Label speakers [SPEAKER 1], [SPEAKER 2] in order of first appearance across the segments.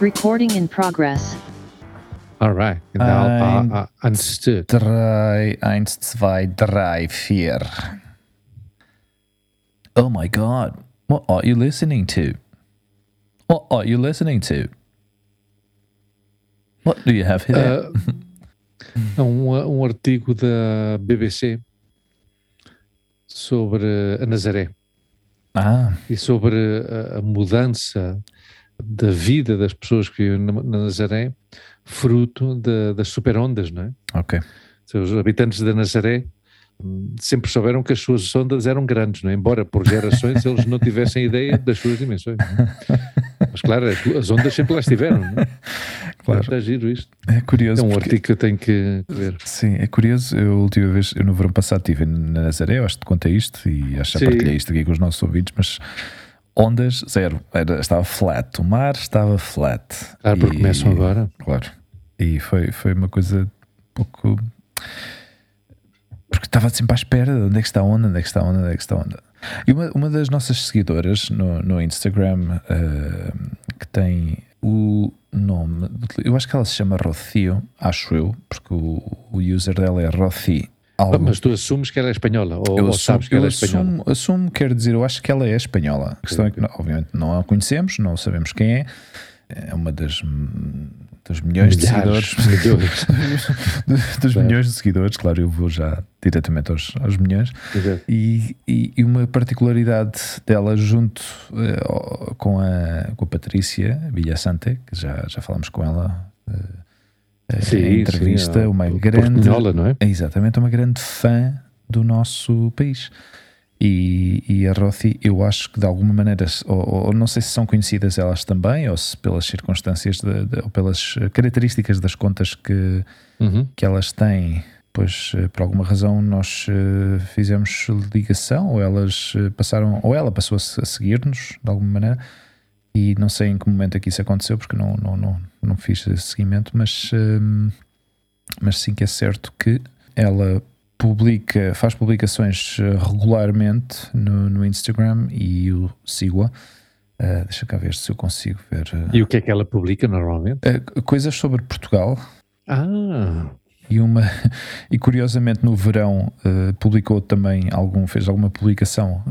[SPEAKER 1] Recording in progress.
[SPEAKER 2] Alright, genau.
[SPEAKER 3] Ein-
[SPEAKER 2] Uh, uh, understood.
[SPEAKER 3] Drei, eins, zwei, drei, vier. Oh my god. What are you listening to? What are you listening to? What do you have here?
[SPEAKER 2] Uh, um, um artigo da BBC sobre a Nazaré
[SPEAKER 3] ah,
[SPEAKER 2] e sobre a, a mudança da vida das pessoas que vivem na, na Nazaré, fruto da- das superondas, não é?
[SPEAKER 3] ok.
[SPEAKER 2] Então, Os habitantes da Nazaré sempre souberam que as suas ondas eram grandes, não é? embora por gerações eles não tivessem ideia das suas dimensões. é? Mas claro, as, as ondas sempre lá estiveram. Não é?
[SPEAKER 3] Claro.
[SPEAKER 2] Está giro isto.
[SPEAKER 3] É curioso.
[SPEAKER 2] É um
[SPEAKER 3] porque-
[SPEAKER 2] artigo que eu tenho que ver.
[SPEAKER 3] Sim, é curioso. Eu, a última vez, eu no verão passado estive na Nazaré, eu acho que te contei isto e acho que partilhei isto aqui com os nossos ouvintes, mas ondas, zero. Era, estava flat. O mar estava flat.
[SPEAKER 2] Claro, porque
[SPEAKER 3] E-
[SPEAKER 2] começam agora.
[SPEAKER 3] Claro. E foi, foi uma coisa um pouco. Porque estava sempre à espera de onde é que está a onda, onde é que está a onda, onde é que está a onda. E uma, uma das nossas seguidoras no, no Instagram eh, que tem o nome, eu acho que ela se chama Rocio, acho eu, porque o, o user dela é Roci. algo.
[SPEAKER 2] Mas tu assumes que ela é espanhola, ou,
[SPEAKER 3] Eu assumo,
[SPEAKER 2] sabes que ela é espanhola.
[SPEAKER 3] assumo, assumo, quero dizer, eu acho que ela é espanhola. A questão é que, obviamente, não a conhecemos, não sabemos quem é. É uma das, dos milhões
[SPEAKER 2] Milhares,
[SPEAKER 3] de seguidores. dos dos
[SPEAKER 2] Claro.
[SPEAKER 3] milhões de seguidores, claro, eu vou já diretamente aos, aos milhões. E, e, e uma particularidade dela, junto ao- com, a, com a Patrícia Villasante, que já, já falamos com ela eh,
[SPEAKER 2] Sim,
[SPEAKER 3] em entrevista,
[SPEAKER 2] sim,
[SPEAKER 3] uma
[SPEAKER 2] a
[SPEAKER 3] grande.
[SPEAKER 2] portunhola, não é?
[SPEAKER 3] É exatamente uma grande fã do nosso país. E, e a Rothi, eu acho que de alguma maneira, ou, ou não sei se são conhecidas elas também, ou se pelas circunstâncias de- de- ou pelas características das contas que,
[SPEAKER 2] Uhum.
[SPEAKER 3] que elas têm, pois eh, por alguma razão nós eh, fizemos ligação, ou elas eh, passaram, ou ela passou a se- a seguir-nos de alguma maneira, e não sei em que momento é que isso aconteceu, porque não, não, não, não fiz seguimento, mas, hum, mas sim que é certo que ela publica, faz publicações eh, regularmente no, no Instagram e eu sigo-a. Eh, deixa cá ver se eu consigo ver eh,
[SPEAKER 2] E o que é que ela publica normalmente?
[SPEAKER 3] eh, coisas sobre Portugal
[SPEAKER 2] Ah,
[SPEAKER 3] e uma e curiosamente no verão eh, publicou também algum fez alguma publicação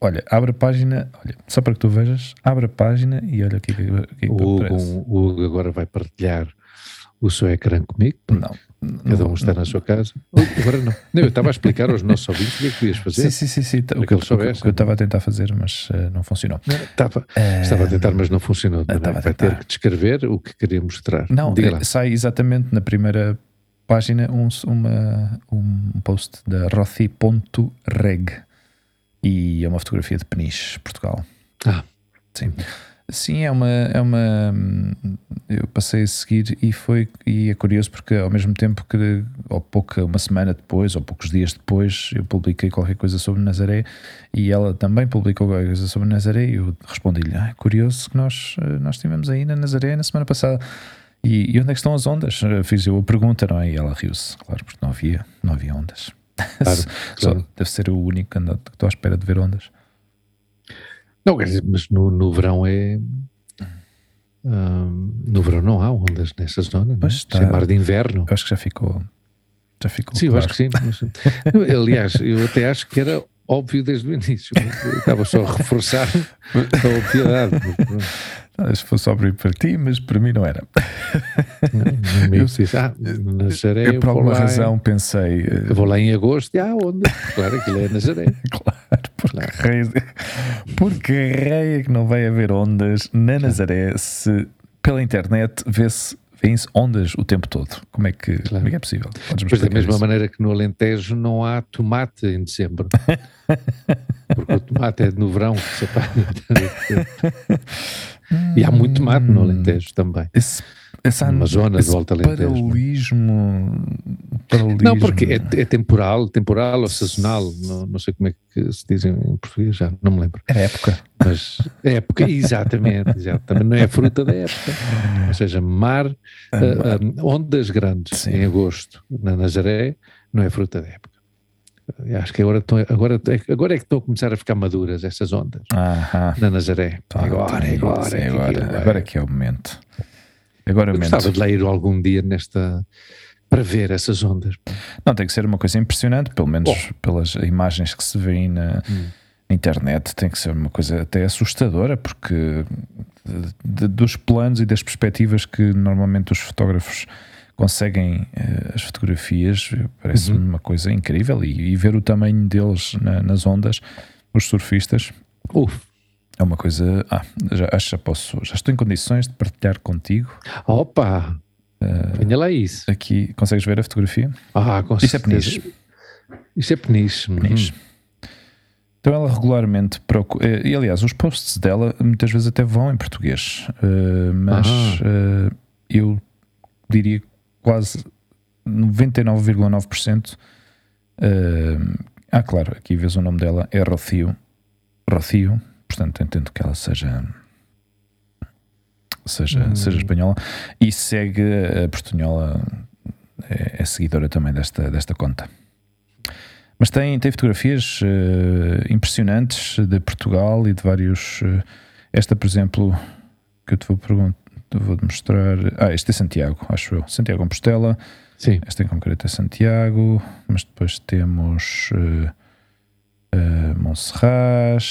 [SPEAKER 3] olha abre a página olha só para que tu vejas abre a página e olha o que, é que- o que, é
[SPEAKER 2] o Hugo, o Hugo agora vai partilhar o seu ecrã comigo.
[SPEAKER 3] não
[SPEAKER 2] Cada um está na sua casa. Oh, Agora não. Não, Eu estava a explicar aos nossos ouvintes o que é que tu ias fazer.
[SPEAKER 3] sim sim sim, sim. O
[SPEAKER 2] que
[SPEAKER 3] que, o que- eu estava a tentar fazer mas eh, não funcionou
[SPEAKER 2] Não, Estava, estava a tentar, mas não funcionou. é?
[SPEAKER 3] estava a
[SPEAKER 2] Vai ter que descrever o que queria mostrar.
[SPEAKER 3] não
[SPEAKER 2] Diga lá.
[SPEAKER 3] sai exatamente na primeira página um, uma, um post da rothi.reg e é uma fotografia de Peniche Portugal
[SPEAKER 2] Ah,
[SPEAKER 3] Sim. Sim, é uma, é uma. Eu passei a seguir e foi. E é curioso porque ao mesmo tempo que, ou pouca, uma semana depois, ou poucos dias depois, eu publiquei qualquer coisa sobre Nazaré e ela também publicou qualquer coisa sobre Nazaré e eu respondi-lhe: ah, é curioso que nós, eh, nós estivemos aí na Nazaré na semana passada. E, e onde é que estão as ondas? Eh, Fiz eu a pergunta, não é? E ela riu-se, claro, porque não havia, não havia ondas.
[SPEAKER 2] Claro,
[SPEAKER 3] Só
[SPEAKER 2] claro.
[SPEAKER 3] deve ser o único que estou à espera de ver ondas.
[SPEAKER 2] Não, quer dizer, mas no, no verão é. hum, no verão não há ondas nessa zona. Não é?
[SPEAKER 3] Está.
[SPEAKER 2] é mar de inverno.
[SPEAKER 3] Eu acho que já ficou. Já ficou.
[SPEAKER 2] Sim, eu
[SPEAKER 3] claro.
[SPEAKER 2] acho que sim. mas- aliás, eu até acho que era óbvio desde o início. Eu estava só a reforçar a obviedade.
[SPEAKER 3] Talvez fosse óbvio para ti, mas para mim não era.
[SPEAKER 2] Disse, ah, Nazaré,
[SPEAKER 3] eu, por alguma
[SPEAKER 2] em-
[SPEAKER 3] razão, pensei. eh,
[SPEAKER 2] eu vou lá em agosto e há onda. Claro, aquilo é Nazaré.
[SPEAKER 3] Claro, porque raio, porque raio é que não vai haver ondas na Nazaré se pela internet vê-se vêem-se ondas o tempo todo. Como é que, como é, que é possível?
[SPEAKER 2] Pois da mesma
[SPEAKER 3] isso?
[SPEAKER 2] maneira que no Alentejo não há tomate em dezembro. Porque o tomate é no verão que se apanha. e há muito tomate no Alentejo também.
[SPEAKER 3] Esse, essa,
[SPEAKER 2] Numa zona do Alto Alentejo, não é?
[SPEAKER 3] paralelismo, paralelismo.
[SPEAKER 2] Não, porque é, é temporal, temporal ou sazonal, não, não sei como é que se diz em português, já não me lembro.
[SPEAKER 3] Era época.
[SPEAKER 2] Mas é época, exatamente, exatamente, não é fruta da época. Ou seja, mar, ah, ah, ondas grandes
[SPEAKER 3] Sim.
[SPEAKER 2] em agosto na Nazaré, não é fruta da época. Acho que agora, estão, agora, agora é que estão a começar a ficar maduras essas ondas na Nazaré.
[SPEAKER 3] Tá,
[SPEAKER 2] agora,
[SPEAKER 3] tá,
[SPEAKER 2] agora,
[SPEAKER 3] sim,
[SPEAKER 2] é que
[SPEAKER 3] agora,
[SPEAKER 2] aquilo
[SPEAKER 3] agora é que é o momento. Agora é
[SPEAKER 2] Eu gostava de lá ir algum dia nesta para ver essas ondas.
[SPEAKER 3] Não, tem que ser uma coisa impressionante, pelo menos pelas imagens que se vêem na,
[SPEAKER 2] Hum.
[SPEAKER 3] internet, tem que ser uma coisa até assustadora, porque de- de- dos planos e das perspectivas que normalmente os fotógrafos conseguem eh, as fotografias, parece-me
[SPEAKER 2] Uhum.
[SPEAKER 3] uma coisa incrível. E, e ver o tamanho deles na- nas ondas, os surfistas,
[SPEAKER 2] Uf,
[SPEAKER 3] é uma coisa. Ah, já, já posso, já estou em condições de partilhar contigo.
[SPEAKER 2] opa! Venha lá isso.
[SPEAKER 3] Aqui, consegues ver a fotografia?
[SPEAKER 2] Ah, com
[SPEAKER 3] Isto é peniche.
[SPEAKER 2] Isto é peniche. uhum.
[SPEAKER 3] Peniche. Então ela regularmente procura. E aliás, os posts dela muitas vezes até vão em português, eh, mas
[SPEAKER 2] Ah.
[SPEAKER 3] eh, eu diria que quase 99,9%. eh, ah, claro, aqui vês o nome dela, é Rocio. Rocio, portanto entendo que ela seja. Seja,
[SPEAKER 2] Hum.
[SPEAKER 3] seja espanhola e segue a Portunhola, é, é seguidora também desta, desta conta. Mas tem, tem fotografias eh, impressionantes de Portugal e de vários. eh, esta, por exemplo, que eu te vou perguntar, vou mostrar. Ah, este é Santiago, acho eu. Santiago Compostela.
[SPEAKER 2] Sim.
[SPEAKER 3] Esta em concreto é Santiago. Mas depois temos eh, eh, Monserrat.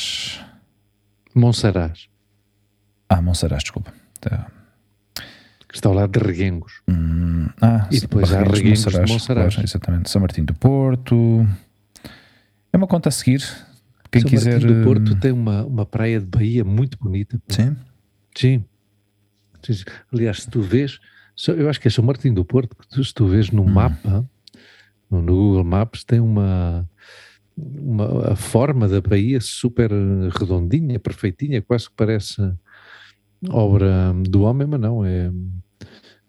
[SPEAKER 2] Monsaraz,
[SPEAKER 3] Ah, Monserrat, desculpa. Tá.
[SPEAKER 2] que está ao lado de Reguengos.
[SPEAKER 3] Hum, ah,
[SPEAKER 2] E depois há Reguengos de
[SPEAKER 3] Monsaraz. claro, exatamente. São Martinho do Porto. É uma conta a seguir. Quem
[SPEAKER 2] São
[SPEAKER 3] quiser.
[SPEAKER 2] Martinho do Porto
[SPEAKER 3] hum,
[SPEAKER 2] tem uma, uma praia de Bahia muito bonita.
[SPEAKER 3] Sim.
[SPEAKER 2] Sim. Aliás, se tu vês, eu acho que é São Martinho do Porto, que tu, se tu vês no
[SPEAKER 3] Hum.
[SPEAKER 2] mapa, no, Google Maps, tem uma, uma a forma da Bahia super redondinha, perfeitinha, quase que parece obra do homem, mas não, é,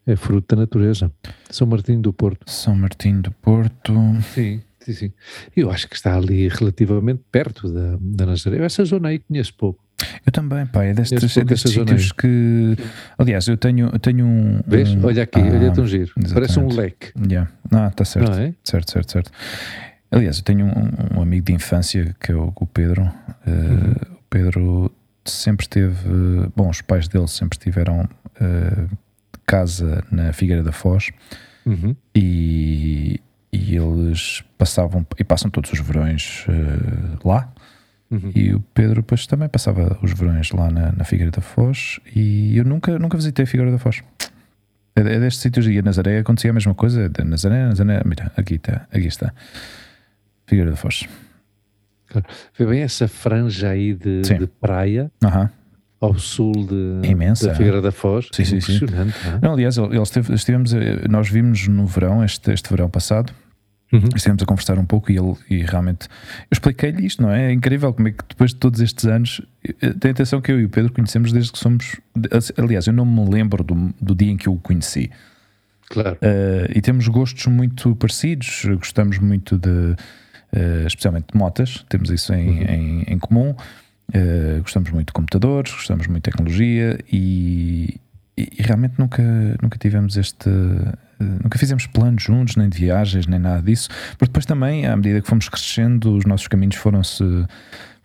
[SPEAKER 2] é fruto da natureza. São Martinho do Porto.
[SPEAKER 3] São Martinho do Porto.
[SPEAKER 2] Sim, sim, sim. Eu acho que está ali relativamente perto da, da Nazaré. Essa zona aí conheço pouco.
[SPEAKER 3] Eu também, pá, é destes, é destes sítios que. Aliás, eu tenho, eu tenho um.
[SPEAKER 2] Vês?
[SPEAKER 3] um-
[SPEAKER 2] olha aqui,
[SPEAKER 3] ah,
[SPEAKER 2] olha tão giro. Parece um
[SPEAKER 3] exatamente.
[SPEAKER 2] leque,
[SPEAKER 3] Yeah. Ah, está certo.
[SPEAKER 2] não é?
[SPEAKER 3] Certo, certo, certo. Aliás, eu tenho um, um amigo de infância que é o, o Pedro. Eh,
[SPEAKER 2] Uhum.
[SPEAKER 3] O Pedro sempre teve. Bom, os pais dele sempre tiveram eh, casa na Figueira da Foz
[SPEAKER 2] Uhum.
[SPEAKER 3] e, e eles passavam e passam todos os verões eh, lá.
[SPEAKER 2] Uhum.
[SPEAKER 3] E o Pedro depois também passava os verões lá na, na Figueira da Foz e eu nunca, nunca visitei a Figueira da Foz. É, é destes sítios e a Nazaré acontecia a mesma coisa. De Nazaré, Nazaré, mira, aqui está, aqui está. Figueira da Foz.
[SPEAKER 2] Vê bem essa franja aí de,
[SPEAKER 3] Sim.
[SPEAKER 2] de praia
[SPEAKER 3] Aham.
[SPEAKER 2] ao sul de,
[SPEAKER 3] Imensa.
[SPEAKER 2] da Figueira da Foz.
[SPEAKER 3] Sim,
[SPEAKER 2] É
[SPEAKER 3] sim, sim.
[SPEAKER 2] impressionante, não é?
[SPEAKER 3] Não, aliás, ele- eles estivemos, eh, nós vimos no verão, este, este verão passado,
[SPEAKER 2] Uhum.
[SPEAKER 3] estivemos a conversar um pouco e ele e realmente eu expliquei-lhe isto, não é? É incrível como é que depois de todos estes anos eh, tem atenção que eu e o Pedro conhecemos desde que somos. Aliás, eu não me lembro do, do dia em que eu o conheci.
[SPEAKER 2] Claro.
[SPEAKER 3] Uh, e temos gostos muito parecidos, gostamos muito de, uh, especialmente de motas, temos isso em,
[SPEAKER 2] Uhum.
[SPEAKER 3] em, em comum. Uh, gostamos muito de computadores, gostamos muito de tecnologia e, e- e realmente nunca, nunca tivemos este. Uh, nunca fizemos planos juntos, nem de viagens, nem nada disso. Porque depois também, à medida que fomos crescendo, os nossos caminhos foram-se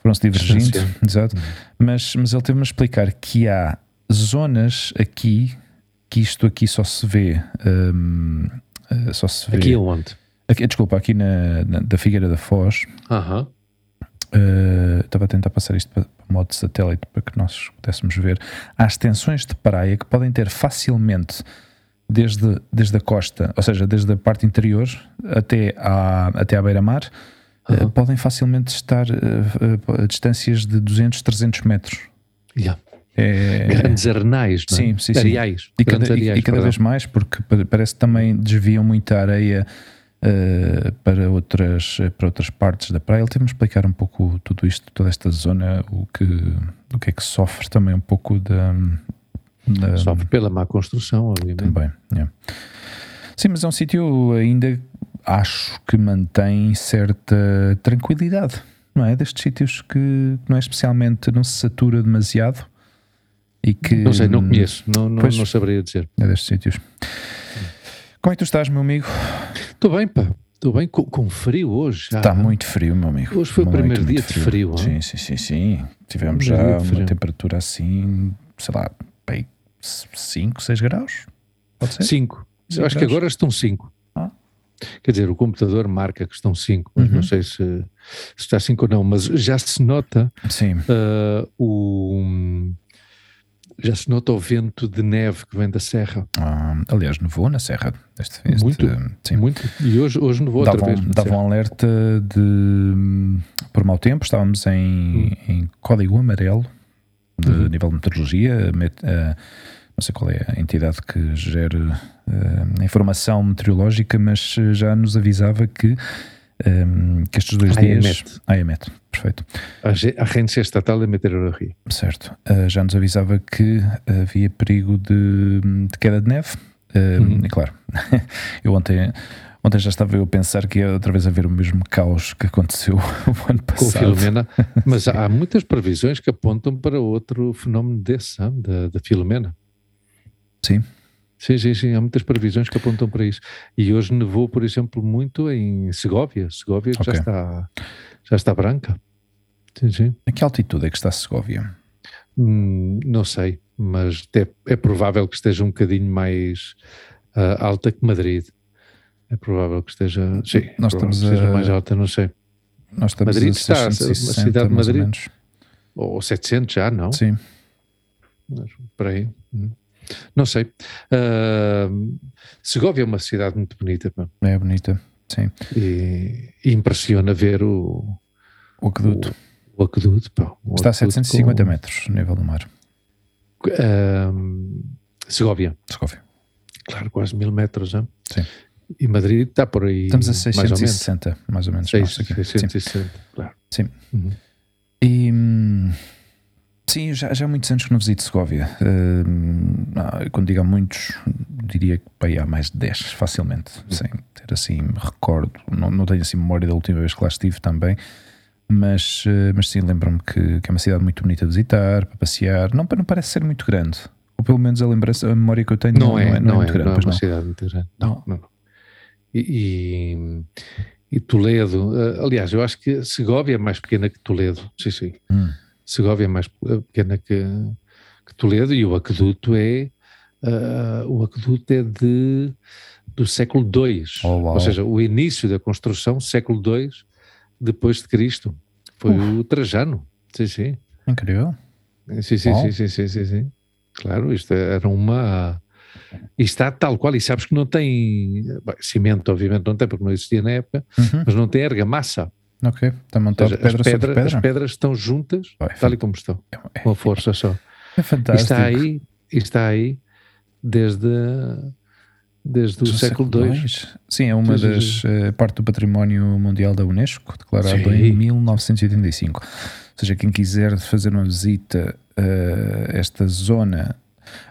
[SPEAKER 3] foram-se divergindo. Exato. Mas, mas ele teve-me a explicar que há zonas aqui que isto aqui só se vê. hum, eh, só se vê.
[SPEAKER 2] Aqui aonde?
[SPEAKER 3] Aqui- desculpa, aqui na, na- da Figueira da Foz.
[SPEAKER 2] Aham.
[SPEAKER 3] eh, estava a tentar passar isto para, para modo satélite para que nós pudéssemos ver. Há extensões de praia que podem ter facilmente desde, desde a costa, ou seja, desde a parte interior até à, até à beira-mar, eh,
[SPEAKER 2] Aham.
[SPEAKER 3] podem facilmente estar eh, eh, a distâncias de 200, 300 metros.
[SPEAKER 2] Yeah.
[SPEAKER 3] É,
[SPEAKER 2] Grandes arenais, não é?
[SPEAKER 3] Sim, sim, sim.
[SPEAKER 2] Areais.
[SPEAKER 3] E cada, e-
[SPEAKER 2] areais,
[SPEAKER 3] e cada vez mais, porque pa- parece que também desviam muita areia uh, para, outras, para outras partes da praia. Ele teve-me explicar um pouco tudo isto, toda esta zona, o que, o que é que sofre também um pouco da. Da
[SPEAKER 2] Sofre pela má construção, obviamente.
[SPEAKER 3] também. yeah. Sim, mas é um sítio ainda acho que mantém certa tranquilidade, não é? Destes sítios que não é especialmente, não se satura demasiado e que.
[SPEAKER 2] Não sei, não conheço, não, não,
[SPEAKER 3] Pois.
[SPEAKER 2] não saberia dizer.
[SPEAKER 3] É destes sítios. Como é que tu estás, meu amigo?
[SPEAKER 2] Estou bem, pá, estou bem com, com frio hoje. já.
[SPEAKER 3] Está muito frio, meu amigo.
[SPEAKER 2] Hoje foi o
[SPEAKER 3] Muito,
[SPEAKER 2] primeiro
[SPEAKER 3] muito
[SPEAKER 2] dia de frio,
[SPEAKER 3] Sim, sim, sim, sim. Tivemos já uma temperatura assim, sei lá, 5, 6 graus? Pode ser?
[SPEAKER 2] 5.
[SPEAKER 3] Cinco
[SPEAKER 2] Eu acho que
[SPEAKER 3] graus.
[SPEAKER 2] agora estão 5.
[SPEAKER 3] Ah.
[SPEAKER 2] Quer dizer, o computador marca que estão 5, mas
[SPEAKER 3] Uhum.
[SPEAKER 2] não sei se, se está 5 ou não, mas já se nota
[SPEAKER 3] Sim.
[SPEAKER 2] ah, o. Já se nota o vento de neve que vem da serra.
[SPEAKER 3] Ah, aliás, nevou na Serra. Este, este,
[SPEAKER 2] Muito.
[SPEAKER 3] Sim.
[SPEAKER 2] Muito. E hoje, hoje nevou outra
[SPEAKER 3] Dava,
[SPEAKER 2] vez.
[SPEAKER 3] um,
[SPEAKER 2] na
[SPEAKER 3] dava um alerta de hum, por mau tempo. Estávamos em, em código amarelo de
[SPEAKER 2] Uhum.
[SPEAKER 3] nível de meteorologia. Met- eh, não sei qual é a entidade que gera eh, a informação meteorológica, mas eh, já nos avisava que, hum, que estes dois
[SPEAKER 2] A
[SPEAKER 3] dias. A EMET, perfeito.
[SPEAKER 2] A Agência Estatal de Meteorologia.
[SPEAKER 3] Certo. Uh, já nos avisava que havia perigo de, de queda de neve. Uh,
[SPEAKER 2] Uhum.
[SPEAKER 3] E claro, eu ontem, ontem já estava eu a pensar que ia outra vez haver o mesmo caos que aconteceu o ano
[SPEAKER 2] Com
[SPEAKER 3] passado.
[SPEAKER 2] Filomena. Mas há muitas previsões que apontam para outro fenómeno desse, da, da Filomena.
[SPEAKER 3] Sim.
[SPEAKER 2] Sim, sim, sim. Há muitas previsões que apontam para isso. E hoje nevou, por exemplo, muito em Segóvia. Segóvia que
[SPEAKER 3] Ok.
[SPEAKER 2] já, está, já está branca. Sim, sim.
[SPEAKER 3] A que altitude é que está Segovia?
[SPEAKER 2] Hum, não sei, mas é, é provável que esteja um bocadinho mais ah, alta que Madrid. É provável que esteja. Sim, é
[SPEAKER 3] Nós
[SPEAKER 2] provável
[SPEAKER 3] estamos
[SPEAKER 2] que esteja
[SPEAKER 3] a-
[SPEAKER 2] mais alta, não sei.
[SPEAKER 3] Nós estamos
[SPEAKER 2] Madrid
[SPEAKER 3] a
[SPEAKER 2] está, uma
[SPEAKER 3] 660,
[SPEAKER 2] cidade de
[SPEAKER 3] ou
[SPEAKER 2] Madrid.
[SPEAKER 3] menos.
[SPEAKER 2] Ou 700 já, não?
[SPEAKER 3] Sim.
[SPEAKER 2] Mas, Por aí. Hum. Não sei. Ah, Segóvia é uma cidade muito bonita pá.
[SPEAKER 3] É bonita. Sim.
[SPEAKER 2] e, e impressiona ver o,
[SPEAKER 3] O aqueduto.
[SPEAKER 2] o, o aqueduto. pá. O
[SPEAKER 3] está a
[SPEAKER 2] aqueduto
[SPEAKER 3] 750
[SPEAKER 2] com-
[SPEAKER 3] metros no nível do mar.
[SPEAKER 2] Ah, Segóvia,
[SPEAKER 3] Segovia.
[SPEAKER 2] claro, quase mil metros. Hein?
[SPEAKER 3] Sim.
[SPEAKER 2] E Madrid está por aí.
[SPEAKER 3] Estamos a
[SPEAKER 2] mais ou menos.
[SPEAKER 3] 660, mais ou menos.
[SPEAKER 2] Seis-
[SPEAKER 3] nós aqui. Sim.
[SPEAKER 2] 660, claro.
[SPEAKER 3] Sim.
[SPEAKER 2] Uhum.
[SPEAKER 3] E hum, sim, já, já há muitos anos que não visito Segovia. Ah, quando digo há muitos, diria que aí há mais de 10, facilmente, sem ter assim recordo. Não, não tenho assim memória da última vez que lá estive também. Mas, eh, mas sim, lembro-me que, que é uma cidade muito bonita de visitar, para passear. Não, não parece ser muito grande. Ou pelo menos a lembrança, a memória que eu tenho
[SPEAKER 2] Não, é, não, é,
[SPEAKER 3] muito grande.
[SPEAKER 2] não é uma
[SPEAKER 3] não.
[SPEAKER 2] cidade muito grande. Não,
[SPEAKER 3] Não.
[SPEAKER 2] E, e, Toledo, ah, aliás, eu acho que Segóvia é mais pequena que Toledo. Sim, sim.
[SPEAKER 3] Hum,
[SPEAKER 2] Segóvia é mais pequena que, que Toledo e o aqueduto é ah, o aqueduto é de do século II,
[SPEAKER 3] Oh,
[SPEAKER 2] ou seja, o início da construção século II depois de Cristo foi o Trajano, sim, sim,
[SPEAKER 3] incrível.
[SPEAKER 2] sim, sim, sim, sim, sim, sim, sim. claro, isto era uma e está tal qual, e sabes que não tem bem, cimento, obviamente não tem porque não existia na época,
[SPEAKER 3] Uhum,
[SPEAKER 2] mas não tem argamassa,
[SPEAKER 3] ok, está montado
[SPEAKER 2] seja,
[SPEAKER 3] pedra
[SPEAKER 2] as, pedra-
[SPEAKER 3] pedra.
[SPEAKER 2] as pedras estão juntas,
[SPEAKER 3] Vai,
[SPEAKER 2] tal e como estão,
[SPEAKER 3] é,
[SPEAKER 2] com a força só.
[SPEAKER 3] é
[SPEAKER 2] E
[SPEAKER 3] fantástico.
[SPEAKER 2] está aí, e está aí desde, desde o
[SPEAKER 3] Do
[SPEAKER 2] século II.
[SPEAKER 3] Sim, é uma das eh, parte do património mundial da Unesco, declarado
[SPEAKER 2] Sim.
[SPEAKER 3] em 1985. Ou seja, quem quiser fazer uma visita a esta zona,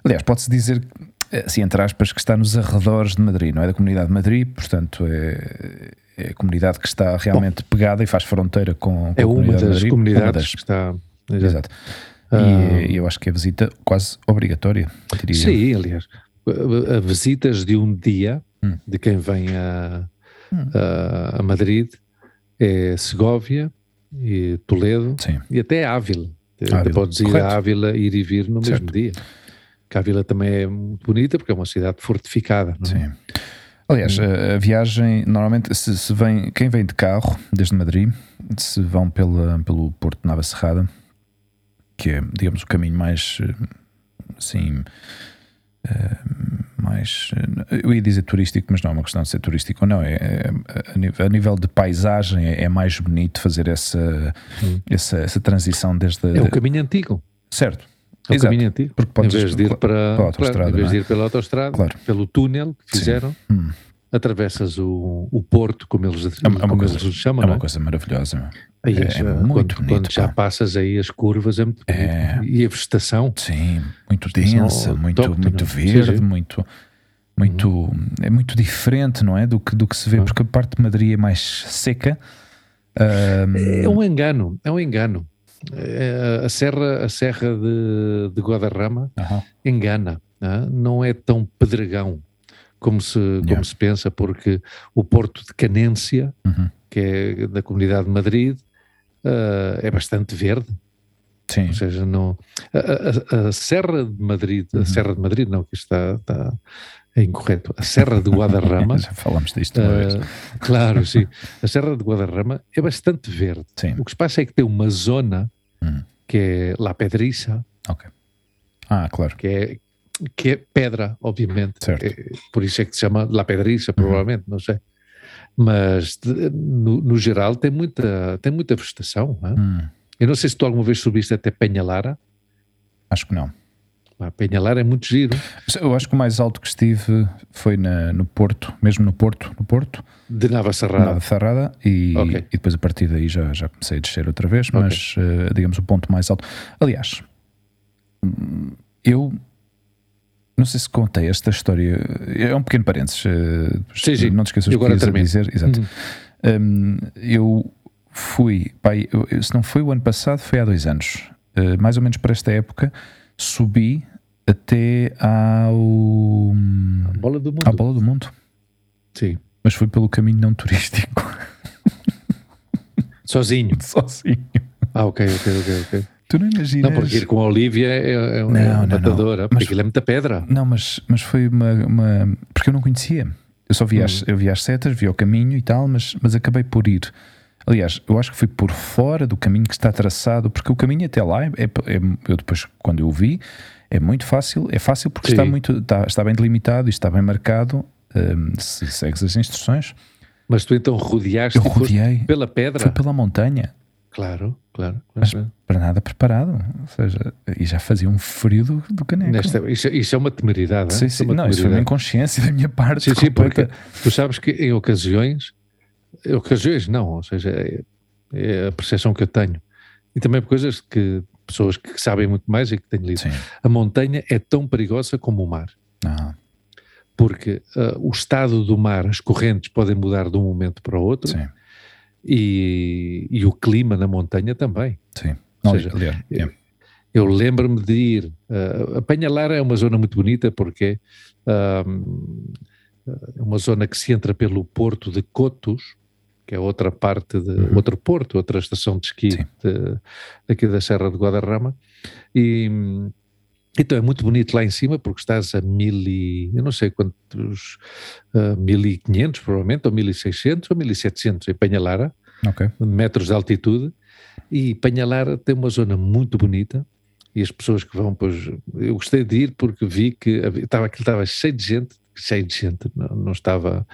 [SPEAKER 3] aliás, pode-se dizer, eh, assim, entre aspas, que está nos arredores de Madrid, não é da comunidade de Madrid, portanto é, é a comunidade que está realmente pegada e faz fronteira com, com
[SPEAKER 2] É
[SPEAKER 3] a
[SPEAKER 2] uma
[SPEAKER 3] comunidade
[SPEAKER 2] das
[SPEAKER 3] de Madrid.
[SPEAKER 2] comunidades
[SPEAKER 3] Uma das,
[SPEAKER 2] que está.
[SPEAKER 3] exato.
[SPEAKER 2] Ah.
[SPEAKER 3] E, e eu acho que é visita quase obrigatória, diria.
[SPEAKER 2] Sim, aliás, a, visitas de um dia
[SPEAKER 3] Hum.
[SPEAKER 2] de quem vem a,
[SPEAKER 3] Hum.
[SPEAKER 2] a, a Madrid é Segóvia e Toledo
[SPEAKER 3] Sim.
[SPEAKER 2] e até Ávila.
[SPEAKER 3] Ávila,
[SPEAKER 2] Podes ir
[SPEAKER 3] correto.
[SPEAKER 2] a Ávila, ir e vir no
[SPEAKER 3] Certo.
[SPEAKER 2] mesmo dia. Que a Ávila também é muito bonita porque é uma cidade fortificada. Não é?
[SPEAKER 3] Sim. Aliás, a, a viagem, normalmente, se, se vem, quem vem de carro desde Madrid, se vão pela, pelo Porto de Nava Serrada, que é, digamos, o caminho mais eh, assim. eh, mais eh, eu ia dizer turístico, mas não é uma questão de ser turístico ou não. É, é- a, nível, de paisagem é, é mais bonito fazer essa,
[SPEAKER 2] Hum.
[SPEAKER 3] essa, essa transição desde.
[SPEAKER 2] É um caminho antigo.
[SPEAKER 3] certo,
[SPEAKER 2] É um
[SPEAKER 3] Exato.
[SPEAKER 2] caminho antigo.
[SPEAKER 3] Porque
[SPEAKER 2] Em
[SPEAKER 3] podes-
[SPEAKER 2] vez de ir para,
[SPEAKER 3] pela autoestrada,
[SPEAKER 2] claro, em vez
[SPEAKER 3] não
[SPEAKER 2] de
[SPEAKER 3] é?
[SPEAKER 2] ir pela autostrada,
[SPEAKER 3] Claro.
[SPEAKER 2] pelo túnel que fizeram,
[SPEAKER 3] Hum.
[SPEAKER 2] atravessas o, o porto, como eles,
[SPEAKER 3] É uma, é uma
[SPEAKER 2] como
[SPEAKER 3] coisa,
[SPEAKER 2] eles chamam,
[SPEAKER 3] é uma
[SPEAKER 2] é?
[SPEAKER 3] coisa maravilhosa.
[SPEAKER 2] Aí
[SPEAKER 3] é-
[SPEAKER 2] já-
[SPEAKER 3] é muito
[SPEAKER 2] quando,
[SPEAKER 3] bonito,
[SPEAKER 2] quando já passas aí as curvas é muito bonito.
[SPEAKER 3] É.
[SPEAKER 2] E a vegetação,
[SPEAKER 3] Sim, muito densa, muito,
[SPEAKER 2] autóctone.
[SPEAKER 3] muito verde,
[SPEAKER 2] sim.
[SPEAKER 3] muito. Muito, é muito diferente, não é? Do que, do que se vê,
[SPEAKER 2] Ah.
[SPEAKER 3] porque a parte de Madrid é mais seca. Ahm,
[SPEAKER 2] é um engano, é um engano. É, a serra, a serra de, de Guadarrama
[SPEAKER 3] aham,
[SPEAKER 2] engana, não é? não é tão pedregão como se, como
[SPEAKER 3] Yeah.
[SPEAKER 2] se pensa, porque o porto de Canência,
[SPEAKER 3] uhum.
[SPEAKER 2] que é da comunidade de Madrid, ah, é bastante verde,
[SPEAKER 3] Sim,
[SPEAKER 2] ou seja, não, a, a- a Serra de Madrid,
[SPEAKER 3] Uhum.
[SPEAKER 2] a Serra de Madrid não, que está, está é incorreto, a Serra de Guadarrama,
[SPEAKER 3] já falamos disto uma vez.
[SPEAKER 2] ah, claro, sim, a Serra de Guadarrama é bastante verde.
[SPEAKER 3] Sim,
[SPEAKER 2] O que se passa é que tem uma zona
[SPEAKER 3] Hum.
[SPEAKER 2] que é La Pedriça,
[SPEAKER 3] ok. Ah, claro.
[SPEAKER 2] que é, que é pedra, obviamente.
[SPEAKER 3] Certo. Uhum.
[SPEAKER 2] É, por isso é que se chama La Pedriça, provavelmente, não sei. Mas de- no, no geral tem muita, tem muita vegetação. não é?
[SPEAKER 3] Hum,
[SPEAKER 2] Eu não sei se tu alguma vez subiste até Penhalara.
[SPEAKER 3] acho que não.
[SPEAKER 2] Ah, Penhalara é muito giro.
[SPEAKER 3] Eu acho que o mais alto que estive foi na, no Porto, mesmo no Porto, no Porto,
[SPEAKER 2] De
[SPEAKER 3] na
[SPEAKER 2] Navacerrada.
[SPEAKER 3] Ferrada, e,
[SPEAKER 2] Ok.
[SPEAKER 3] e depois a partir daí já, já comecei a descer outra vez, mas eh, digamos o ponto mais alto. Aliás, eu não sei se contei esta história, é um pequeno parênteses, eh,
[SPEAKER 2] Sim, sim.
[SPEAKER 3] não te esqueças o que a
[SPEAKER 2] termino.
[SPEAKER 3] dizer, exato.
[SPEAKER 2] Uhum.
[SPEAKER 3] Hum, eu fui, pai, eu- eu- se não foi o ano passado, foi há dois anos, Eh, mais ou menos para esta época, subi até ao,
[SPEAKER 2] Bola do mundo.
[SPEAKER 3] à Bola do Mundo,
[SPEAKER 2] Sim.
[SPEAKER 3] mas foi pelo caminho não turístico,
[SPEAKER 2] Sozinho.
[SPEAKER 3] sozinho.
[SPEAKER 2] Ah, ok, ok, ok. ok.
[SPEAKER 3] Tu não imaginas?
[SPEAKER 2] Não, porque ir com a Olivia é, é, é
[SPEAKER 3] Não,
[SPEAKER 2] uma
[SPEAKER 3] não, não.
[SPEAKER 2] matadora, porque
[SPEAKER 3] Mas-
[SPEAKER 2] aquilo é muita pedra.
[SPEAKER 3] Não, mas, mas foi uma, uma- Porque eu não conhecia. Eu só vi, as,
[SPEAKER 2] Uhum.
[SPEAKER 3] eu vi as setas, vi o caminho e tal, mas, mas acabei por ir. Aliás, eu acho que fui por fora do caminho que está traçado, porque o caminho até lá, é, é- eu depois, quando eu vi, é muito fácil. É fácil porque
[SPEAKER 2] Sim.
[SPEAKER 3] está, muito, está, está bem delimitado e está bem marcado. hum, se segues as instruções,
[SPEAKER 2] Mas tu então rodeaste
[SPEAKER 3] eu rodeei,
[SPEAKER 2] pela pedra.
[SPEAKER 3] fui pela montanha,
[SPEAKER 2] Claro, claro.
[SPEAKER 3] Mas-
[SPEAKER 2] claro.
[SPEAKER 3] para nada preparado. Ou seja, e já fazia um frio do, do caneco.
[SPEAKER 2] Nesta, isso, isso é uma temeridade.
[SPEAKER 3] Sim,
[SPEAKER 2] hein?
[SPEAKER 3] sim,
[SPEAKER 2] é uma
[SPEAKER 3] não, isso foi uma
[SPEAKER 2] temeridade.
[SPEAKER 3] inconsciência da minha parte.
[SPEAKER 2] Sim, sim, porque tu sabes que em ocasiões, em ocasiões não, ou seja, é, é a percepção que eu tenho. E também por coisas que pessoas que sabem muito mais e que têm lido.
[SPEAKER 3] Sim.
[SPEAKER 2] A montanha é tão perigosa como o mar.
[SPEAKER 3] Ah,
[SPEAKER 2] Porque ah, o estado do mar, as correntes podem mudar de um momento para o outro
[SPEAKER 3] sim,
[SPEAKER 2] e, e o clima na montanha também.
[SPEAKER 3] sim.
[SPEAKER 2] Ou
[SPEAKER 3] Olha,
[SPEAKER 2] seja,
[SPEAKER 3] aliás, é.
[SPEAKER 2] Eu lembro-me de ir. Uh, a Penhalara é uma zona muito bonita porque um, é uma zona que se entra pelo porto de Cotos, que é outra parte de
[SPEAKER 3] Uhum.
[SPEAKER 2] outro porto, outra estação de esqui de- daqui da Serra de Guadarrama. E então é muito bonito lá em cima porque estás a mil e eu não sei quantos, uh, 1500 provavelmente, ou 1600 ou 1700 em Penhalara
[SPEAKER 3] ok.
[SPEAKER 2] metros de altitude e Penhalara tem uma zona muito bonita e as pessoas que vão, pois, eu gostei de ir porque vi que estava, aquilo estava cheio de gente, cheio de gente, não, não estava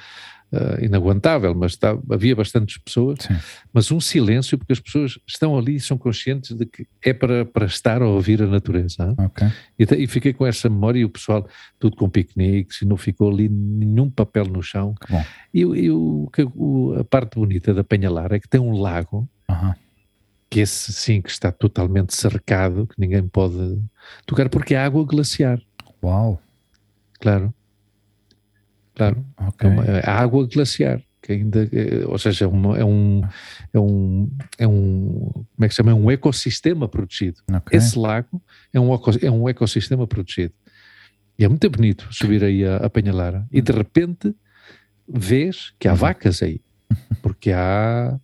[SPEAKER 2] ah, inaguantável, mas estava- havia bastantes pessoas,
[SPEAKER 3] Sim.
[SPEAKER 2] mas um silêncio porque as pessoas estão ali e são conscientes de que é para, para estar a ouvir a natureza. hã?
[SPEAKER 3] Ok.
[SPEAKER 2] E, e fiquei com essa memória e o pessoal tudo com piqueniques e não ficou ali nenhum papel no chão. E, e o, a parte bonita da Penhalara é que tem um lago que esse sim que está totalmente cercado, que ninguém pode tocar, porque é água glaciar,
[SPEAKER 3] Uau.
[SPEAKER 2] claro. Claro,
[SPEAKER 3] Ok.
[SPEAKER 2] é, uma, é água glaciar, que ainda, é, ou seja, é, uma- é um, é um, é um, como é que se chama? É um ecossistema protegido.
[SPEAKER 3] ok.
[SPEAKER 2] Esse lago é um, é um ecossistema protegido. E é muito bonito subir aí a, a Penhalara. E de repente vês que há
[SPEAKER 3] Uhum.
[SPEAKER 2] vacas aí, porque há,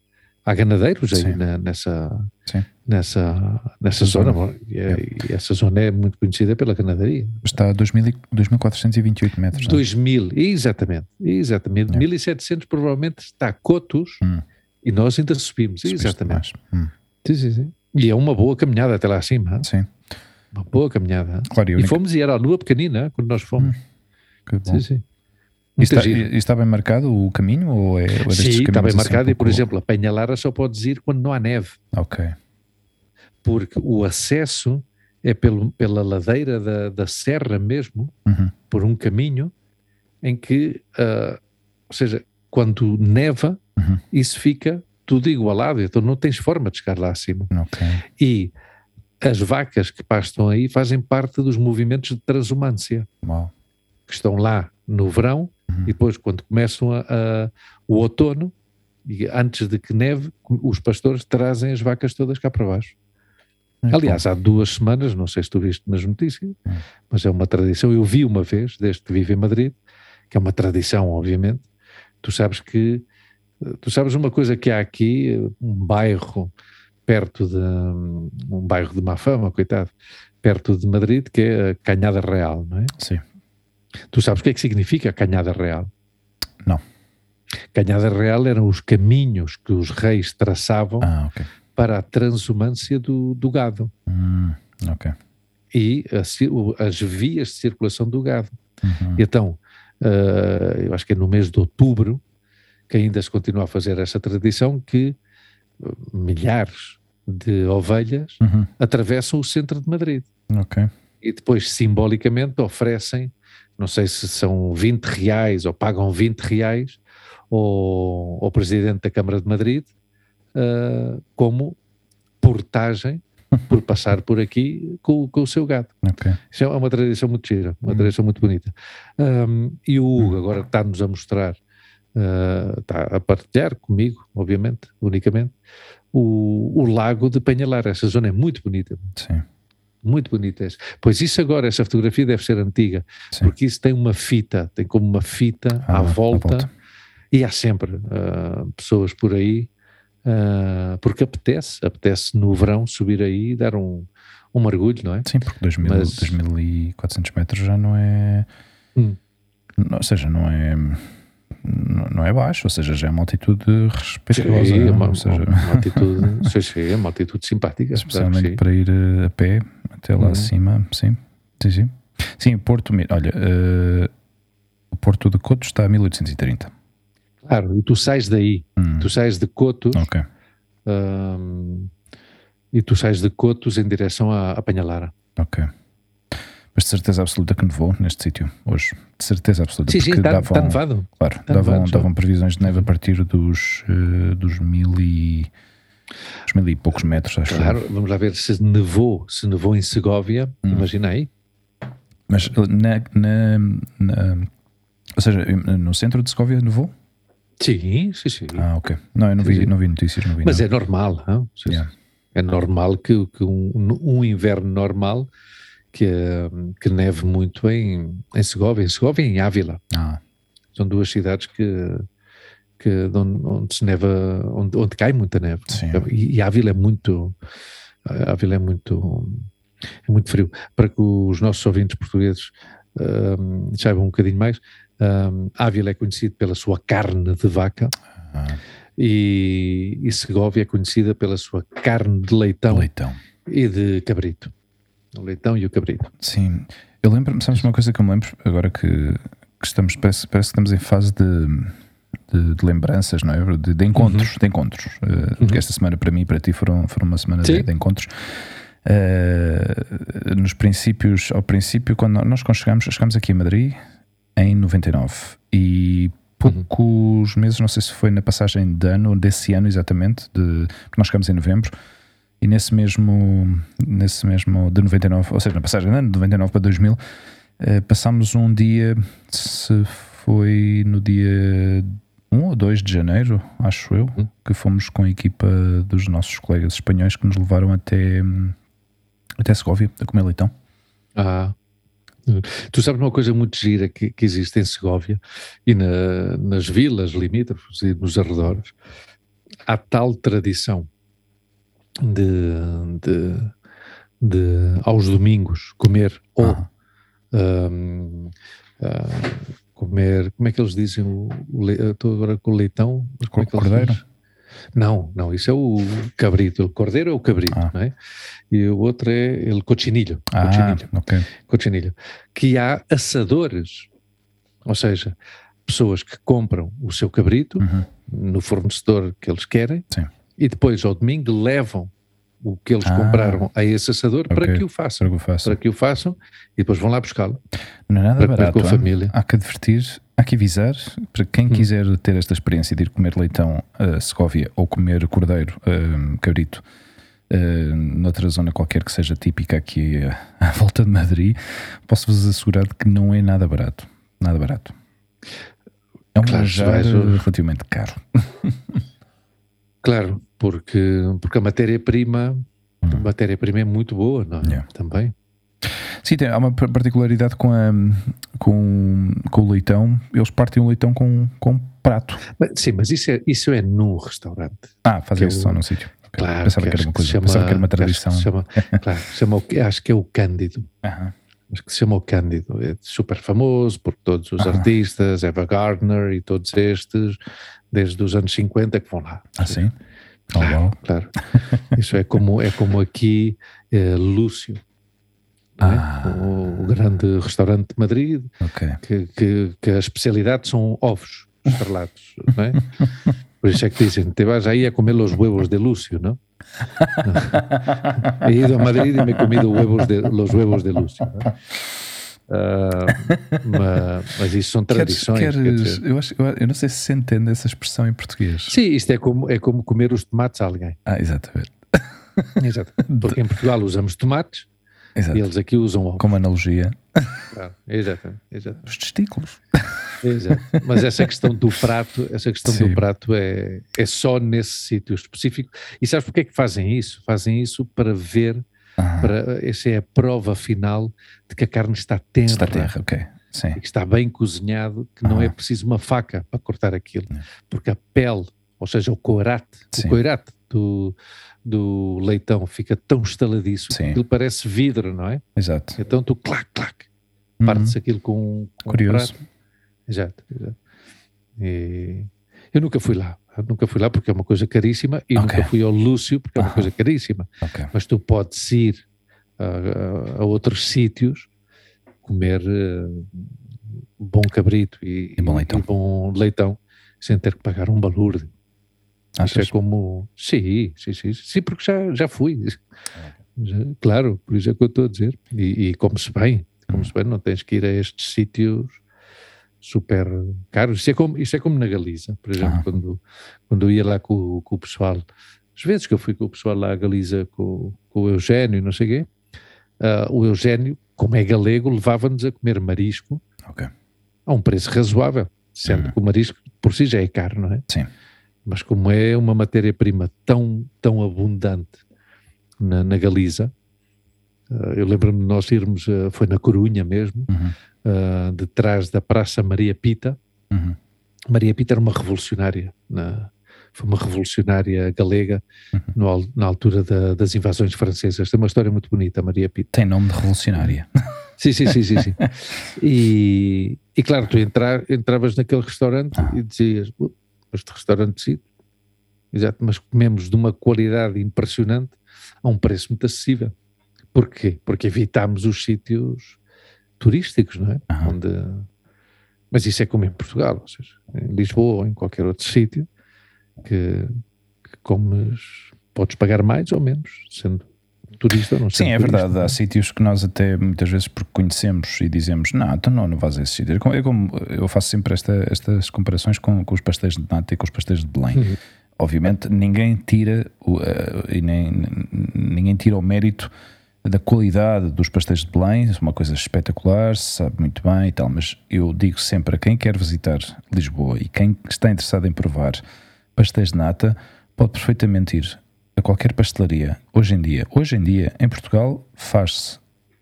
[SPEAKER 2] há ganadeiros aí na- nessa,
[SPEAKER 3] Sim.
[SPEAKER 2] Nessa, nessa zona. E, é- e essa zona é muito conhecida pela ganadaria.
[SPEAKER 3] Está a 2000 e- 2428 metros. não é?
[SPEAKER 2] 2000, exatamente, exatamente.
[SPEAKER 3] É.
[SPEAKER 2] 1700 provavelmente está Cotos
[SPEAKER 3] Hum.
[SPEAKER 2] e nós ainda subimos,
[SPEAKER 3] Subiste
[SPEAKER 2] exatamente.
[SPEAKER 3] Hum.
[SPEAKER 2] Sim, sim, sim. E é uma boa caminhada até lá acima?
[SPEAKER 3] Sim.
[SPEAKER 2] uma boa caminhada.
[SPEAKER 3] Claro, e, a única-
[SPEAKER 2] fomos e era a lua pequenina quando nós fomos.
[SPEAKER 3] que bom.
[SPEAKER 2] Sim, sim.
[SPEAKER 3] E está, e está bem marcado o caminho? Ou é, ou é
[SPEAKER 2] Sim, está bem
[SPEAKER 3] caminhos assim
[SPEAKER 2] marcado.
[SPEAKER 3] um
[SPEAKER 2] E, por exemplo, a Penhalara só podes ir quando não há neve,
[SPEAKER 3] Ok.
[SPEAKER 2] Porque o acesso é pelo, pela ladeira da, da serra mesmo,
[SPEAKER 3] Uhum.
[SPEAKER 2] por um caminho em que ah, Ou seja, quando neva,
[SPEAKER 3] Uhum.
[SPEAKER 2] isso fica tudo igualado, então não tens forma de chegar lá acima.
[SPEAKER 3] Ok.
[SPEAKER 2] E as vacas que pastam aí fazem parte dos movimentos de transumância,
[SPEAKER 3] Uau.
[SPEAKER 2] que estão lá no verão
[SPEAKER 3] Uhum.
[SPEAKER 2] e depois quando começam a, a- o outono, e antes de que neve, os pastores trazem as vacas todas cá para baixo.
[SPEAKER 3] Muito
[SPEAKER 2] Aliás, há duas semanas, não sei se tu viste nas notícias,
[SPEAKER 3] Hum.
[SPEAKER 2] mas é uma tradição. Eu vi uma vez, desde que vivo em Madrid, que é uma tradição, obviamente. Tu sabes que, tu sabes uma coisa que há aqui, um bairro perto de, um bairro de má fama, coitado, perto de Madrid, que é a Canhada Real, não é?
[SPEAKER 3] Sim.
[SPEAKER 2] Tu sabes o que é que significa a Canhada Real?
[SPEAKER 3] Não.
[SPEAKER 2] Canhada Real eram os caminhos que os reis traçavam
[SPEAKER 3] Ah, ok.
[SPEAKER 2] Para a transumância do, do gado.
[SPEAKER 3] Hum,
[SPEAKER 2] e a as vias de circulação do gado.
[SPEAKER 3] Uhum.
[SPEAKER 2] Então, eh, eu acho que é no mês de outubro que ainda se continua a fazer essa tradição que eh, milhares de ovelhas
[SPEAKER 3] Uhum.
[SPEAKER 2] atravessam o centro de Madrid e depois simbolicamente oferecem, não sei se são 20 reais ou pagam 20 reais ao, ao presidente da Câmara de Madrid eh, como portagem por passar por aqui com, com o seu gado.
[SPEAKER 3] Ok.
[SPEAKER 2] Isso é uma tradição muito gira, uma tradição muito bonita. Um, e o Hugo agora está-nos a mostrar, uh, está a partilhar comigo, obviamente, unicamente, o, o lago de Penhalar. Essa zona é muito bonita,
[SPEAKER 3] Sim.
[SPEAKER 2] muito bonita. essa. Pois isso agora, essa fotografia deve ser antiga,
[SPEAKER 3] Sim.
[SPEAKER 2] porque isso tem uma fita, tem como uma fita
[SPEAKER 3] Ah,
[SPEAKER 2] à, volta,
[SPEAKER 3] à volta.
[SPEAKER 2] e há sempre uh, pessoas por aí, uh, porque apetece, apetece no verão subir aí e dar um, um mergulho, não é?
[SPEAKER 3] Sim, porque 2000,
[SPEAKER 2] Mas-
[SPEAKER 3] 2400 metros já não é.
[SPEAKER 2] Hum.
[SPEAKER 3] não- ou seja, não é. Não não é baixo, ou seja, já é uma altitude respeitosa.
[SPEAKER 2] Sim, é uma,
[SPEAKER 3] ou seja,
[SPEAKER 2] uma altitude, sim, é uma altitude simpática. claro
[SPEAKER 3] especialmente
[SPEAKER 2] sim.
[SPEAKER 3] para ir eh, a pé até lá
[SPEAKER 2] Uhum.
[SPEAKER 3] acima. Sim, sim, sim. Sim, Porto, olha, eh, o Porto de Coto está a 1830.
[SPEAKER 2] Claro, e tu sais daí,
[SPEAKER 3] Hum,
[SPEAKER 2] tu sais de Cotos
[SPEAKER 3] Ok,
[SPEAKER 2] hum, e tu sais de Cotos em direção a, a Penhalara.
[SPEAKER 3] ok. Mas de certeza absoluta que nevou neste sítio hoje. De certeza absoluta.
[SPEAKER 2] Sim, sim, está
[SPEAKER 3] davam,
[SPEAKER 2] tá nevado.
[SPEAKER 3] Claro,
[SPEAKER 2] Está
[SPEAKER 3] davam,
[SPEAKER 2] nevado
[SPEAKER 3] davam previsões de neve a partir dos, eh, dos mil e. dos mil e poucos metros, acho.
[SPEAKER 2] Claro, vamos lá ver se nevou, se nevou em Segóvia,
[SPEAKER 3] Hum.
[SPEAKER 2] imagina aí.
[SPEAKER 3] Mas eh, na, na, na- Ou seja, no centro de Segovia nevou?
[SPEAKER 2] Sim, sim, sim.
[SPEAKER 3] Ah, ok. Não, eu não
[SPEAKER 2] Sim,
[SPEAKER 3] vi,
[SPEAKER 2] sim.
[SPEAKER 3] não vi notícias, não vi.
[SPEAKER 2] Mas
[SPEAKER 3] não.
[SPEAKER 2] é normal? Sim,
[SPEAKER 3] Yeah.
[SPEAKER 2] é normal que, que um, um inverno normal que, que neve muito em, em Segóvia, em Segóvia e em Ávila.
[SPEAKER 3] Ah,
[SPEAKER 2] São duas cidades que, que de onde, onde se neva, onde, onde cai muita neve.
[SPEAKER 3] Sim.
[SPEAKER 2] E, e Ávila é muito, Ávila é muito, é muito frio. Para que os nossos ouvintes portugueses hum, saibam um bocadinho mais, hum, Ávila é conhecido pela sua carne de vaca
[SPEAKER 3] ah,
[SPEAKER 2] e, e Segóvia é conhecida pela sua carne de leitão
[SPEAKER 3] leitão.
[SPEAKER 2] e de cabrito. O leitão e o cabrito.
[SPEAKER 3] Sim. Eu lembro-me, sabes uma coisa que eu me lembro agora que, que estamos, parece, parece que estamos em fase de, de, de lembranças, não é? De, de encontros, de encontros. Eh, Porque esta semana para mim e para ti foram, foram uma semana de, de encontros. Eh, nos princípios, ao princípio, quando nós quando chegamos, chegamos aqui a Madrid em 99 e poucos meses, não sei se foi na passagem de ano, desse ano exatamente, de, nós chegamos em novembro, e nesse mesmo, nesse mesmo de 99, ou seja, na passagem de ano de 99 para 2000, eh, passámos um dia, se foi no dia 1 ou 2 de janeiro, acho eu,
[SPEAKER 2] Hum.
[SPEAKER 3] que fomos com a equipa dos nossos colegas espanhóis que nos levaram até, hum, até Segovia a comer leitão.
[SPEAKER 2] Ah. Tu sabes uma coisa muito gira que, que existe em Segóvia e na- nas vilas limítrofes e nos arredores, há tal tradição de, de, de aos domingos comer ou
[SPEAKER 3] Ah,
[SPEAKER 2] hum, comer, como é que eles dizem? O, o estou agora com o leitão. mas como é que eles
[SPEAKER 3] Cordeiro?
[SPEAKER 2] dizem? Não, não, isso é o cabrito. O cordeiro é o cabrito,
[SPEAKER 3] Ah.
[SPEAKER 2] não é? E o outro é o cochinilho.
[SPEAKER 3] ah
[SPEAKER 2] cochinilho, que há assadores, ou seja, pessoas que compram o seu cabrito
[SPEAKER 3] Uhum.
[SPEAKER 2] no fornecedor que eles querem
[SPEAKER 3] Sim.
[SPEAKER 2] e depois ao domingo levam o que eles
[SPEAKER 3] Ah.
[SPEAKER 2] compraram a esse assador para
[SPEAKER 3] Ok.
[SPEAKER 2] que o façam.
[SPEAKER 3] Será que eu faço?
[SPEAKER 2] Para que o façam e depois vão lá buscá-lo
[SPEAKER 3] Não é nada
[SPEAKER 2] para
[SPEAKER 3] barato.
[SPEAKER 2] com a família.
[SPEAKER 3] Há que advertir, há que avisar para quem
[SPEAKER 2] Hum.
[SPEAKER 3] quiser ter esta experiência de ir comer leitão a Segovia ou comer cordeiro, hum, cabrito, hum, noutra zona qualquer que seja típica aqui eh, à volta de Madrid, posso-vos assegurar que não é nada barato. Nada barato. É um
[SPEAKER 2] Claro,
[SPEAKER 3] manjar relativamente caro.
[SPEAKER 2] Claro, porque, porque a matéria-prima a matéria-prima é muito boa, não é?
[SPEAKER 3] Yeah.
[SPEAKER 2] Também.
[SPEAKER 3] Sim, tem, há uma par- particularidade com, a, com, com o leitão. Eles partem o leitão com, com um prato.
[SPEAKER 2] Mas, sim, mas isso é, isso é num restaurante.
[SPEAKER 3] Ah, fazem
[SPEAKER 2] Que
[SPEAKER 3] isso
[SPEAKER 2] é
[SPEAKER 3] só num sítio.
[SPEAKER 2] Claro,
[SPEAKER 3] Pensava que, era
[SPEAKER 2] acho
[SPEAKER 3] uma
[SPEAKER 2] que
[SPEAKER 3] coisa, pensava que era uma
[SPEAKER 2] que
[SPEAKER 3] tradição.
[SPEAKER 2] chama, claro, chama acho que é o Cândido.
[SPEAKER 3] Aham.
[SPEAKER 2] Acho que se chama o Cândido. É super famoso por todos os
[SPEAKER 3] Aham.
[SPEAKER 2] artistas, Eva Gardner e todos estes, desde os anos 50 que vão lá.
[SPEAKER 3] Ah, sim? Oh,
[SPEAKER 2] Claro, claro. Isso é como, é como aqui eh, Lúcio, não é?
[SPEAKER 3] Ah.
[SPEAKER 2] o, grande restaurante de Madrid,
[SPEAKER 3] Ok.
[SPEAKER 2] que, que, que a especialidade são ovos estrelados, não é? Por isso é que dizem, te vas aí a comer los huevos de Lúcio, ¿no? He ido a Madrid y me he comido huevos de, los huevos de Lúcio. não Ah, ma- mas isso são
[SPEAKER 3] Queres,
[SPEAKER 2] tradições. quer
[SPEAKER 3] queres-
[SPEAKER 2] dizer.
[SPEAKER 3] eu, acho, eu, não sei se se entende essa expressão em português.
[SPEAKER 2] Sim, isto é como, é como comer os tomates a alguém.
[SPEAKER 3] Ah, exatamente.
[SPEAKER 2] Exato. Porque em Portugal usamos tomates
[SPEAKER 3] Exato.
[SPEAKER 2] e eles aqui usam ovos.
[SPEAKER 3] Como analogia,
[SPEAKER 2] Claro, exato, exato,
[SPEAKER 3] os testículos.
[SPEAKER 2] exato. Mas essa questão do prato, essa questão
[SPEAKER 3] Sim.
[SPEAKER 2] do prato é, é só nesse sítio específico. E sabes porque é que fazem isso? Fazem isso para ver,
[SPEAKER 3] Ah,
[SPEAKER 2] para, essa é a prova final de que a carne está tenra,
[SPEAKER 3] está terra, ok. Sim.
[SPEAKER 2] e que está bem cozinhado, que não
[SPEAKER 3] Ah.
[SPEAKER 2] é preciso uma faca para cortar aquilo,
[SPEAKER 3] Não.
[SPEAKER 2] porque a pele, ou seja, o coirate,
[SPEAKER 3] Sim.
[SPEAKER 2] o coirate do, do leitão fica tão estaladiço que
[SPEAKER 3] Sim.
[SPEAKER 2] aquilo parece vidro, não é?
[SPEAKER 3] Exato.
[SPEAKER 2] Então tu clac, clac,
[SPEAKER 3] Uhum.
[SPEAKER 2] partes aquilo com, com
[SPEAKER 3] Curioso.
[SPEAKER 2] um prato. Exato, exato. E eu nunca fui lá, nunca fui lá porque é uma coisa caríssima e
[SPEAKER 3] Ok.
[SPEAKER 2] nunca fui ao Lúcio porque é uma coisa caríssima.
[SPEAKER 3] Ok.
[SPEAKER 2] Mas tu podes ir a, a- outros sítios comer eh, bom cabrito e,
[SPEAKER 3] E bom leitão.
[SPEAKER 2] bom leitão sem ter que pagar um balúrdio. Isso é
[SPEAKER 3] Achas?
[SPEAKER 2] como. Sim, sim, sim. Sim, porque já, já fui. Já- claro, por isso é que eu estou a dizer. E, e come-se bem. Come-se bem, não tens que ir a estes sítios super caros. Isso é como, isso é como na Galiza, por exemplo,
[SPEAKER 3] Ah.
[SPEAKER 2] quando, quando eu ia lá com, com o pessoal. Às vezes que eu fui com o pessoal lá à Galiza, com, com o Eugénio e não sei o quê, ah, o Eugénio, como é galego, levava-nos a comer marisco
[SPEAKER 3] Ok.
[SPEAKER 2] a um preço razoável, sendo
[SPEAKER 3] Uhum.
[SPEAKER 2] que o marisco por si já é caro, não é?
[SPEAKER 3] Sim.
[SPEAKER 2] Mas como é uma matéria-prima tão, tão abundante na, na Galiza, eu lembro-me de nós irmos, ah, foi na Corunha mesmo,
[SPEAKER 3] Uhum.
[SPEAKER 2] ah, detrás da Praça Maria Pita.
[SPEAKER 3] Uhum.
[SPEAKER 2] Maria Pita era uma revolucionária, na- foi uma revolucionária galega
[SPEAKER 3] Uhum.
[SPEAKER 2] no na altura da- das invasões francesas. Tem uma história muito bonita, Maria Pita.
[SPEAKER 3] Tem nome de revolucionária.
[SPEAKER 2] Sim, sim, sim, sim. sim. E, e claro, tu entrar, entravas naquele restaurante
[SPEAKER 3] Ah.
[SPEAKER 2] e dizias, "Uh, este restaurante sim, exato, mas comemos de uma qualidade impressionante a um preço muito acessível. Porquê? Porque evitámos os sítios turísticos, não é?
[SPEAKER 3] Aham.
[SPEAKER 2] Onde, mas isso é como em Portugal, ou seja, em Lisboa ou em qualquer outro sítio, que, que comes, podes pagar mais ou menos, sendo turista ou não
[SPEAKER 3] Sim, é
[SPEAKER 2] turista,
[SPEAKER 3] verdade.
[SPEAKER 2] não é?
[SPEAKER 3] Há sítios que nós até muitas vezes porque conhecemos e dizemos, não, então não, não vais a esse sítio. É como- é como- eu faço sempre esta- estas comparações com, com os pastéis de nata e com os pastéis de Belém.
[SPEAKER 2] Uhum.
[SPEAKER 3] Obviamente ninguém tira o, eh, e nem, ninguém tira o mérito da qualidade dos pastéis de Belém, é uma coisa espetacular, se sabe muito bem e tal, mas eu digo sempre a quem quer visitar Lisboa e quem está interessado em provar pastéis de nata, pode perfeitamente ir a qualquer pastelaria hoje em dia. Hoje em dia, em Portugal, faz-se,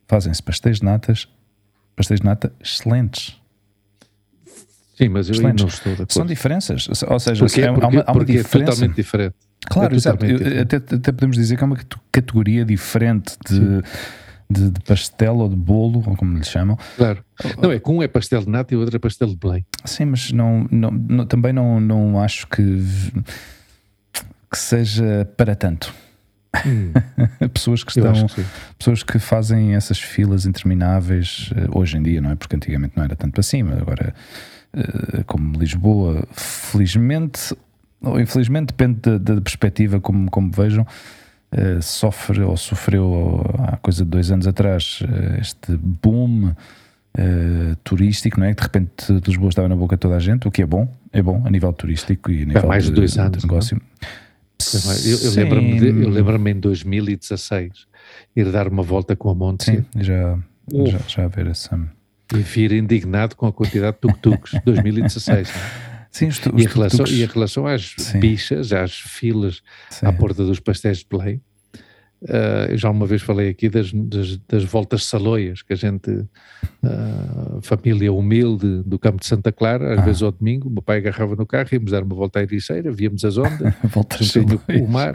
[SPEAKER 3] fazem-se pastéis de natas, pastéis de nata excelentes.
[SPEAKER 2] Sim, mas eu
[SPEAKER 3] Excelentes.
[SPEAKER 2] não estou de acordo.
[SPEAKER 3] São diferenças, ou seja,
[SPEAKER 2] Porquê?
[SPEAKER 3] há, há
[SPEAKER 2] Porque,
[SPEAKER 3] uma, há uma
[SPEAKER 2] porque é
[SPEAKER 3] diferença.
[SPEAKER 2] totalmente diferente.
[SPEAKER 3] Claro, exato. até, até podemos dizer que é uma categoria diferente de, de, de pastel ou de bolo, ou como lhe chamam.
[SPEAKER 2] Claro. Não, é que um é pastel de nata e o outro é pastel de Belém.
[SPEAKER 3] Sim, mas não, não- não- também não, não acho que, que seja para tanto. Pessoas que estão,
[SPEAKER 2] que
[SPEAKER 3] pessoas que fazem essas filas intermináveis eh, hoje em dia, não é? Porque antigamente não era tanto para cima, agora, eh, como Lisboa, felizmente ou infelizmente, depende da, da perspectiva como, como vejam, eh, sofre ou sofreu há coisa de dois anos atrás eh, este boom eh, turístico, não é? Que de repente Lisboa estava na boca de toda a gente, o que é bom, é bom a nível turístico e a nível
[SPEAKER 2] mais de dois
[SPEAKER 3] de
[SPEAKER 2] anos,
[SPEAKER 3] negócio.
[SPEAKER 2] Eu, eu lembro-me de- eu lembro-me em 2016 ir dar uma volta com a Monte
[SPEAKER 3] Sim, já,
[SPEAKER 2] Uf.
[SPEAKER 3] já, já ver essa.
[SPEAKER 2] e vir indignado com a quantidade de tuk-tuks 2016. É?
[SPEAKER 3] Sim, os, tu-
[SPEAKER 2] E, em relação, e em relação às
[SPEAKER 3] Sim.
[SPEAKER 2] bichas, às filas
[SPEAKER 3] sim.
[SPEAKER 2] à porta dos pastéis de Belém, ah, eu já uma vez falei aqui das, das, das voltas saloias, que a gente, ah, família humilde do campo de Santa Clara, às
[SPEAKER 3] Ah.
[SPEAKER 2] vezes ao domingo, o meu pai agarrava no carro, íamos dar uma volta à Ericeira, víamos as ondas,
[SPEAKER 3] sobre
[SPEAKER 2] o mar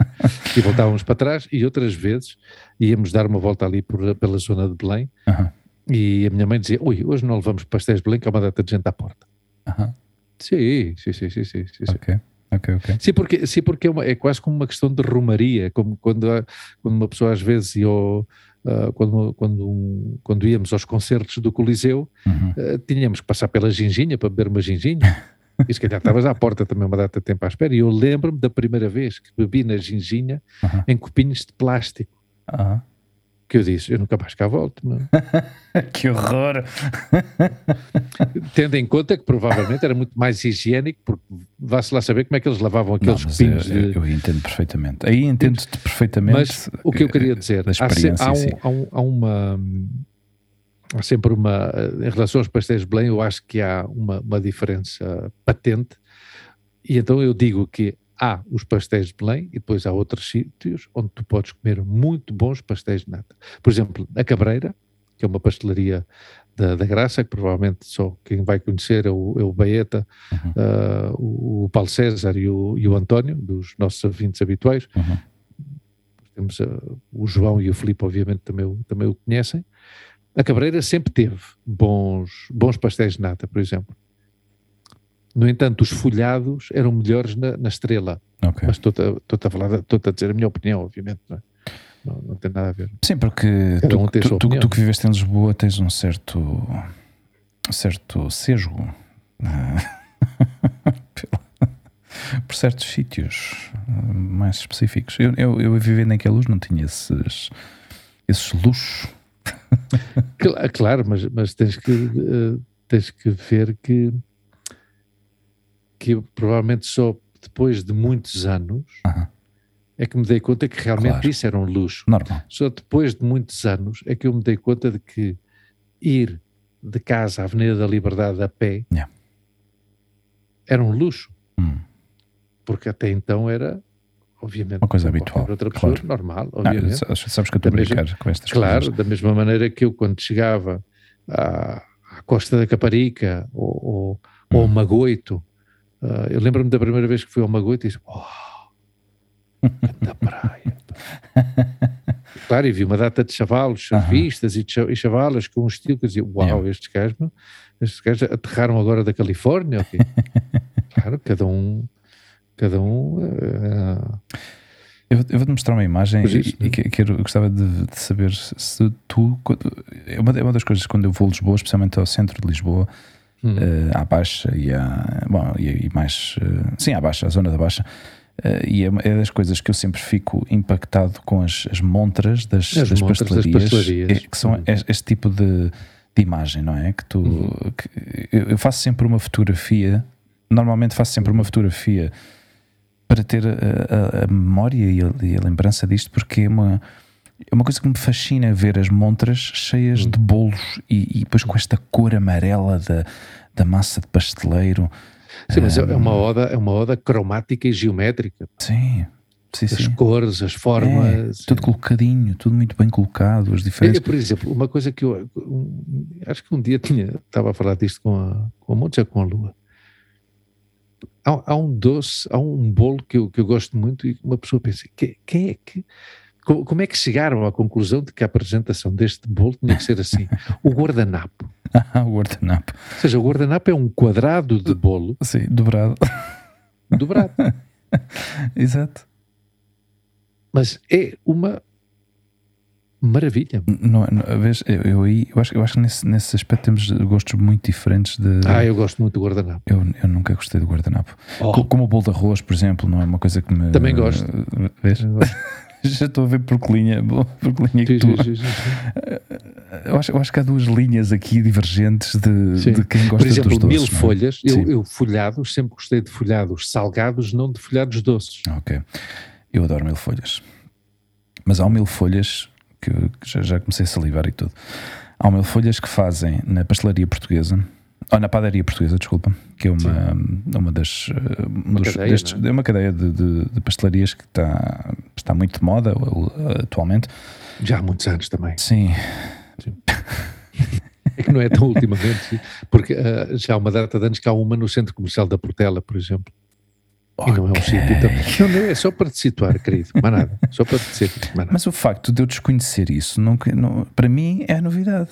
[SPEAKER 2] e voltávamos para trás e outras vezes íamos dar uma volta ali por, pela zona de Belém
[SPEAKER 3] Aham,
[SPEAKER 2] e a minha mãe dizia, ui, hoje não levamos pastéis de Belém que há uma data de gente à porta.
[SPEAKER 3] aham.
[SPEAKER 2] Sim, sim, sim, sim, sim, sim, sim.
[SPEAKER 3] Ok, ok, ok.
[SPEAKER 2] Sim, porque, sim, porque é, uma- é quase como uma questão de romaria, como quando, há- quando uma pessoa às vezes ia ao, ah, quando, quando, um- quando íamos aos concertos do Coliseu,
[SPEAKER 3] Uhum.
[SPEAKER 2] ah, tínhamos que passar pela ginginha para beber uma ginginha. E se calhar estavas à porta também uma data de tempo à espera. E eu lembro-me da primeira vez que bebi na ginginha
[SPEAKER 3] Aham.
[SPEAKER 2] em copinhos de plástico.
[SPEAKER 3] Aham.
[SPEAKER 2] Que eu disse, eu nunca mais cá volto. é?
[SPEAKER 3] Que horror!
[SPEAKER 2] Tendo em conta que provavelmente era muito mais higiênico, porque vá-se lá saber como é que eles lavavam aqueles
[SPEAKER 3] Não, eu,
[SPEAKER 2] de,
[SPEAKER 3] eu entendo perfeitamente. Aí entendo-te perfeitamente.
[SPEAKER 2] Mas o que eu queria
[SPEAKER 3] eh,
[SPEAKER 2] dizer, há, se- há um-
[SPEAKER 3] si.
[SPEAKER 2] há um- há uma. Há sempre uma. Em relação aos pastéis de Belém, eu acho que há uma, uma diferença patente. E então eu digo que há os pastéis de Belém e depois há outros sítios onde tu podes comer muito bons pastéis de nata. Por exemplo, a Cabreira, que é uma pastelaria da, da Graça, que provavelmente só quem vai conhecer é o, é o Baeta,
[SPEAKER 3] Uhum.
[SPEAKER 2] ah, o, o Paulo César e o, e o António, dos nossos ouvintes habituais.
[SPEAKER 3] Uhum.
[SPEAKER 2] Temos ah, o João e o Filipe, obviamente, também, o- também o conhecem. A Cabreira sempre teve bons, bons pastéis de nata, por exemplo. No entanto, os folhados eram melhores na, na estrela.
[SPEAKER 3] Ok.
[SPEAKER 2] Mas estou-te a, falar, estou-te a dizer a minha opinião, obviamente. Não, é? não, não tem nada a ver.
[SPEAKER 3] Sim, porque
[SPEAKER 2] um
[SPEAKER 3] tu, tu- tu que viveste em Lisboa tens um certo um certo sesgo pela- por certos sítios ah, mais específicos. Eu, eu, eu vivendo em Queluz não tinha esses, esses luxos.
[SPEAKER 2] Cla- Claro, mas, mas tens, que, eh, tens que ver que, que provavelmente só depois de muitos anos é que me dei conta que realmente
[SPEAKER 3] Claro.
[SPEAKER 2] isso era um luxo.
[SPEAKER 3] Normal.
[SPEAKER 2] Só depois de muitos anos é que eu me dei conta de que ir de casa à Avenida da Liberdade a pé
[SPEAKER 3] Yeah.
[SPEAKER 2] era um luxo,
[SPEAKER 3] Hum.
[SPEAKER 2] porque até então era, obviamente,
[SPEAKER 3] Uma coisa habitual,
[SPEAKER 2] outra pessoa,
[SPEAKER 3] claro.
[SPEAKER 2] normal, obviamente.
[SPEAKER 3] sa- sabes que eu estou a
[SPEAKER 2] Da mesma-
[SPEAKER 3] brincar com estas
[SPEAKER 2] Claro,
[SPEAKER 3] coisas.
[SPEAKER 2] da mesma maneira que eu quando chegava à, à Costa da Caparica ou, ou, ou ao
[SPEAKER 3] Hum.
[SPEAKER 2] Magoito, ah, eu lembro-me da primeira vez que fui ao Magoito e disse, oh, da praia. pá." claro, e vi uma data de chavalos,
[SPEAKER 3] Aham.
[SPEAKER 2] surfistas e, cha- e chavalas com um estilo que eu dizia, uau, estes gajos, estes gajos aterraram agora da Califórnia, ok? claro, cada um, cada um, ah,
[SPEAKER 3] Eu, eu vou-te mostrar uma imagem e,
[SPEAKER 2] isso,
[SPEAKER 3] e
[SPEAKER 2] né?
[SPEAKER 3] que- quero, gostava de, de saber se tu. É uma, é uma das coisas quando eu vou a Lisboa, especialmente ao centro de Lisboa,
[SPEAKER 2] hum,
[SPEAKER 3] eh, à Baixa e, à, bom, e, e mais. eh, sim, à Baixa, à zona da Baixa. eh, e é, é das coisas que eu sempre fico impactado com as, as montras das,
[SPEAKER 2] As
[SPEAKER 3] das
[SPEAKER 2] montras das
[SPEAKER 3] pastelarias,
[SPEAKER 2] pastelarias.
[SPEAKER 3] eh, que são
[SPEAKER 2] Uhum.
[SPEAKER 3] es- este, tipo de, de imagem, não é? Que tu.
[SPEAKER 2] Uhum.
[SPEAKER 3] que- eu, eu faço sempre uma fotografia, normalmente faço sempre uma fotografia para ter a, a- a memória e a, e a lembrança disto, porque é uma, é uma coisa que me fascina ver as montras cheias
[SPEAKER 2] Hum.
[SPEAKER 3] de bolos e, e depois com esta cor amarela da, da massa de pasteleiro.
[SPEAKER 2] sim, mas é é uma oda, é uma oda cromática e geométrica.
[SPEAKER 3] Sim, sim,
[SPEAKER 2] As
[SPEAKER 3] sim.
[SPEAKER 2] cores, as
[SPEAKER 3] É,
[SPEAKER 2] formas.
[SPEAKER 3] tudo colocadinho, tudo muito bem colocado, as diferenças.
[SPEAKER 2] por exemplo, uma coisa que eu um, acho que um dia tinha, estava a falar disto com a, com a Monte, já com a Lua. Há, há um doce, há um bolo que eu, que eu gosto muito e uma pessoa pensa, que, quem é que. Co- Como é que chegaram à conclusão de que a apresentação deste bolo tinha que ser assim? O guardanapo.
[SPEAKER 3] Ah, o guardanapo.
[SPEAKER 2] Ou seja, o guardanapo é um quadrado de bolo
[SPEAKER 3] Sim, dobrado.
[SPEAKER 2] dobrado.
[SPEAKER 3] Exato.
[SPEAKER 2] Mas é uma maravilha.
[SPEAKER 3] Não, não, a vez, eu, eu, aí- eu acho, eu acho que nesse, nesse aspecto temos gostos muito diferentes de.
[SPEAKER 2] Ah, eu gosto muito do guardanapo.
[SPEAKER 3] eu, eu nunca gostei do guardanapo.
[SPEAKER 2] Oh,
[SPEAKER 3] Co- Como o bolo de arroz, por exemplo, não é uma coisa que me.
[SPEAKER 2] Também gosto.
[SPEAKER 3] Vês? Já estou a ver por que linha, por que linha que tu.
[SPEAKER 2] Sim, sim, sim, sim.
[SPEAKER 3] Eu acho, eu acho que há duas linhas aqui divergentes de, de quem gosta
[SPEAKER 2] Por exemplo,
[SPEAKER 3] dos doces.
[SPEAKER 2] mil
[SPEAKER 3] não é?
[SPEAKER 2] folhas, eu,
[SPEAKER 3] Sim.
[SPEAKER 2] eu folhados, sempre gostei de folhados salgados, não de folhados doces.
[SPEAKER 3] Ok. Eu adoro mil folhas. Mas há um mil folhas que, eu- que já, já comecei a salivar e tudo. Há um mil folhas que fazem na pastelaria portuguesa, ou na padaria portuguesa, desculpa, que é uma, uma das. eh, um dos-
[SPEAKER 2] cadeia,
[SPEAKER 3] destes-
[SPEAKER 2] não
[SPEAKER 3] é uma cadeia de, de- de pastelarias que está, está muito de moda atualmente.
[SPEAKER 2] Já há muitos anos também.
[SPEAKER 3] Sim,
[SPEAKER 2] É que não é tão ultimamente, sim, porque ah, já há uma data de anos que há uma no centro comercial da Portela, por exemplo. E não é um sítio. tão- Não, não, é só para te situar, querido. Mais nada. Só para te dizer. Nada.
[SPEAKER 3] Mas o facto de eu desconhecer isso, não, não- para mim, é novidade.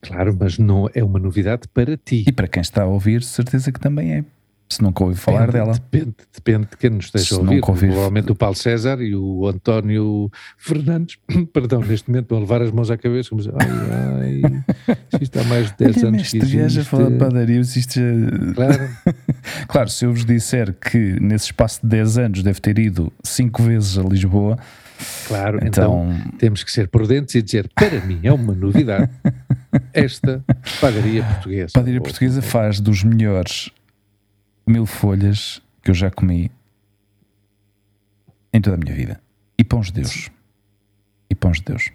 [SPEAKER 2] Claro, mas não é uma novidade para ti.
[SPEAKER 3] E para quem está a ouvir, certeza que também é. Se nunca ouviu falar dela.
[SPEAKER 2] Depende, depende de quem nos esteja a ouvir.
[SPEAKER 3] ouvir-
[SPEAKER 2] Provavelmente o Paulo César e o António Fernandes, perdão, neste momento vão levar as mãos à cabeça, como dizer, ai, ai, isto há mais de 10
[SPEAKER 3] Olha,
[SPEAKER 2] anos que
[SPEAKER 3] este gajo a
[SPEAKER 2] existe.
[SPEAKER 3] falar de padaria, isto já...
[SPEAKER 2] Claro,
[SPEAKER 3] Claro, se eu vos disser que nesse espaço de 10 anos deve ter ido 5 vezes a Lisboa,
[SPEAKER 2] claro. Então,
[SPEAKER 3] então,
[SPEAKER 2] temos que ser prudentes e dizer, para mim é uma novidade esta padaria portuguesa.
[SPEAKER 3] padaria portuguesa faz dos melhores mil folhas que eu já comi em toda a minha vida. E pães de Deus. E pães de Deus.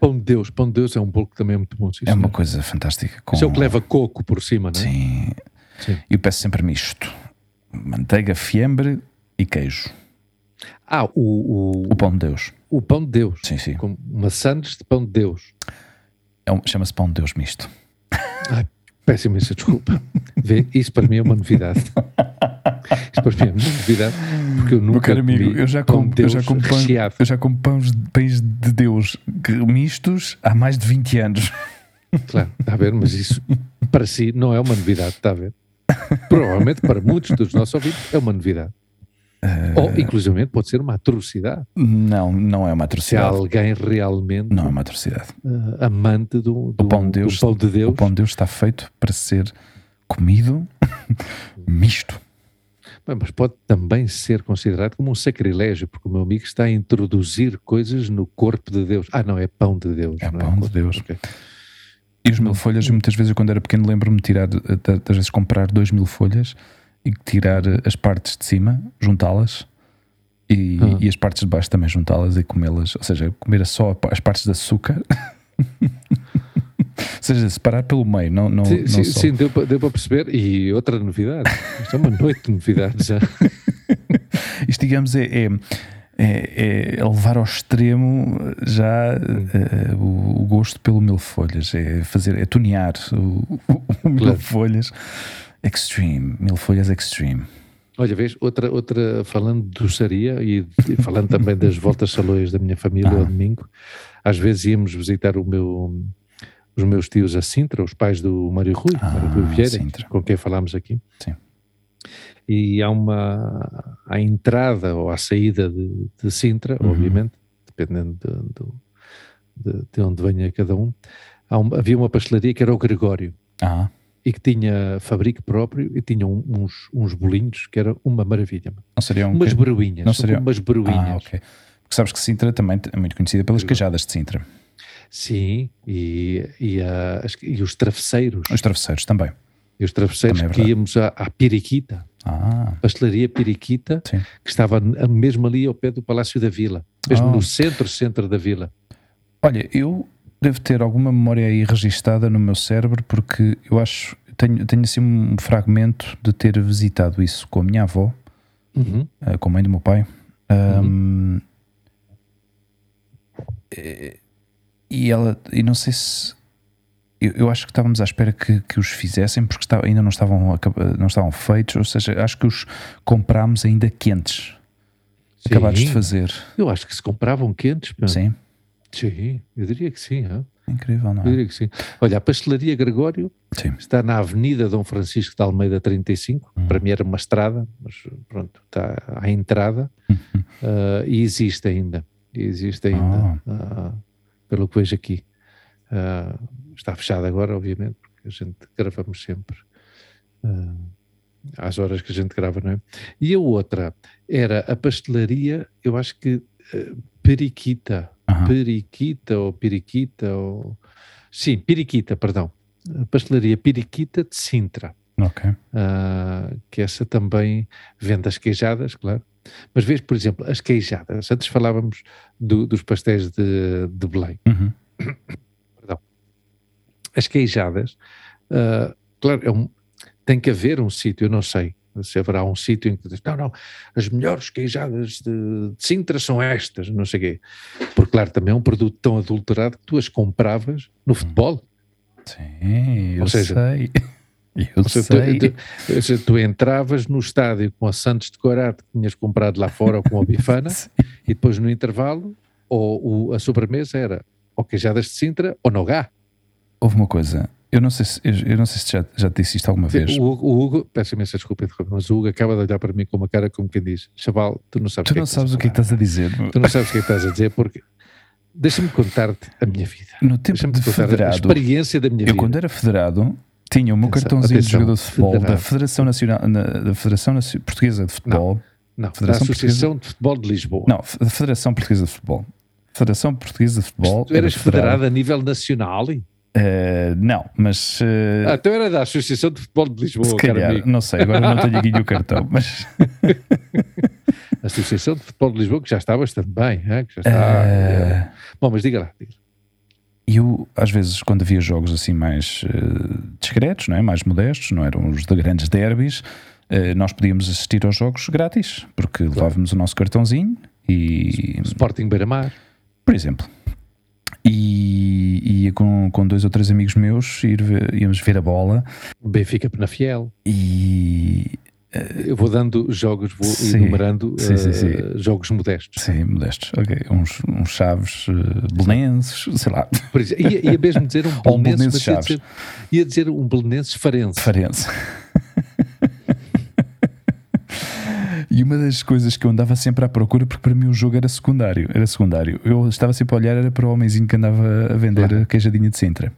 [SPEAKER 2] Pão de Deus, pão de Deus é um bolo que também é muito bom. sim,
[SPEAKER 3] É uma coisa fantástica. Com...
[SPEAKER 2] Isso é o que leva coco por cima, não é?
[SPEAKER 3] Sim.
[SPEAKER 2] Sim.
[SPEAKER 3] Eu peço sempre misto. Manteiga, fiambre e queijo.
[SPEAKER 2] Ah, o, o,
[SPEAKER 3] O pão de Deus.
[SPEAKER 2] o pão de Deus.
[SPEAKER 3] Sim, sim.
[SPEAKER 2] Com maçãs de pão de Deus.
[SPEAKER 3] É um- Chama-se pão de Deus misto.
[SPEAKER 2] Ai, peço imensa desculpa. Vê, isso para mim é uma novidade. Isso para mim é uma novidade, porque eu nunca
[SPEAKER 3] Meu amigo, eu já
[SPEAKER 2] pão
[SPEAKER 3] como, eu já como, pão, eu já como pães, pães de Deus mistos há mais de 20 anos.
[SPEAKER 2] Claro, está a ver, mas isso para si não é uma novidade, está a ver? Provavelmente para muitos dos nossos ouvintes é uma novidade.
[SPEAKER 3] Eh,
[SPEAKER 2] Ou, inclusivamente, pode ser uma atrocidade.
[SPEAKER 3] Não, não é uma
[SPEAKER 2] Se
[SPEAKER 3] atrocidade.
[SPEAKER 2] alguém realmente
[SPEAKER 3] Não é uma atrocidade.
[SPEAKER 2] eh, amante do, do,
[SPEAKER 3] O pão de Deus,
[SPEAKER 2] do pão de Deus,
[SPEAKER 3] o pão de Deus está feito para ser comido misto.
[SPEAKER 2] Bem, mas pode também ser considerado como um sacrilégio, porque o meu amigo está a introduzir coisas no corpo de Deus. Ah, não, é pão de Deus.
[SPEAKER 3] É
[SPEAKER 2] não
[SPEAKER 3] pão de
[SPEAKER 2] corpo.
[SPEAKER 3] Deus.
[SPEAKER 2] Ok.
[SPEAKER 3] E os mil folhas, eu muitas vezes, eu, quando era pequeno, lembro-me de tirar, de- das vezes comprar dois mil folhas e tirar eh, as partes de cima, juntá-las e,
[SPEAKER 2] Ah.
[SPEAKER 3] e as partes de baixo também juntá-las e comê-las. Ou seja, comer só as partes de açúcar. Ou seja, separar pelo meio, não, não,
[SPEAKER 2] Sim,
[SPEAKER 3] não
[SPEAKER 2] sim, sim, deu, para, perceber. E outra novidade. Isto é uma noite de novidades. já.
[SPEAKER 3] Isto, digamos, é, é, é- é levar ao extremo já eh, o, o gosto pelo mil folhas, é fazer, é tunear o, o- o mil
[SPEAKER 2] Claro.
[SPEAKER 3] Extreme, mil folhas extreme.
[SPEAKER 2] Olha, vês, outra, outra falando de doçaria e, falando também das voltas salões da minha família
[SPEAKER 3] Ah.
[SPEAKER 2] ao domingo, às vezes íamos visitar o meu, os meus tios a Sintra, os pais do Mário Rui,
[SPEAKER 3] Ah,
[SPEAKER 2] Mário Rui Vieira,
[SPEAKER 3] Sintra.
[SPEAKER 2] com quem falámos aqui.
[SPEAKER 3] Sim.
[SPEAKER 2] E há uma, à entrada ou à saída de, de Sintra,
[SPEAKER 3] Uhum.
[SPEAKER 2] obviamente, dependendo de, de, de onde venha cada um, há um- havia uma pastelaria que era o Gregório
[SPEAKER 3] Ah,
[SPEAKER 2] e que tinha fabrico próprio e tinha uns, uns bolinhos que era uma maravilha.
[SPEAKER 3] não seria um
[SPEAKER 2] Umas
[SPEAKER 3] que-
[SPEAKER 2] bruinhas,
[SPEAKER 3] não
[SPEAKER 2] são
[SPEAKER 3] seria-
[SPEAKER 2] como umas bruinhas.
[SPEAKER 3] Ah, ok. Porque sabes que Sintra também é muito conhecida pelas cajadas de Sintra.
[SPEAKER 2] Sim, e, e, a- e os travesseiros,
[SPEAKER 3] Os travesseiros também.
[SPEAKER 2] e os travesseiros
[SPEAKER 3] é
[SPEAKER 2] que íamos à, à Piriquita,
[SPEAKER 3] Ah,
[SPEAKER 2] pastelaria Piriquita,
[SPEAKER 3] sim.
[SPEAKER 2] que estava mesmo ali ao pé do Palácio da Vila, mesmo
[SPEAKER 3] Ah.
[SPEAKER 2] no centro, centro da Vila.
[SPEAKER 3] Olha, eu devo ter alguma memória aí registada no meu cérebro porque eu acho, tenho, tenho assim um fragmento de ter visitado isso com a minha avó,
[SPEAKER 2] Uhum.
[SPEAKER 3] eh, com a mãe do meu pai. Ahm, eh, e ela, e não sei se eu, eu acho que estávamos à espera que, que os fizessem porque está- ainda não estavam, não estavam feitos, ou seja, acho que os comprámos ainda quentes, acabados de
[SPEAKER 2] Sim,
[SPEAKER 3] fazer.
[SPEAKER 2] Eu acho que se compravam quentes.
[SPEAKER 3] Sim,
[SPEAKER 2] Sim, eu diria que sim.
[SPEAKER 3] incrível, não
[SPEAKER 2] Eu
[SPEAKER 3] é?
[SPEAKER 2] diria que sim. Olha, a pastelaria Gregório
[SPEAKER 3] Sim.
[SPEAKER 2] está na Avenida Dom Francisco de Almeida 35.
[SPEAKER 3] Uhum.
[SPEAKER 2] Para mim era uma estrada, mas pronto, está à entrada
[SPEAKER 3] Uhum.
[SPEAKER 2] ah, e existe ainda. E Existe ainda, ah, pelo que vejo aqui. Ah, está fechado agora, obviamente, porque a gente gravamos sempre às horas que a gente grava, não é? E a outra era a pastelaria, eu acho que periquita. Periquita ou periquita ou... Sim, periquita, perdão. A pastelaria periquita de Sintra.
[SPEAKER 3] Ok.
[SPEAKER 2] Ah, que essa também vende as queijadas, claro. Mas vês, por exemplo, as queijadas. Antes falávamos do- dos pastéis de, de Belém.
[SPEAKER 3] Uhum.
[SPEAKER 2] As queijadas, ah, claro, é um- tem que haver um sítio, eu não sei se haverá um sítio em que diz, não, não, as melhores queijadas de, de Sintra são estas, não sei o quê. Porque, claro, também é um produto tão adulterado que tu as compravas no futebol.
[SPEAKER 3] Sim, eu
[SPEAKER 2] Ou seja,
[SPEAKER 3] sei. Eu
[SPEAKER 2] seja,
[SPEAKER 3] sei.
[SPEAKER 2] tu, tu- ou seja, tu entravas no estádio com a Santos decorado que tinhas comprado lá fora ou com a bifana e depois no intervalo ou o- a sobremesa era ou queijadas de Sintra ou Nogá.
[SPEAKER 3] Houve uma coisa. Eu não sei se, eu, eu não sei se já, já te disse isto alguma vez.
[SPEAKER 2] O, Hugo- o Hugo, peço imensa desculpa, mas o Hugo acaba de olhar para mim com uma cara como quem diz: Chaval, tu não sabes
[SPEAKER 3] Tu não sabes o que é que estás a dizer.
[SPEAKER 2] Tu não sabes o que é que estás a dizer porque deixa-me contar-te a minha vida.
[SPEAKER 3] No tempo de
[SPEAKER 2] contar a
[SPEAKER 3] federado,
[SPEAKER 2] experiência da minha
[SPEAKER 3] eu
[SPEAKER 2] vida.
[SPEAKER 3] quando era federado tinha o meu
[SPEAKER 2] Atenção,
[SPEAKER 3] cartãozinho de
[SPEAKER 2] atenção,
[SPEAKER 3] jogador de futebol da
[SPEAKER 2] federado.
[SPEAKER 3] Federação Nacional, na- da Federação Naci- Portuguesa de Futebol.
[SPEAKER 2] Não,
[SPEAKER 3] Federação
[SPEAKER 2] da Associação de Futebol de Lisboa.
[SPEAKER 3] Não, da Federação Portuguesa de Futebol. Federação Portuguesa de Futebol.
[SPEAKER 2] tu eras
[SPEAKER 3] era federado.
[SPEAKER 2] federado a nível nacional? e-
[SPEAKER 3] Eh, não, mas eh,
[SPEAKER 2] Ah, então era da Associação de Futebol de Lisboa,
[SPEAKER 3] se calhar, não sei, agora não tenho aqui o cartão, mas
[SPEAKER 2] A Associação de Futebol de Lisboa, que já está bastante bem. hein? Que já está,
[SPEAKER 3] eh,
[SPEAKER 2] Bom, mas diga lá. diga.
[SPEAKER 3] eu, às vezes, quando havia jogos assim mais discretos, não é? mais modestos, não eram os de grandes derbys, nós podíamos assistir aos jogos grátis, porque levávamos o nosso cartãozinho e,
[SPEAKER 2] Sporting Beira-Mar.
[SPEAKER 3] por exemplo, e ia com, com dois ou três amigos meus, ir ver- íamos ver a bola
[SPEAKER 2] Benfica Penafiel.
[SPEAKER 3] e
[SPEAKER 2] Eu vou dando jogos, vou
[SPEAKER 3] Sim.
[SPEAKER 2] enumerando
[SPEAKER 3] Sim, sim, sim.
[SPEAKER 2] jogos modestos.
[SPEAKER 3] sim, modestos, ok, uns, uns chaves eh, belenenses, sei lá,
[SPEAKER 2] Por ia, ia mesmo dizer um
[SPEAKER 3] um
[SPEAKER 2] belenenses,
[SPEAKER 3] Belenenses
[SPEAKER 2] mas ia
[SPEAKER 3] Chaves.
[SPEAKER 2] dizer, ia dizer um belenenses farense.
[SPEAKER 3] Farense. E uma das coisas que eu andava sempre à procura, porque para mim o jogo era secundário, era secundário. Eu estava sempre a olhar, era para o homenzinho que andava a vender
[SPEAKER 2] Claro.
[SPEAKER 3] a queijadinha de Sintra.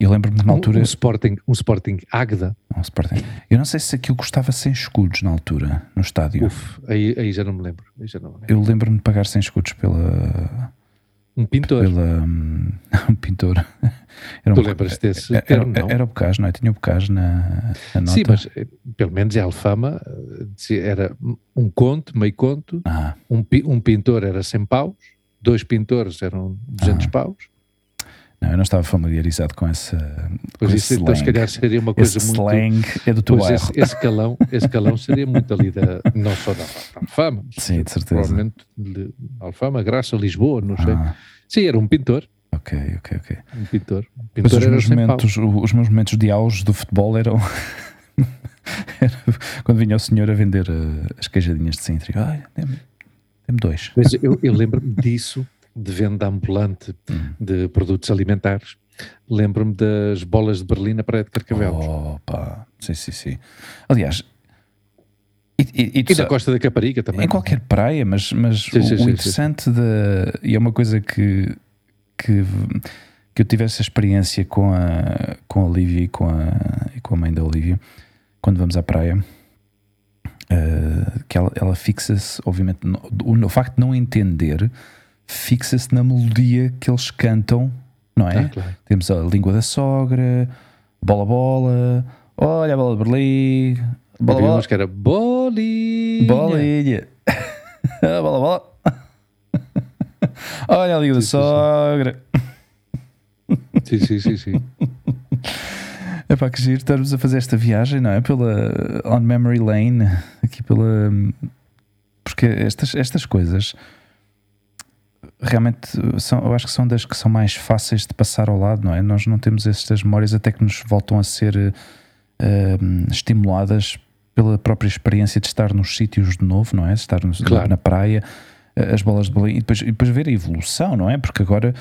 [SPEAKER 3] Eu lembro-me na
[SPEAKER 2] Um,
[SPEAKER 3] altura.
[SPEAKER 2] um Sporting, um Sporting Águeda.
[SPEAKER 3] um Sporting. Eu não sei se aquilo custava 100 escudos na altura, no estádio.
[SPEAKER 2] Uf, aí, aí já não me lembro. Aí já não me lembro.
[SPEAKER 3] Eu lembro-me de pagar 100 escudos pela.
[SPEAKER 2] Um pintor.
[SPEAKER 3] pela hum, um pintor. Era
[SPEAKER 2] Tu
[SPEAKER 3] um-
[SPEAKER 2] lembras desse
[SPEAKER 3] era,
[SPEAKER 2] termo,
[SPEAKER 3] era,
[SPEAKER 2] não?
[SPEAKER 3] era o Bocage, não é? Tinha o Bocage na, na nota.
[SPEAKER 2] Sim, mas eh, pelo menos é Alfama. eh, Era um conto, meio conto.
[SPEAKER 3] Ah,
[SPEAKER 2] Um, um pintor era 100 paus. Dois pintores eram 200
[SPEAKER 3] Ah.
[SPEAKER 2] paus.
[SPEAKER 3] Não, eu não estava familiarizado com essa.
[SPEAKER 2] Pois
[SPEAKER 3] com
[SPEAKER 2] isso
[SPEAKER 3] esse
[SPEAKER 2] então se
[SPEAKER 3] slang.
[SPEAKER 2] calhar seria uma coisa
[SPEAKER 3] Esse
[SPEAKER 2] muito...
[SPEAKER 3] slang é do teu
[SPEAKER 2] Pois
[SPEAKER 3] bairro.
[SPEAKER 2] esse, esse calão, esse calão seria muito ali da, não só da, Alfama, mas
[SPEAKER 3] Sim, de certeza.
[SPEAKER 2] provavelmente de Alfama, Graça, Lisboa, não sei.
[SPEAKER 3] Ah,
[SPEAKER 2] Sim, era um pintor,
[SPEAKER 3] ok, ok, ok.
[SPEAKER 2] um pintor. Um
[SPEAKER 3] Mas
[SPEAKER 2] pintor
[SPEAKER 3] os
[SPEAKER 2] era
[SPEAKER 3] meus,
[SPEAKER 2] 100 paus.
[SPEAKER 3] momentos, os meus momentos de auge do futebol eram. era quando vinha o senhor a vender eh, as queijadinhas de Sintra. e, dê-me dê-me dois.
[SPEAKER 2] Mas eu, eu lembro-me disso, de venda ambulante
[SPEAKER 3] Hum.
[SPEAKER 2] de produtos alimentares. Lembro-me das bolas de Berlim na Praia de Carcavelos.
[SPEAKER 3] Opa, sim, sim, sim. Aliás, e, e- e
[SPEAKER 2] e
[SPEAKER 3] sa-
[SPEAKER 2] Costa da Caparica também.
[SPEAKER 3] em qualquer praia, mas, mas
[SPEAKER 2] Sim,
[SPEAKER 3] o,
[SPEAKER 2] sim,
[SPEAKER 3] o
[SPEAKER 2] sim, sim.
[SPEAKER 3] interessante da. E é uma coisa que, que, que eu tive essa experiência com a, com a Olivia e com a, e com a mãe da Olivia, quando vamos à praia. eh, que ela, ela fixa-se, obviamente, no, o, o facto de não entender, fixa-se na melodia que eles cantam, não é?
[SPEAKER 2] Ah, claro.
[SPEAKER 3] Temos a língua da sogra, bola bola, olha a bola de Berlim, bola bola,
[SPEAKER 2] que era bolinha.
[SPEAKER 3] bolinha, bola bola, olha a língua da
[SPEAKER 2] Sim, sim, sim.
[SPEAKER 3] sogra.
[SPEAKER 2] Sim, sim, sim, sim.
[SPEAKER 3] É para que giro estarmos a fazer esta viagem, não é? Pela On Memory Lane, aqui pela. Porque estas, estas coisas realmente são, eu acho que são das que são mais fáceis de passar ao lado, não é? Nós não temos estas memórias até que nos voltam a ser eh, estimuladas pela própria experiência de estar nos sítios de novo, não é? De estar no-
[SPEAKER 2] Claro.
[SPEAKER 3] na praia, eh, as bolas de bolinha e depois, e depois ver a evolução, não é? Porque agora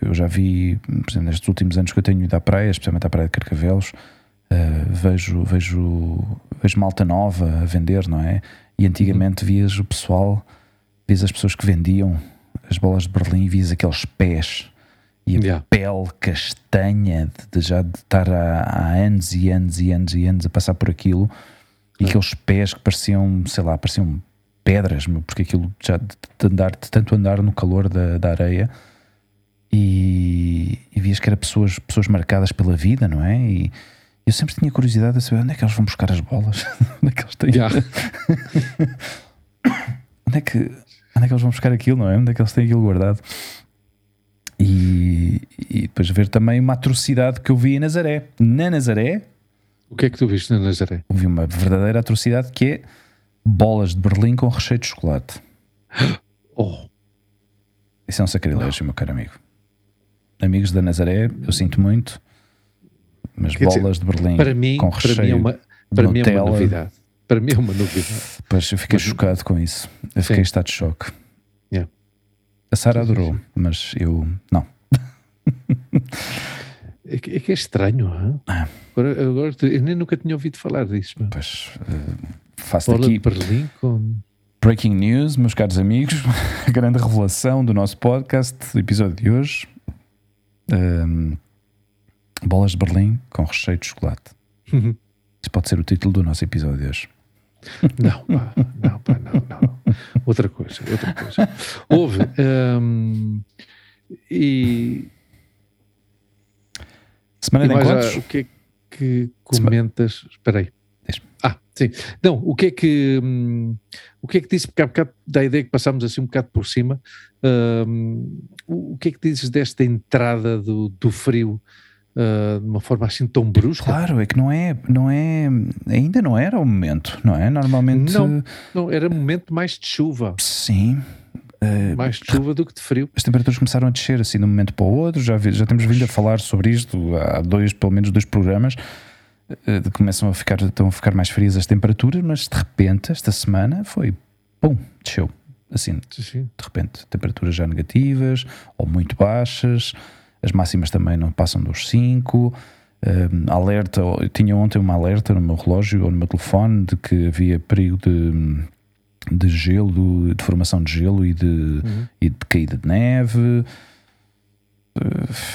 [SPEAKER 3] eu já vi, por exemplo, nestes últimos anos que eu tenho ido à praia, especialmente à praia de Carcavelos, eh, vejo, vejo, vejo malta nova a vender, não é? E antigamente vias o pessoal, vias as pessoas que vendiam as bolas de Berlim, vias aqueles pés e a
[SPEAKER 2] Yeah.
[SPEAKER 3] pele castanha de, de já de estar há, há anos e anos e anos e anos a passar por aquilo e aqueles pés que pareciam, sei lá, pareciam pedras, porque aquilo já de, andar, de tanto andar no calor da, da areia e, e vias que eram pessoas, pessoas marcadas pela vida, não é? E eu sempre tinha curiosidade de saber onde é que eles vão buscar as bolas, onde é que eles têm.
[SPEAKER 2] Já.
[SPEAKER 3] onde é que onde é que eles vão buscar aquilo, não é? Onde é que eles têm aquilo guardado? E, e depois ver também uma atrocidade que eu vi em Nazaré. Na Nazaré,
[SPEAKER 2] O que é que tu viste na Nazaré?
[SPEAKER 3] vi uma verdadeira atrocidade que é bolas de Berlim com recheio de chocolate.
[SPEAKER 2] Oh,
[SPEAKER 3] Isso é um sacrilégio, meu caro amigo. Amigos da Nazaré, eu sinto muito, mas
[SPEAKER 2] Quer dizer,
[SPEAKER 3] bolas de Berlim
[SPEAKER 2] mim,
[SPEAKER 3] com
[SPEAKER 2] para mim, é
[SPEAKER 3] recheio.
[SPEAKER 2] uma, para mim é uma
[SPEAKER 3] Nutella.
[SPEAKER 2] novidade. Para mim é uma novidade.
[SPEAKER 3] Pois eu fiquei
[SPEAKER 2] Mas-
[SPEAKER 3] chocado com isso. Eu fiquei em estado de choque.
[SPEAKER 2] Yeah.
[SPEAKER 3] A Sara adorou, mas eu não.
[SPEAKER 2] É que é, que é estranho?
[SPEAKER 3] Ah.
[SPEAKER 2] Agora, agora eu nem nunca tinha ouvido falar disso. meu.
[SPEAKER 3] Pois eh, faço
[SPEAKER 2] Bola
[SPEAKER 3] aqui
[SPEAKER 2] de Berlim com.
[SPEAKER 3] breaking news, meus caros amigos. A grande revelação do nosso podcast, do episódio de hoje. Ahm, bolas de Berlim com recheio de chocolate. Isso pode ser o título do nosso episódio de hoje.
[SPEAKER 2] Não, pá, não, pá, não, não. Outra coisa, outra coisa. Houve. hum, e,
[SPEAKER 3] Semana
[SPEAKER 2] e
[SPEAKER 3] de
[SPEAKER 2] já,
[SPEAKER 3] encontros.
[SPEAKER 2] o que é que comentas? Espera aí. Ah, sim. Não, o que é que. hum, o que é que disse? Porque há bocado da ideia que passámos assim um bocado por cima. hum, o, o que é que dizes desta entrada do, do frio ah, de uma forma assim tão brusca?
[SPEAKER 3] Claro, é que não é, não é, ainda não era o momento, não é? Normalmente,
[SPEAKER 2] Não. Não, era momento mais de chuva.
[SPEAKER 3] sim. eh,
[SPEAKER 2] Mais de chuva do que de frio.
[SPEAKER 3] as temperaturas começaram a descer assim de um momento para o outro. Já, vi- já temos vindo a falar sobre isto há dois, pelo menos dois programas. de- começam a ficar, estão a ficar mais frias as temperaturas, mas de repente, esta semana foi pum, desceu. Assim,
[SPEAKER 2] Sim, sim.
[SPEAKER 3] de repente, temperaturas já negativas ou muito baixas, as máximas também não passam dos 5. alerta, eu tinha ontem uma alerta no meu relógio ou no meu telefone de que havia perigo de, de gelo, de formação de gelo e de,
[SPEAKER 2] Uhum.
[SPEAKER 3] e de caída de neve. Eh,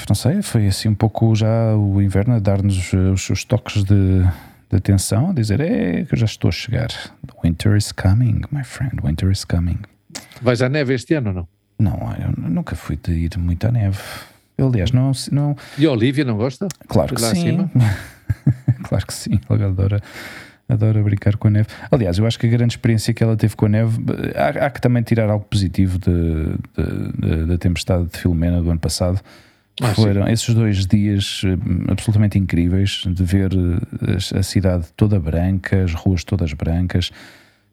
[SPEAKER 3] Não sei, foi assim um pouco já o inverno a dar-nos eh, os seus toques de, de atenção, a dizer: é que eu já estou a chegar. Winter is coming, my friend, winter is coming.
[SPEAKER 2] Vais à neve este ano ou não?
[SPEAKER 3] Não, eu nunca fui de ir muito à neve. Eu, aliás, não, não
[SPEAKER 2] E a Olívia não gosta?
[SPEAKER 3] claro que
[SPEAKER 2] Lá
[SPEAKER 3] sim. claro que sim. Ela adora, adora brincar com a neve. Aliás, eu acho que a grande experiência que ela teve com a neve, há, há que também tirar algo positivo da tempestade de Filomena do ano passado.
[SPEAKER 2] Ah,
[SPEAKER 3] Foram esses dois dias eh, absolutamente incríveis de ver eh, a cidade toda branca, as ruas todas brancas.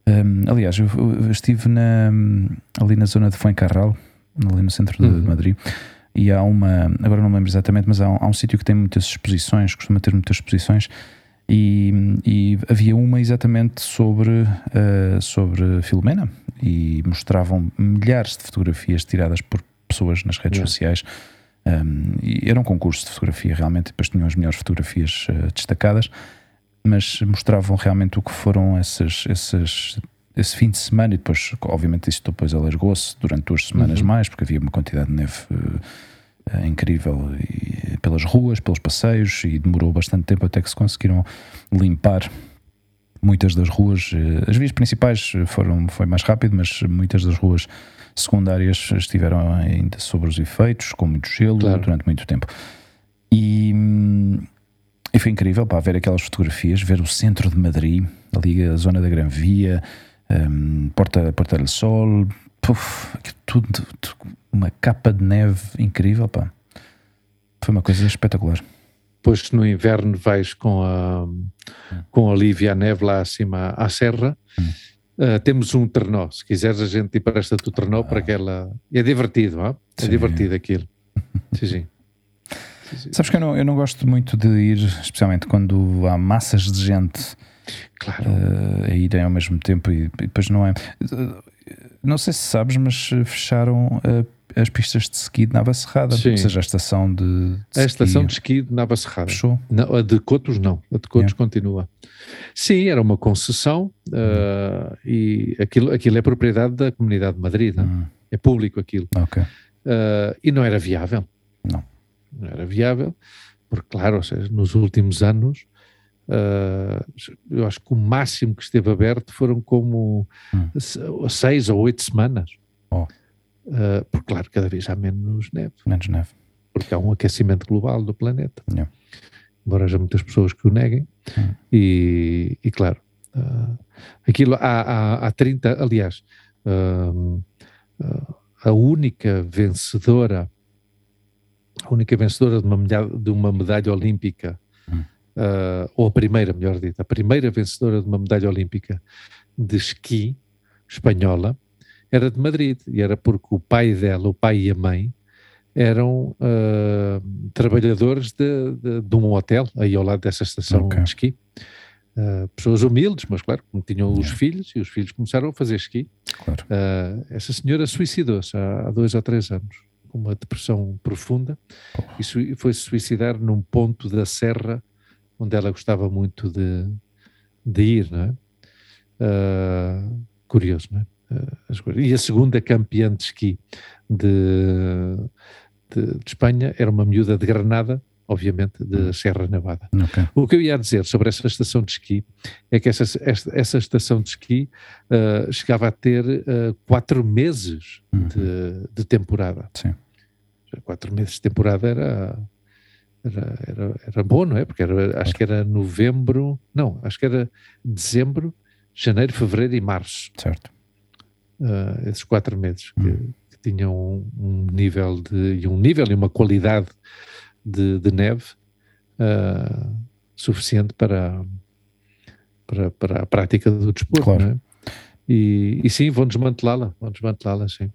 [SPEAKER 3] Hum, aliás, eu, eu estive na, ali na zona de Fuencarral, ali no centro
[SPEAKER 2] Uhum.
[SPEAKER 3] de Madrid, e há uma, agora não me lembro exatamente, mas há um, há um sítio que tem muitas exposições, costuma ter muitas exposições, e, e havia uma exatamente sobre, eh, sobre Filomena, e mostravam milhares de fotografias tiradas por pessoas nas redes
[SPEAKER 2] Yeah.
[SPEAKER 3] sociais. Um, e era um concurso de fotografia realmente, depois tinham as melhores fotografias eh, destacadas, mas mostravam realmente o que foram esses, esses, esse fim de semana, e depois, obviamente, isso depois alargou-se durante duas semanas
[SPEAKER 2] Uhum.
[SPEAKER 3] mais, porque havia uma quantidade de neve eh, incrível e, pelas ruas, pelos passeios, e demorou bastante tempo até que se conseguiram limpar muitas das ruas. eh, As vias principais foram, foi mais rápido, mas muitas das ruas secundárias estiveram ainda sobre os efeitos, com muito gelo
[SPEAKER 2] Claro.
[SPEAKER 3] durante muito tempo. E, hum, e foi incrível pá, ver aquelas fotografias, ver o centro de Madrid, ali a zona da Gran Via, hum, Porta, Porta del Sol, puf, aquilo tudo, tudo, uma capa de neve incrível. Pá. Foi uma coisa espetacular.
[SPEAKER 2] Depois no inverno vais com a, com a Olívia à neve lá acima à serra. Ah, temos um trenó. Se quiseres, a gente empresta-te o trenó para que ela. É divertido, ah? é
[SPEAKER 3] Sim.
[SPEAKER 2] divertido aquilo. Sim, sim. Sim, sim.
[SPEAKER 3] Sabes que eu não, eu não gosto muito de ir, especialmente quando há massas de gente
[SPEAKER 2] Claro.
[SPEAKER 3] eh, a irem ao mesmo tempo e, e depois não é. Não sei se sabes, mas fecharam eh, as pistas de ski de Nava Serrada,
[SPEAKER 2] Sim.
[SPEAKER 3] ou seja, a estação de, de
[SPEAKER 2] a estação de
[SPEAKER 3] ski
[SPEAKER 2] de Nava Serrada.
[SPEAKER 3] fechou.
[SPEAKER 2] Não, a de Cotos não, a de Cotos
[SPEAKER 3] Yeah.
[SPEAKER 2] continua. Sim, era uma concessão ah, e aquilo, aquilo é propriedade da Comunidade de Madrid, não?
[SPEAKER 3] Hum,
[SPEAKER 2] é público aquilo.
[SPEAKER 3] ok.
[SPEAKER 2] Ah, e não era viável.
[SPEAKER 3] Não.
[SPEAKER 2] Não era viável, porque, claro, ou seja, nos últimos anos Uh, eu acho que o máximo que esteve aberto foram como
[SPEAKER 3] Hum.
[SPEAKER 2] se- seis ou oito semanas.
[SPEAKER 3] Oh.
[SPEAKER 2] Uh, porque, claro, cada vez há menos neve,
[SPEAKER 3] Menos neve.
[SPEAKER 2] porque há um aquecimento global do planeta.
[SPEAKER 3] Yeah.
[SPEAKER 2] Embora haja muitas pessoas que o neguem.
[SPEAKER 3] Hum.
[SPEAKER 2] E, e, claro, uh, aquilo há, há, há 30, aliás, uh, a única vencedora, a única vencedora de uma medalha, de uma medalha olímpica,
[SPEAKER 3] Hum.
[SPEAKER 2] Uh, ou a primeira, melhor dito, a primeira vencedora de uma medalha olímpica de esqui espanhola era de Madrid e era porque o pai dela, o pai e a mãe, eram uh, trabalhadores de, de, de um hotel aí ao lado dessa estação
[SPEAKER 3] Ok.
[SPEAKER 2] de esqui. Uh, pessoas humildes, mas claro, como tinham os
[SPEAKER 3] Yeah.
[SPEAKER 2] filhos e os filhos começaram a fazer esqui.
[SPEAKER 3] Claro.
[SPEAKER 2] Uh, essa senhora suicidou-se há, há dois ou três anos, com uma depressão profunda, e sui- foi se suicidar num ponto da serra onde ela gostava muito de, de ir, não é? Uh, curioso, não é? Uh, as coisas. e a segunda campeã de esqui de, de, de Espanha era uma miúda de Granada, obviamente, de Serra Nevada.
[SPEAKER 3] Ok.
[SPEAKER 2] O que eu ia dizer sobre essa estação de esqui é que essa, esta- essa estação de esqui ah, chegava a ter ah, quatro meses
[SPEAKER 3] Uhum.
[SPEAKER 2] de, de temporada.
[SPEAKER 3] Sim.
[SPEAKER 2] Quatro meses de temporada era, era, era, era bom, não é? Porque era, acho que era novembro, não, acho que era dezembro, janeiro, fevereiro e março.
[SPEAKER 3] Certo.
[SPEAKER 2] ah, esses quatro meses que,
[SPEAKER 3] Hum.
[SPEAKER 2] que tinham um, um nível de um nível e uma qualidade de, de neve ah, suficiente para, para, para a prática do desporto,
[SPEAKER 3] Claro.
[SPEAKER 2] não é? E, e sim, vão desmantelá-la, vão desmantelá-la, sim.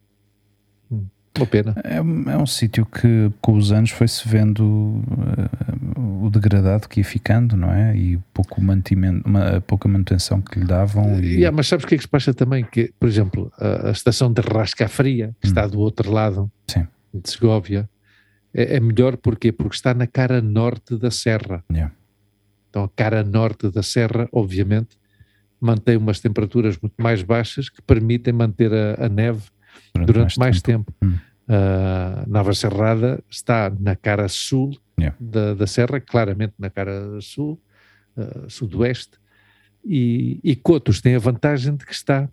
[SPEAKER 2] Hum, Uma pena.
[SPEAKER 3] É, um- é um sítio que com os anos foi-se vendo eh, o degradado que ia ficando, não é? E pouco mantimento, uma, pouca manutenção que lhe davam. E,
[SPEAKER 2] Yeah, mas sabes o que é que se passa também? Que, por exemplo, a, a estação de Rascafria, que está do outro lado
[SPEAKER 3] Hum. Sim.
[SPEAKER 2] de Segóvia, é, é melhor porquê? Porque está na cara norte da serra.
[SPEAKER 3] Yeah.
[SPEAKER 2] Então, a cara norte da serra, obviamente, mantém umas temperaturas muito mais baixas que permitem manter a, a neve durante, mais, tempo.
[SPEAKER 3] Hum.
[SPEAKER 2] A Nava Serrada está na cara sul
[SPEAKER 3] Yeah.
[SPEAKER 2] da, da serra, claramente na cara sul, ah, sudoeste, e, e Cotos tem a vantagem de que está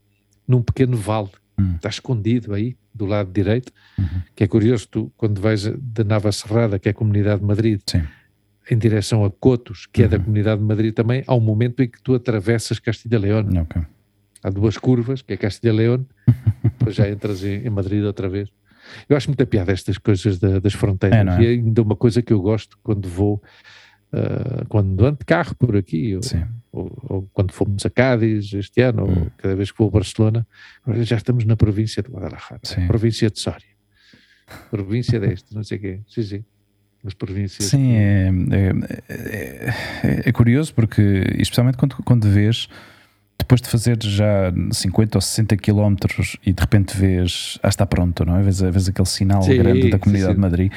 [SPEAKER 2] num pequeno vale,
[SPEAKER 3] Hum.
[SPEAKER 2] está escondido aí, do lado direito,
[SPEAKER 3] Uhum.
[SPEAKER 2] que é curioso, tu quando vais da Nava Serrada, que é a Comunidade de Madrid,
[SPEAKER 3] Sim.
[SPEAKER 2] em direção a Cotos, que é da
[SPEAKER 3] Uhum.
[SPEAKER 2] Comunidade de Madrid também, há um momento em que tu atravessas Castilha-León.
[SPEAKER 3] Ok.
[SPEAKER 2] Há duas curvas, que é Castilha-León, depois já entras em, em Madrid outra vez. Eu acho muita piada estas coisas da- das fronteiras.
[SPEAKER 3] É, é?
[SPEAKER 2] E ainda uma coisa que eu gosto quando vou, ah, quando ando de carro por aqui, ou, ou- ou quando fomos a Cádiz este ano,
[SPEAKER 3] Hum.
[SPEAKER 2] ou cada vez que vou a Barcelona, já estamos na província de Guadalajara, província de Soria, província deste, não sei o quê. Sim, sim. As províncias.
[SPEAKER 3] Sim,
[SPEAKER 2] que-
[SPEAKER 3] é, é, é- é curioso porque, especialmente quando, quando vês, depois de fazer já 50 ou 60 quilómetros e de repente vês, ah, está pronto, não é? Vês, vês aquele sinal
[SPEAKER 2] Sim,
[SPEAKER 3] grande da Comunidade
[SPEAKER 2] sim.
[SPEAKER 3] de Madrid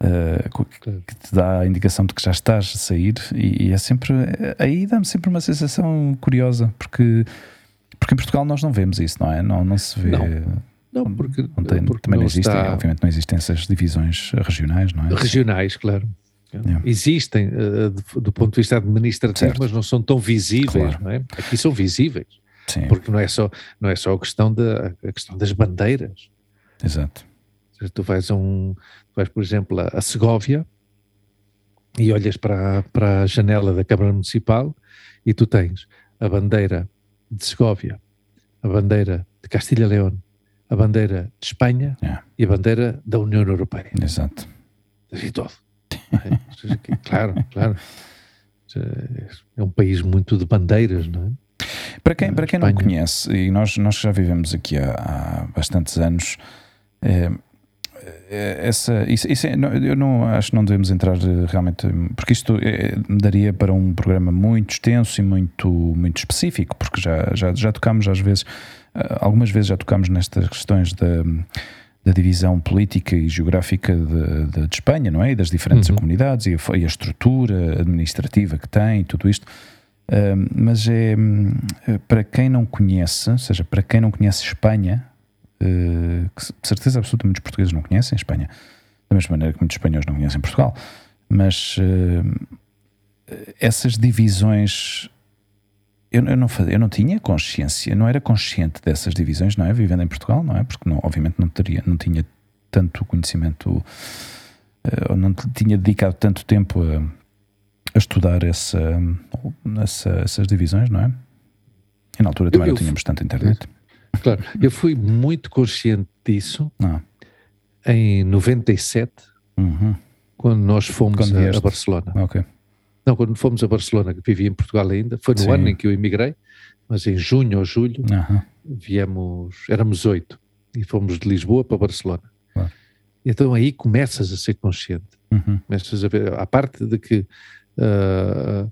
[SPEAKER 2] Claro.
[SPEAKER 3] que te dá a indicação de que já estás a sair e, e é sempre, aí dá-me sempre uma sensação curiosa porque, porque em Portugal nós não vemos isso, não é? Não, não se vê.
[SPEAKER 2] Não. Não, porque,
[SPEAKER 3] não tem-
[SPEAKER 2] porque
[SPEAKER 3] também não,
[SPEAKER 2] não
[SPEAKER 3] existem,
[SPEAKER 2] está-
[SPEAKER 3] obviamente não existem essas divisões regionais, não é?
[SPEAKER 2] regionais, claro.
[SPEAKER 3] Yeah.
[SPEAKER 2] Existem eh, do, do ponto de vista administrativo,
[SPEAKER 3] Certo.
[SPEAKER 2] mas não são tão visíveis,
[SPEAKER 3] Claro.
[SPEAKER 2] não é? Aqui são visíveis,
[SPEAKER 3] Sim,
[SPEAKER 2] porque não é só, não é só a, questão da, a questão das bandeiras.
[SPEAKER 3] exato.
[SPEAKER 2] Seja, Tu vais, a um, vais por exemplo, a, a Segóvia e olhas para, a- para a janela da Câmara Municipal e tu tens a bandeira de Segóvia, a bandeira de Castilha-León, a bandeira de Espanha
[SPEAKER 3] Yeah.
[SPEAKER 2] e a bandeira da União Europeia.
[SPEAKER 3] Exato.
[SPEAKER 2] e todo. É? Claro, claro. Seja, É um país muito de bandeiras, não é?
[SPEAKER 3] Para quem, para quem não conhece, e nós, nós já vivemos aqui há, há bastantes anos, é, é, essa, isso, isso é- não, eu não acho que não devemos entrar eh, realmente, porque isto é, daria para um programa muito extenso e muito, muito específico, porque já, já, já tocámos às vezes, ah, algumas vezes já tocámos nestas questões da, da divisão política e geográfica de, de- de Espanha, não é? E das diferentes
[SPEAKER 2] Uhum.
[SPEAKER 3] comunidades e a, e a estrutura administrativa que tem, tudo isto. Um, mas é hum, para quem não conhece, ou seja, para quem não conhece Espanha, uh, que de certeza absoluta muitos portugueses não conhecem Espanha, da mesma maneira que muitos espanhóis não conhecem Portugal, mas uh, essas divisões. Eu, eu, não, fazia- eu não tinha consciência, não era consciente dessas divisões, não é? Vivendo em Portugal, não é? Porque não, obviamente não, teria, não tinha tanto conhecimento, eh, ou não tinha dedicado tanto tempo a, a estudar essa, essa- essas divisões, não é? E na altura também
[SPEAKER 2] eu
[SPEAKER 3] tínhamos tanta internet.
[SPEAKER 2] Claro, eu fui muito consciente disso
[SPEAKER 3] Não.
[SPEAKER 2] em 97,
[SPEAKER 3] Uhum.
[SPEAKER 2] quando nós fomos
[SPEAKER 3] Quando
[SPEAKER 2] a-. Barcelona.
[SPEAKER 3] Ok.
[SPEAKER 2] Não, quando fomos a Barcelona, que vivia em Portugal ainda, foi no
[SPEAKER 3] Sim.
[SPEAKER 2] ano em que eu emigrei, mas em junho ou julho viemos, éramos oito, e fomos de Lisboa para Barcelona.
[SPEAKER 3] Claro.
[SPEAKER 2] Então aí começas a ser consciente.
[SPEAKER 3] Uhum.
[SPEAKER 2] Começas a ver, a parte de que ah,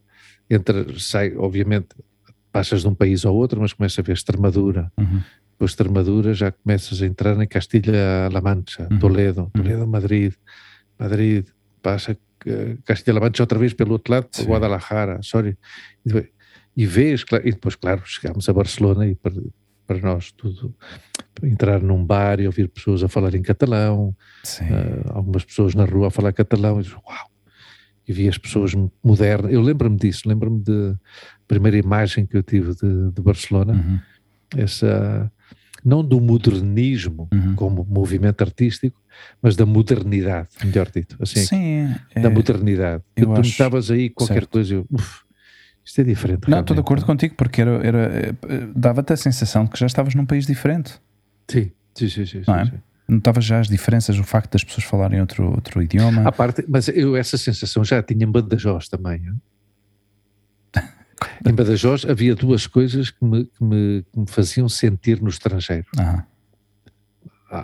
[SPEAKER 2] entra, sai, obviamente, passas de um país ao outro, mas começas a ver Extremadura.
[SPEAKER 3] Uhum.
[SPEAKER 2] Depois de Extremadura já começas a entrar em Castilha-La Mancha,
[SPEAKER 3] Uhum.
[SPEAKER 2] Toledo, Toledo, Madrid, Madrid, passa Castilha-La Mancha outra vez pelo outro lado,
[SPEAKER 3] Sim.
[SPEAKER 2] Guadalajara, sorry. E, depois- e vês, e depois, claro, chegámos a Barcelona e para, para nós tudo, entrar num bar e ouvir pessoas a falar em catalão. Uh, algumas pessoas na rua a falar catalão e diz, uau, e vi as pessoas modernas, eu lembro-me disso, lembro-me da primeira imagem que eu tive de, de Barcelona,
[SPEAKER 3] Uhum.
[SPEAKER 2] essa, não do modernismo
[SPEAKER 3] Uhum.
[SPEAKER 2] como movimento artístico, mas da modernidade, melhor dito, assim,
[SPEAKER 3] Sim.
[SPEAKER 2] da
[SPEAKER 3] é-
[SPEAKER 2] modernidade. Que
[SPEAKER 3] eu
[SPEAKER 2] tu nostavas aí qualquer
[SPEAKER 3] certo.
[SPEAKER 2] coisa, eu, uf, isto é diferente.
[SPEAKER 3] Não, estou de acordo contigo, porque era, era, eh, dava-te a sensação de que já estavas num país diferente.
[SPEAKER 2] Sim, sim, sim. sim,
[SPEAKER 3] Não é?
[SPEAKER 2] sim.
[SPEAKER 3] Notavas já as diferenças, o facto das pessoas falarem outro, outro idioma.
[SPEAKER 2] À parte, mas eu essa sensação já tinha em Badajoz também. hein? Em Badajoz havia duas coisas que me, que me, que me faziam sentir no estrangeiro. À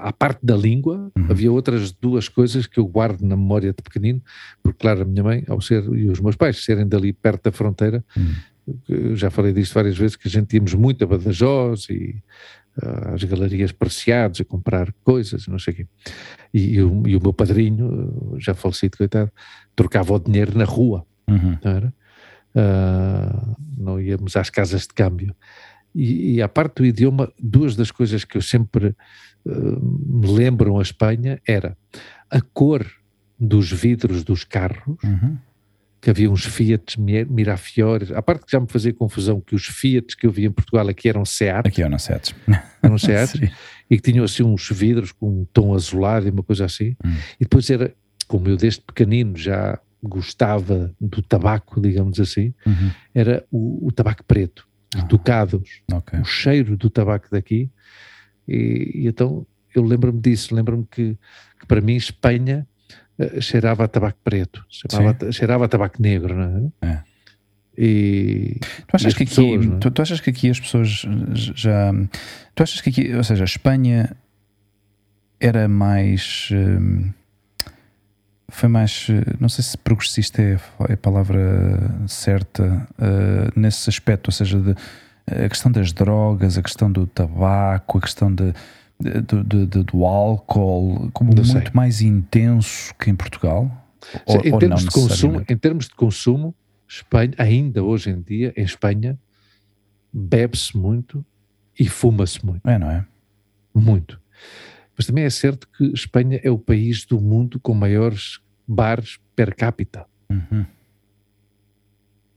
[SPEAKER 2] à parte da língua,
[SPEAKER 3] Uhum.
[SPEAKER 2] havia outras duas coisas que eu guardo na memória de pequenino, porque, claro, a minha mãe, ao ser, e os meus pais serem dali perto da fronteira,
[SPEAKER 3] Uhum.
[SPEAKER 2] eu já falei disto várias vezes, que a gente íamos muito a Badajoz e ah, às galerias Preciados a comprar coisas, não sei o quê. E, e o, e o meu padrinho, já falecido, coitado, trocava o dinheiro na rua
[SPEAKER 3] Uhum.
[SPEAKER 2] não era? Ah, não íamos às casas de câmbio. E, e à parte do idioma, duas das coisas que eu sempre ah, me lembram a Espanha era a cor dos vidros dos carros,
[SPEAKER 3] Uhum.
[SPEAKER 2] que havia uns Fiat Mi- Mirafiores, a parte que já me fazia confusão que os Fiat que eu vi em Portugal aqui eram Seat,
[SPEAKER 3] Aqui o Nascetes.
[SPEAKER 2] eram Seat, e que tinham assim uns vidros com um tom azulado e uma coisa assim.
[SPEAKER 3] Hum.
[SPEAKER 2] E depois era, como eu desde pequenino já gostava do tabaco, digamos assim,
[SPEAKER 3] Uhum.
[SPEAKER 2] era o, o tabaco preto, os
[SPEAKER 3] Ah.
[SPEAKER 2] ducados,
[SPEAKER 3] Ok.
[SPEAKER 2] o cheiro do tabaco daqui. E, e então eu lembro-me disso, lembro-me que, que para mim Espanha eh, cheirava a tabaco preto, cheirava, a, cheirava a tabaco negro, não é?
[SPEAKER 3] É.
[SPEAKER 2] E
[SPEAKER 3] Tu achas,
[SPEAKER 2] as
[SPEAKER 3] que aqui,
[SPEAKER 2] pessoas, não é?
[SPEAKER 3] tu, tu achas que aqui as pessoas já. Tu achas que aqui, ou seja, a Espanha era mais. hum, foi mais. eh, Não sei se progressista é, é a palavra certa eh, nesse aspecto, ou seja, de, a questão das drogas, a questão do tabaco, a questão de, de- do, do- álcool, como
[SPEAKER 2] Não
[SPEAKER 3] muito
[SPEAKER 2] sei.
[SPEAKER 3] mais intenso que em Portugal? Ou,
[SPEAKER 2] em termos de consumo, em termos de consumo, Espanha, ainda hoje em dia, em Espanha, bebe-se muito e fuma-se muito.
[SPEAKER 3] É, não é?
[SPEAKER 2] Muito. Mas também é certo que Espanha é o país do mundo com maiores bares per capita.
[SPEAKER 3] Uhum.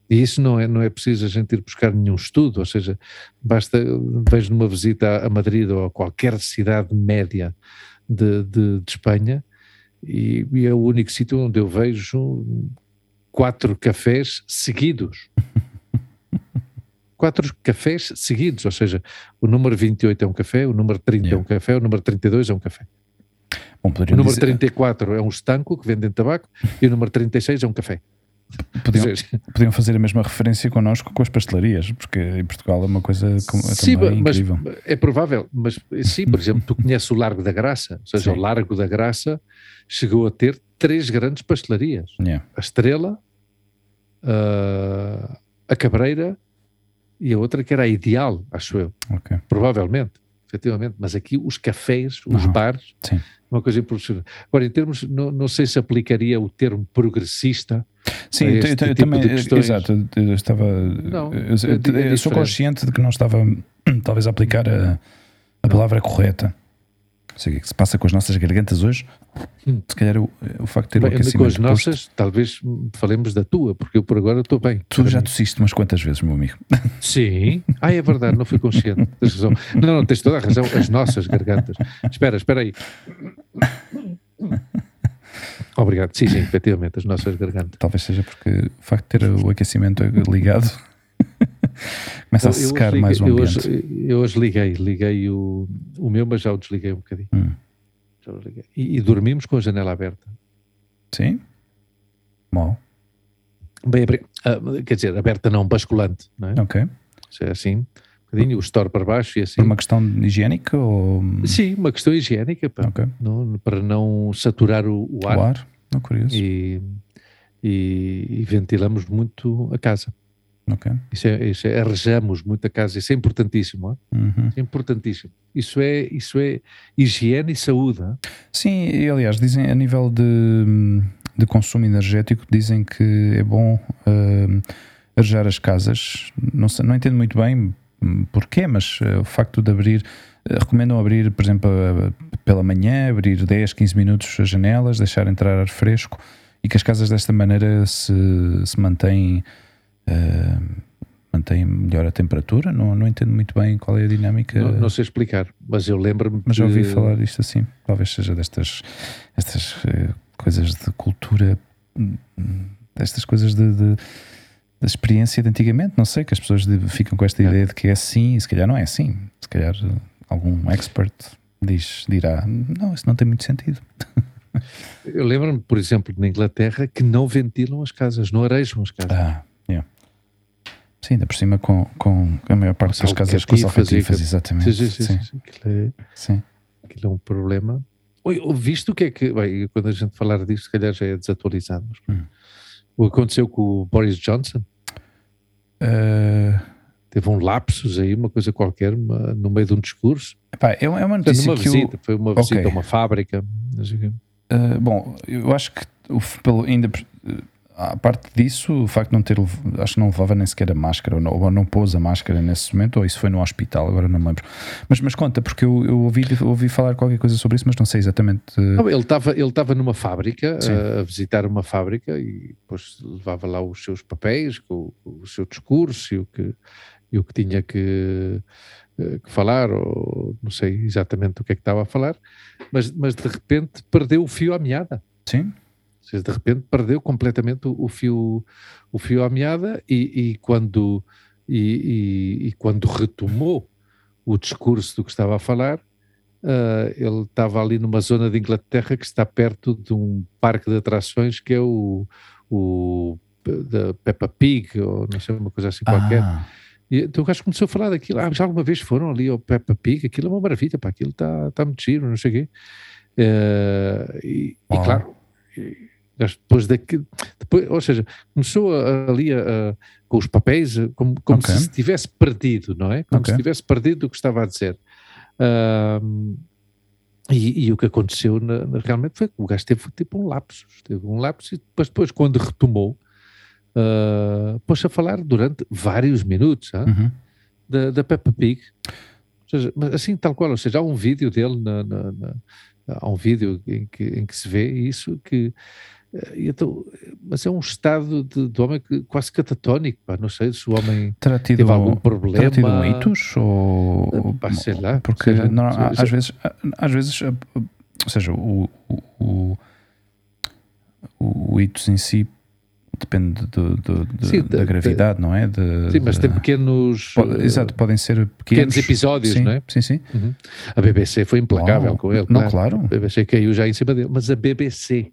[SPEAKER 2] E isso não é, não é preciso a gente ir buscar nenhum estudo, ou seja, basta, vejo numa visita a Madrid ou a qualquer cidade média de, de, de Espanha e, e é o único sítio onde eu vejo quatro cafés seguidos. quatro cafés seguidos, ou seja, o número 28 é um café, o número 30 é
[SPEAKER 3] Yeah.
[SPEAKER 2] um café, o número 32 é um café.
[SPEAKER 3] Bom,
[SPEAKER 2] O número
[SPEAKER 3] dizer-
[SPEAKER 2] 34 é um estanco que vendem tabaco e o número 36 é um café.
[SPEAKER 3] Podiam, podiam fazer a mesma referência connosco com as pastelarias, porque em Portugal é uma coisa com-
[SPEAKER 2] Sim,
[SPEAKER 3] também
[SPEAKER 2] mas
[SPEAKER 3] incrível.
[SPEAKER 2] é provável, mas sim, por exemplo, tu conheces o Largo da Graça, ou seja,
[SPEAKER 3] Sim.
[SPEAKER 2] o Largo da Graça chegou a ter três grandes pastelarias:
[SPEAKER 3] Yeah.
[SPEAKER 2] a Estrela, a, a Cabreira e a outra que era a Ideal, acho eu,
[SPEAKER 3] Ok.
[SPEAKER 2] provavelmente, efetivamente. Mas aqui os cafés, os
[SPEAKER 3] Uhum.
[SPEAKER 2] bares,
[SPEAKER 3] Sim.
[SPEAKER 2] uma coisa impressionante. Agora, em termos, não, não sei se aplicaria o termo progressista.
[SPEAKER 3] Sim, eu, eu-
[SPEAKER 2] tipo
[SPEAKER 3] também, exato, eu estava.
[SPEAKER 2] Não,
[SPEAKER 3] eu, eu-
[SPEAKER 2] é-
[SPEAKER 3] sou consciente de que não estava, talvez, a aplicar a, a palavra correta. Não sei o que é que se passa com as nossas gargantas hoje.
[SPEAKER 2] Hum.
[SPEAKER 3] Se calhar o, o facto de ter o
[SPEAKER 2] Bem,
[SPEAKER 3] aquecimento
[SPEAKER 2] com as
[SPEAKER 3] posto-
[SPEAKER 2] nossas, talvez falemos da tua, porque eu por agora estou bem.
[SPEAKER 3] Tu já
[SPEAKER 2] mim.
[SPEAKER 3] tossiste umas quantas vezes, meu amigo.
[SPEAKER 2] Sim. Ah, é verdade, não fui consciente. Tens razão. Não, não, tens toda a razão. As nossas gargantas. Espera, espera aí. Obrigado. Sim, sim, efetivamente, as nossas gargantas.
[SPEAKER 3] Talvez seja porque o facto de ter o aquecimento ligado começa a secar
[SPEAKER 2] hoje
[SPEAKER 3] mais o
[SPEAKER 2] liguei-
[SPEAKER 3] ambiente.
[SPEAKER 2] Eu hoje, eu hoje liguei, liguei o, o meu, mas já o desliguei um bocadinho.
[SPEAKER 3] Hum.
[SPEAKER 2] Já o liguei. E, e dormimos com a janela aberta.
[SPEAKER 3] Sim? Mal.
[SPEAKER 2] Bem, abri- ah, quer dizer, aberta não, basculante, não é?
[SPEAKER 3] Ok.
[SPEAKER 2] É assim, um bocadinho, o store para baixo e assim.
[SPEAKER 3] Por uma questão higiênica ou.
[SPEAKER 2] Sim, uma questão higiênica, pá,
[SPEAKER 3] Ok.
[SPEAKER 2] não- para não saturar o, o ar.
[SPEAKER 3] O ar? Não curioso.
[SPEAKER 2] e, e- e ventilamos muito a casa.
[SPEAKER 3] Ok.
[SPEAKER 2] Isso é, isso é, arejamos muito a casa, isso é importantíssimo. ó.
[SPEAKER 3] Uhum.
[SPEAKER 2] É importantíssimo. Isso é, isso é higiene e saúde.
[SPEAKER 3] Sim, e aliás, dizem a nível de, de consumo energético, dizem que é bom arejar as casas. Não, sei, não entendo muito bem porquê, mas eh, o facto de abrir, eh, recomendam abrir, por exemplo, pela manhã, abrir 10, 15 minutos as janelas, deixar entrar ar fresco e que as casas desta maneira se, se mantêm. Eh, mantêm melhor a temperatura, não, não entendo muito bem qual é a dinâmica.
[SPEAKER 2] Não, não sei explicar, mas eu lembro-me
[SPEAKER 3] Mas já ouvi falar disto assim. Talvez seja destas estas eh, coisas de cultura, destas coisas de, de- da experiência de antigamente. Não sei, que as pessoas ficam com esta
[SPEAKER 2] É.
[SPEAKER 3] ideia de que é assim, e se calhar não é assim. Se calhar eh, algum expert diz, dirá: não, isso não tem muito sentido.
[SPEAKER 2] Eu lembro-me, por exemplo, na Inglaterra, que não ventilam as casas, não arejam as casas.
[SPEAKER 3] Ah. Sim, ainda por cima com, com a maior parte das
[SPEAKER 2] As
[SPEAKER 3] casas com as
[SPEAKER 2] alcatifas
[SPEAKER 3] exatamente.
[SPEAKER 2] sim, sim, sim, sim. Aquilo, é,
[SPEAKER 3] sim.
[SPEAKER 2] aquilo é um problema. Oi, Viste o que é que. Bem, quando a gente falar disto, se calhar já é desatualizado. Mas,
[SPEAKER 3] Hum.
[SPEAKER 2] O que aconteceu com o Boris Johnson?
[SPEAKER 3] Eh,
[SPEAKER 2] Teve um lapsus aí, uma coisa qualquer, uma- no meio de um discurso.
[SPEAKER 3] epá, é, uma- é uma notícia que eu,
[SPEAKER 2] visita, foi uma visita
[SPEAKER 3] Ok.
[SPEAKER 2] a uma fábrica.
[SPEAKER 3] Uh, bom, eu acho que pelo, ainda uh, a parte disso, o facto de não ter, acho que não levava nem sequer a máscara, ou não, ou não pôs a máscara nesse momento, ou isso foi no hospital, agora não me lembro. Mas, mas conta, porque eu, eu ouvi, ouvi falar qualquer coisa sobre isso, mas não sei exatamente. uh,
[SPEAKER 2] Não, ele estava ele estava numa fábrica, a, a visitar uma fábrica e depois levava lá os seus papéis, com, com o seu discurso e o que, e o que tinha que, eh, que falar, ou não sei exatamente o que é que estava a falar, mas, mas de repente perdeu o fio à meada.
[SPEAKER 3] sim?
[SPEAKER 2] Seja, de repente perdeu completamente o, o fio o fio à meada e, e quando e, e- e quando retomou o discurso do que estava a falar ah, ele estava ali numa zona de Inglaterra que está perto de um parque de atrações que é o, o da Peppa Pig ou não sei uma coisa assim qualquer
[SPEAKER 3] Ah,
[SPEAKER 2] e, então o gajo começou a falar daquilo. Ah, já alguma vez foram ali ao Peppa Pig? Aquilo é uma maravilha, pá, aquilo está tá muito giro, não sei o quê. Eh, e, e claro, depois daquilo, depois, ou seja, começou ali a- a- com os papéis, eh, como, como
[SPEAKER 3] Ok.
[SPEAKER 2] se se tivesse perdido, não é? Como
[SPEAKER 3] Ok.
[SPEAKER 2] se tivesse perdido o que estava a dizer. E, e o que aconteceu na- na- realmente foi que o gajo teve tipo um lapso, teve um lapso e depois, depois quando retomou, uh, pôs a falar durante vários minutos ah,
[SPEAKER 3] uhum.
[SPEAKER 2] da, da Peppa Pig. Ou seja, mas assim, tal qual, ou seja, há um vídeo dele, na, na- na- há um vídeo em que, em que se vê isso que. Eh, então, mas é um estado de, de homem que, quase catatónico, pá, não sei se o homem
[SPEAKER 3] Terá tido,
[SPEAKER 2] teve algum
[SPEAKER 3] terá
[SPEAKER 2] problema.
[SPEAKER 3] tido um itus? Ou,
[SPEAKER 2] Pá, sei lá,
[SPEAKER 3] porque
[SPEAKER 2] sei lá.
[SPEAKER 3] não,
[SPEAKER 2] Sei-
[SPEAKER 3] às vezes, às vezes, ou seja, o, o, o, o itus em si depende do- do- do-
[SPEAKER 2] Sim,
[SPEAKER 3] da
[SPEAKER 2] da-
[SPEAKER 3] gravidade, não é? De-
[SPEAKER 2] Sim, mas
[SPEAKER 3] de-
[SPEAKER 2] tem pequenos.
[SPEAKER 3] pode-
[SPEAKER 2] eh,
[SPEAKER 3] exato, podem ser pequenos,
[SPEAKER 2] pequenos episódios,
[SPEAKER 3] sim,
[SPEAKER 2] não é?
[SPEAKER 3] Sim, sim.
[SPEAKER 2] Uhum. A BBC foi implacável
[SPEAKER 3] Uau.
[SPEAKER 2] com ele.
[SPEAKER 3] Não, claro.
[SPEAKER 2] A BBC caiu já em cima dele. Mas a BBC,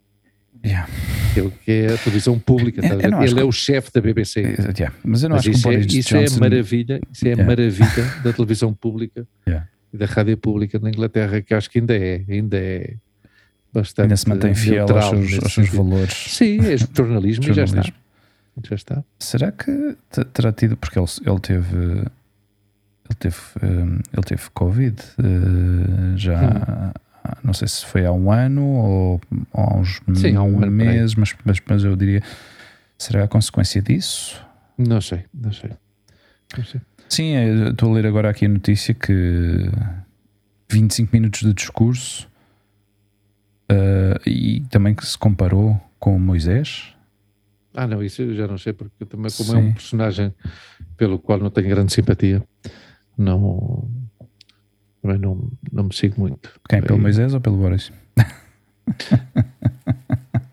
[SPEAKER 3] Yeah.
[SPEAKER 2] que é que é a televisão pública,
[SPEAKER 3] É-
[SPEAKER 2] tá ele é
[SPEAKER 3] que-
[SPEAKER 2] o chefe da BBC.
[SPEAKER 3] Eh, yeah. Mas eu não
[SPEAKER 2] Mas
[SPEAKER 3] acho que
[SPEAKER 2] isso,
[SPEAKER 3] o
[SPEAKER 2] é, isso é
[SPEAKER 3] Johnson.
[SPEAKER 2] maravilha, isso é
[SPEAKER 3] Yeah.
[SPEAKER 2] maravilha da televisão pública e da rádio pública na Inglaterra, que acho que ainda é, ainda é bastante
[SPEAKER 3] ainda se mantém fiel aos seus, aos seus valores.
[SPEAKER 2] Sim, é jornalismo, e já está. Já está.
[SPEAKER 3] Será que te- terá tido, porque ele, ele teve. Ele teve, hum, ele teve Covid eh, já.
[SPEAKER 2] Hum.
[SPEAKER 3] Não sei se foi há um ano ou, ou há uns
[SPEAKER 2] Sim, há um ano
[SPEAKER 3] meses, mas, mas, mas eu diria. Será a consequência disso?
[SPEAKER 2] Não sei, não sei. Não sei.
[SPEAKER 3] Sim, eu estou a ler agora aqui a notícia que 25 minutos de discurso uh, e também que se comparou com Moisés.
[SPEAKER 2] Ah, não, isso eu já não sei, porque também, como Sim. é um personagem pelo qual não tenho grande simpatia, não. Também não, não me sigo muito.
[SPEAKER 3] Quem? Pelo Aí, Moisés ou pelo Boris?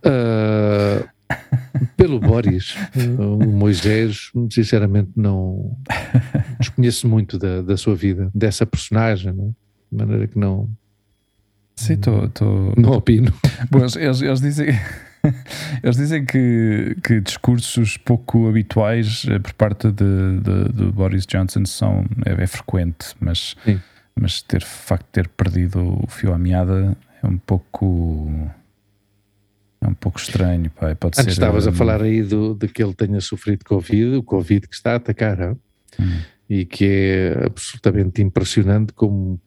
[SPEAKER 2] uh, pelo Boris. o Moisés, sinceramente, não desconheço muito da, da sua vida, dessa personagem, não? É? de maneira que não.
[SPEAKER 3] Sim, tô, tô...
[SPEAKER 2] não opino.
[SPEAKER 3] Bom, eles, eles dizem. Eles dizem que, que discursos pouco habituais eh, por parte de, de, de Boris Johnson são, é, é frequente, mas, mas ter, facto de ter perdido o fio à meada é um pouco é um pouco estranho. Pá. Pode
[SPEAKER 2] Antes
[SPEAKER 3] ser,
[SPEAKER 2] estavas um... a falar aí do, de que ele tenha sofrido Covid, o Covid que está a atacar, hum. e que é absolutamente impressionante como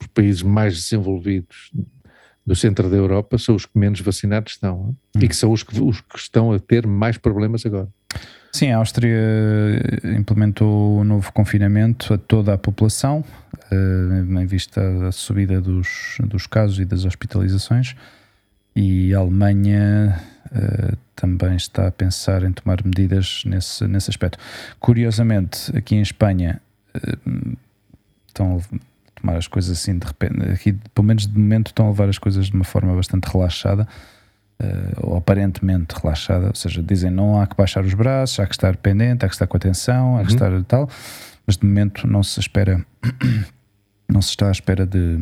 [SPEAKER 2] os países mais desenvolvidos do centro da Europa são os que menos vacinados estão hum. e que são os que, os que estão a ter mais problemas agora.
[SPEAKER 3] Sim, a Áustria implementou o um novo confinamento a toda a população, em vista da subida dos, dos casos e das hospitalizações e a Alemanha uh, também está a pensar em tomar medidas nesse, nesse aspecto. Curiosamente, aqui em Espanha uh, estão a tomar as coisas assim de repente, aqui pelo menos de momento estão a levar as coisas de uma forma bastante relaxada. Uh, ou aparentemente relaxada, ou seja, dizem não há que baixar os braços, há que estar pendente, há que estar com atenção, há que uhum. estar tal, mas de momento não se espera, não se está à espera de,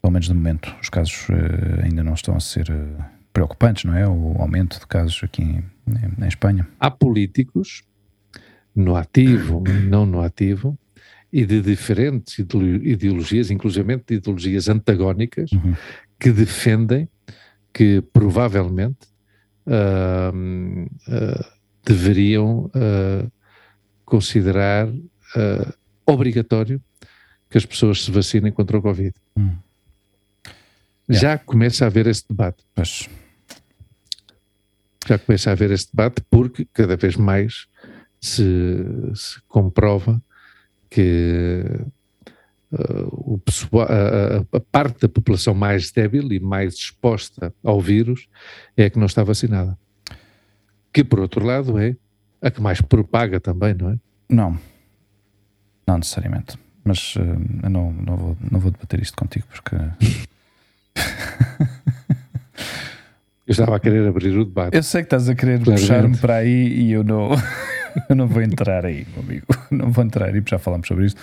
[SPEAKER 3] pelo menos de momento, os casos uh, ainda não estão a ser uh, preocupantes, não é? O aumento de casos aqui em, em Espanha.
[SPEAKER 2] Há políticos no ativo, não no ativo, e de diferentes ideologias, inclusive de ideologias antagónicas, uhum. que defendem que provavelmente uh, uh, deveriam uh, considerar obrigatório que as pessoas se vacinem contra o Covid. Yeah. Já começa a haver esse debate.
[SPEAKER 3] Pois.
[SPEAKER 2] Já começa a haver esse debate porque cada vez mais se, se comprova que uh, o pessoal, a, a, parte da população mais débil e mais exposta ao vírus é a que não está vacinada. Que, por outro lado, é a que mais propaga também, não é?
[SPEAKER 3] Não. Não necessariamente. Mas uh, eu não, não, vou, não vou debater isto contigo porque.
[SPEAKER 2] Eu estava a querer abrir o debate.
[SPEAKER 3] Eu sei que estás a querer puxar-me para aí e eu não, eu não vou entrar aí, meu amigo. Não vou entrar aí, porque já falamos sobre isso.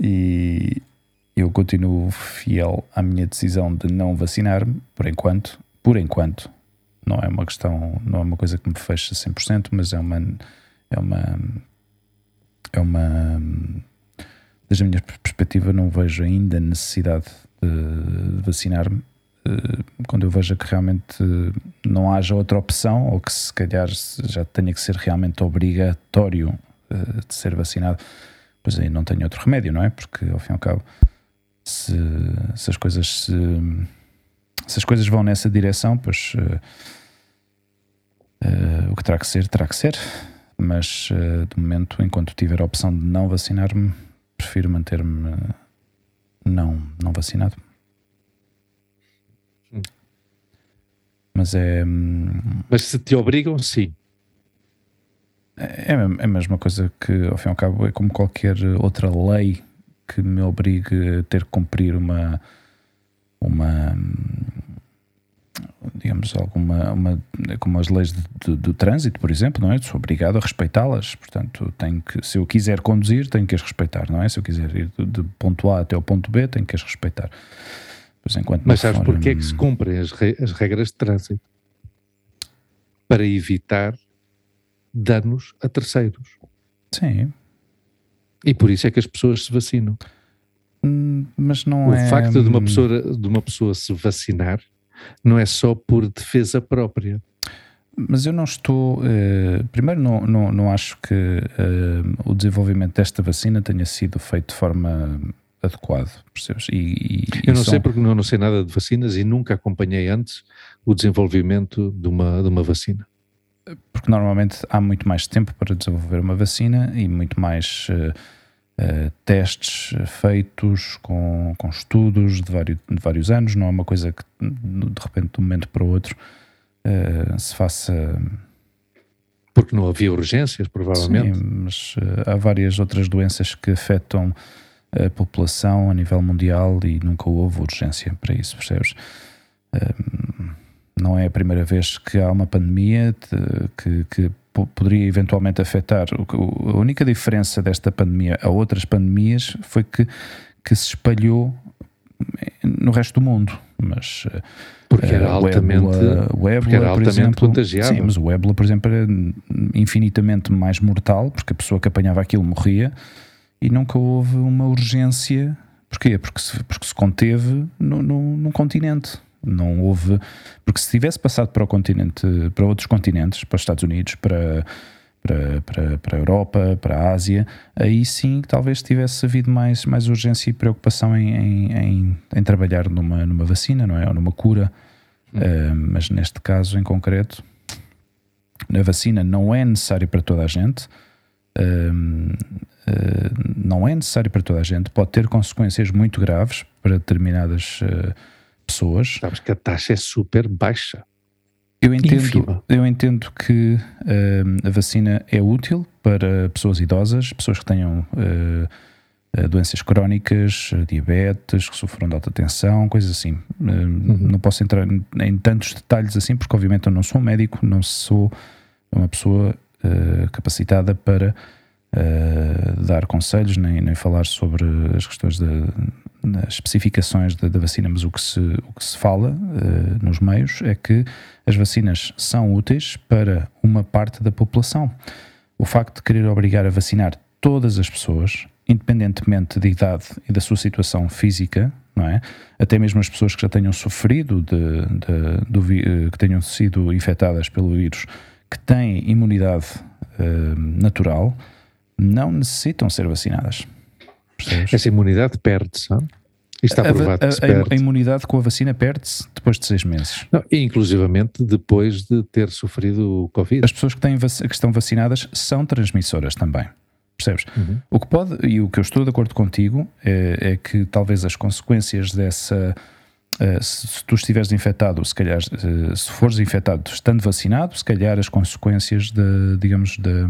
[SPEAKER 3] E eu continuo fiel à minha decisão de não vacinar-me, por enquanto. Por enquanto. Não é uma questão, não é uma coisa que me fecha 100%, mas é uma. É uma. É uma. Desde a minha perspectiva, não vejo ainda necessidade de vacinar-me eh, quando eu vejo que realmente não haja outra opção ou que se calhar já tenha que ser realmente obrigatório eh, de ser vacinado, pois aí não tenho outro remédio, não é? Porque ao fim e ao cabo, se, se as coisas se, se, as coisas vão nessa direção, pois uh, uh, o que terá que ser, terá que ser. Mas uh, de momento, enquanto tiver a opção de não vacinar-me, prefiro manter-me não, não vacinado. Mas é. Hum,
[SPEAKER 2] Mas se te obrigam, sim.
[SPEAKER 3] É, é a mesma coisa que, ao fim e ao cabo, é como qualquer outra lei que me obrigue a ter que cumprir uma. Uma digamos, alguma, uma, como as leis do trânsito, por exemplo, não é? Sou obrigado a respeitá-las, portanto, tenho que, se eu quiser conduzir, tenho que as respeitar, não é? Se eu quiser ir de ponto A até o ponto B, tenho que as respeitar.
[SPEAKER 2] Pois enquanto Mas sabes porquê é que se cumprem as, re as regras de trânsito? Para evitar danos a terceiros.
[SPEAKER 3] Sim.
[SPEAKER 2] E por isso é que as pessoas se vacinam.
[SPEAKER 3] Hum, mas não
[SPEAKER 2] o
[SPEAKER 3] é.
[SPEAKER 2] O facto de uma, hum, pessoa, de uma pessoa se vacinar não é só por defesa própria.
[SPEAKER 3] Mas eu não estou. Uh, primeiro, não, não, não acho que uh, o desenvolvimento desta vacina tenha sido feito de forma adequado, percebes? E, e,
[SPEAKER 2] eu não são... sei porque não, não sei nada de vacinas e nunca acompanhei antes o desenvolvimento de uma, de uma vacina.
[SPEAKER 3] Porque normalmente há muito mais tempo para desenvolver uma vacina e muito mais uh, uh, testes feitos com, com estudos de vários, de vários anos, não é uma coisa que de repente de um momento para o outro uh, se faça.
[SPEAKER 2] Porque não havia urgências, provavelmente.
[SPEAKER 3] Sim, mas uh, há várias outras doenças que afetam a população a nível mundial e nunca houve urgência para isso, percebes? não é a primeira vez que há uma pandemia de, que, que poderia eventualmente afetar. A única diferença desta pandemia a outras pandemias foi que, que se espalhou no resto do mundo, mas
[SPEAKER 2] porque era altamente, o ébola, porque era altamente
[SPEAKER 3] exemplo,
[SPEAKER 2] contagiado.
[SPEAKER 3] Sim, mas o ébola, por exemplo, era infinitamente mais mortal, porque a pessoa que apanhava aquilo morria e nunca houve uma urgência. Porquê? Porque se, porque se conteve no, no, no continente. Não houve. Porque se tivesse passado para o continente, para outros continentes, para os Estados Unidos, para, para, para, para a Europa, para a Ásia, aí sim talvez tivesse havido mais, mais urgência e preocupação em, em, em, em trabalhar numa, numa vacina, não é? Ou numa cura. Hum. Uh, mas neste caso em concreto, a vacina não é necessária para toda a gente. Uh, uh, não é necessário para toda a gente, pode ter consequências muito graves para determinadas uh, pessoas.
[SPEAKER 2] Sabes que a taxa é super baixa.
[SPEAKER 3] Eu entendo, eu entendo que uh, a vacina é útil para pessoas idosas, pessoas que tenham uh, doenças crónicas, diabetes, que sofram de alta tensão, coisas assim. Uh, uhum. Não posso entrar em, em, tantos detalhes assim, porque obviamente eu não sou um médico, não sou uma pessoa capacitada para dar conselhos, nem, nem falar sobre as questões de, nas especificações da, vacina, mas o que se, o que se fala uh, nos meios é que as vacinas são úteis para uma parte da população. O facto de querer obrigar a vacinar todas as pessoas, independentemente de idade e da sua situação física, não é? Até mesmo as pessoas que já tenham sofrido de, de, do, uh, que tenham sido infectadas pelo vírus, que têm imunidade uh, natural, não necessitam ser vacinadas.
[SPEAKER 2] Percebes? Essa imunidade perde-se, está provado
[SPEAKER 3] a, a, perde. a, imunidade com a vacina perde-se depois de seis meses.
[SPEAKER 2] Não, e inclusivamente depois de ter sofrido o Covid.
[SPEAKER 3] As pessoas que, têm, que estão vacinadas são transmissoras também. Percebes? Uhum. O que pode, e o que eu estou de acordo contigo, é, é que talvez as consequências dessa. Uh, se, tu estiveres infectado, se calhar, uh, se fores infectado estando vacinado, se calhar as consequências de, digamos, de,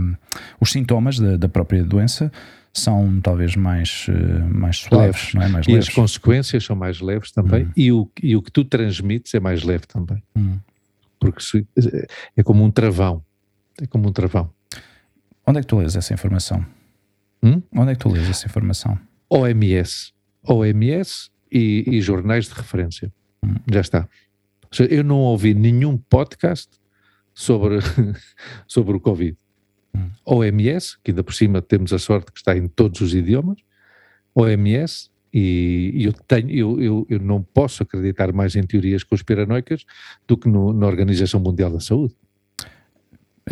[SPEAKER 3] os sintomas da, da própria doença são talvez mais, eh, mais suaves, não é? mais
[SPEAKER 2] e
[SPEAKER 3] leves.
[SPEAKER 2] as consequências são mais leves também, hum. e, o, e o que tu transmites é mais leve também. Hum. Porque se, é como um travão. É como um travão.
[SPEAKER 3] Onde é que tu lês essa informação? Hum? Onde é que tu lês essa informação?
[SPEAKER 2] OMS. OMS e, e jornais de referência. Hum. Já está. Eu não ouvi nenhum podcast sobre, sobre o Covid. OMS, que ainda por cima temos a sorte que está em todos os idiomas, OMS, e, e eu, tenho, eu, eu, eu, não posso acreditar mais em teorias conspiranoicas do que no, na Organização Mundial da Saúde.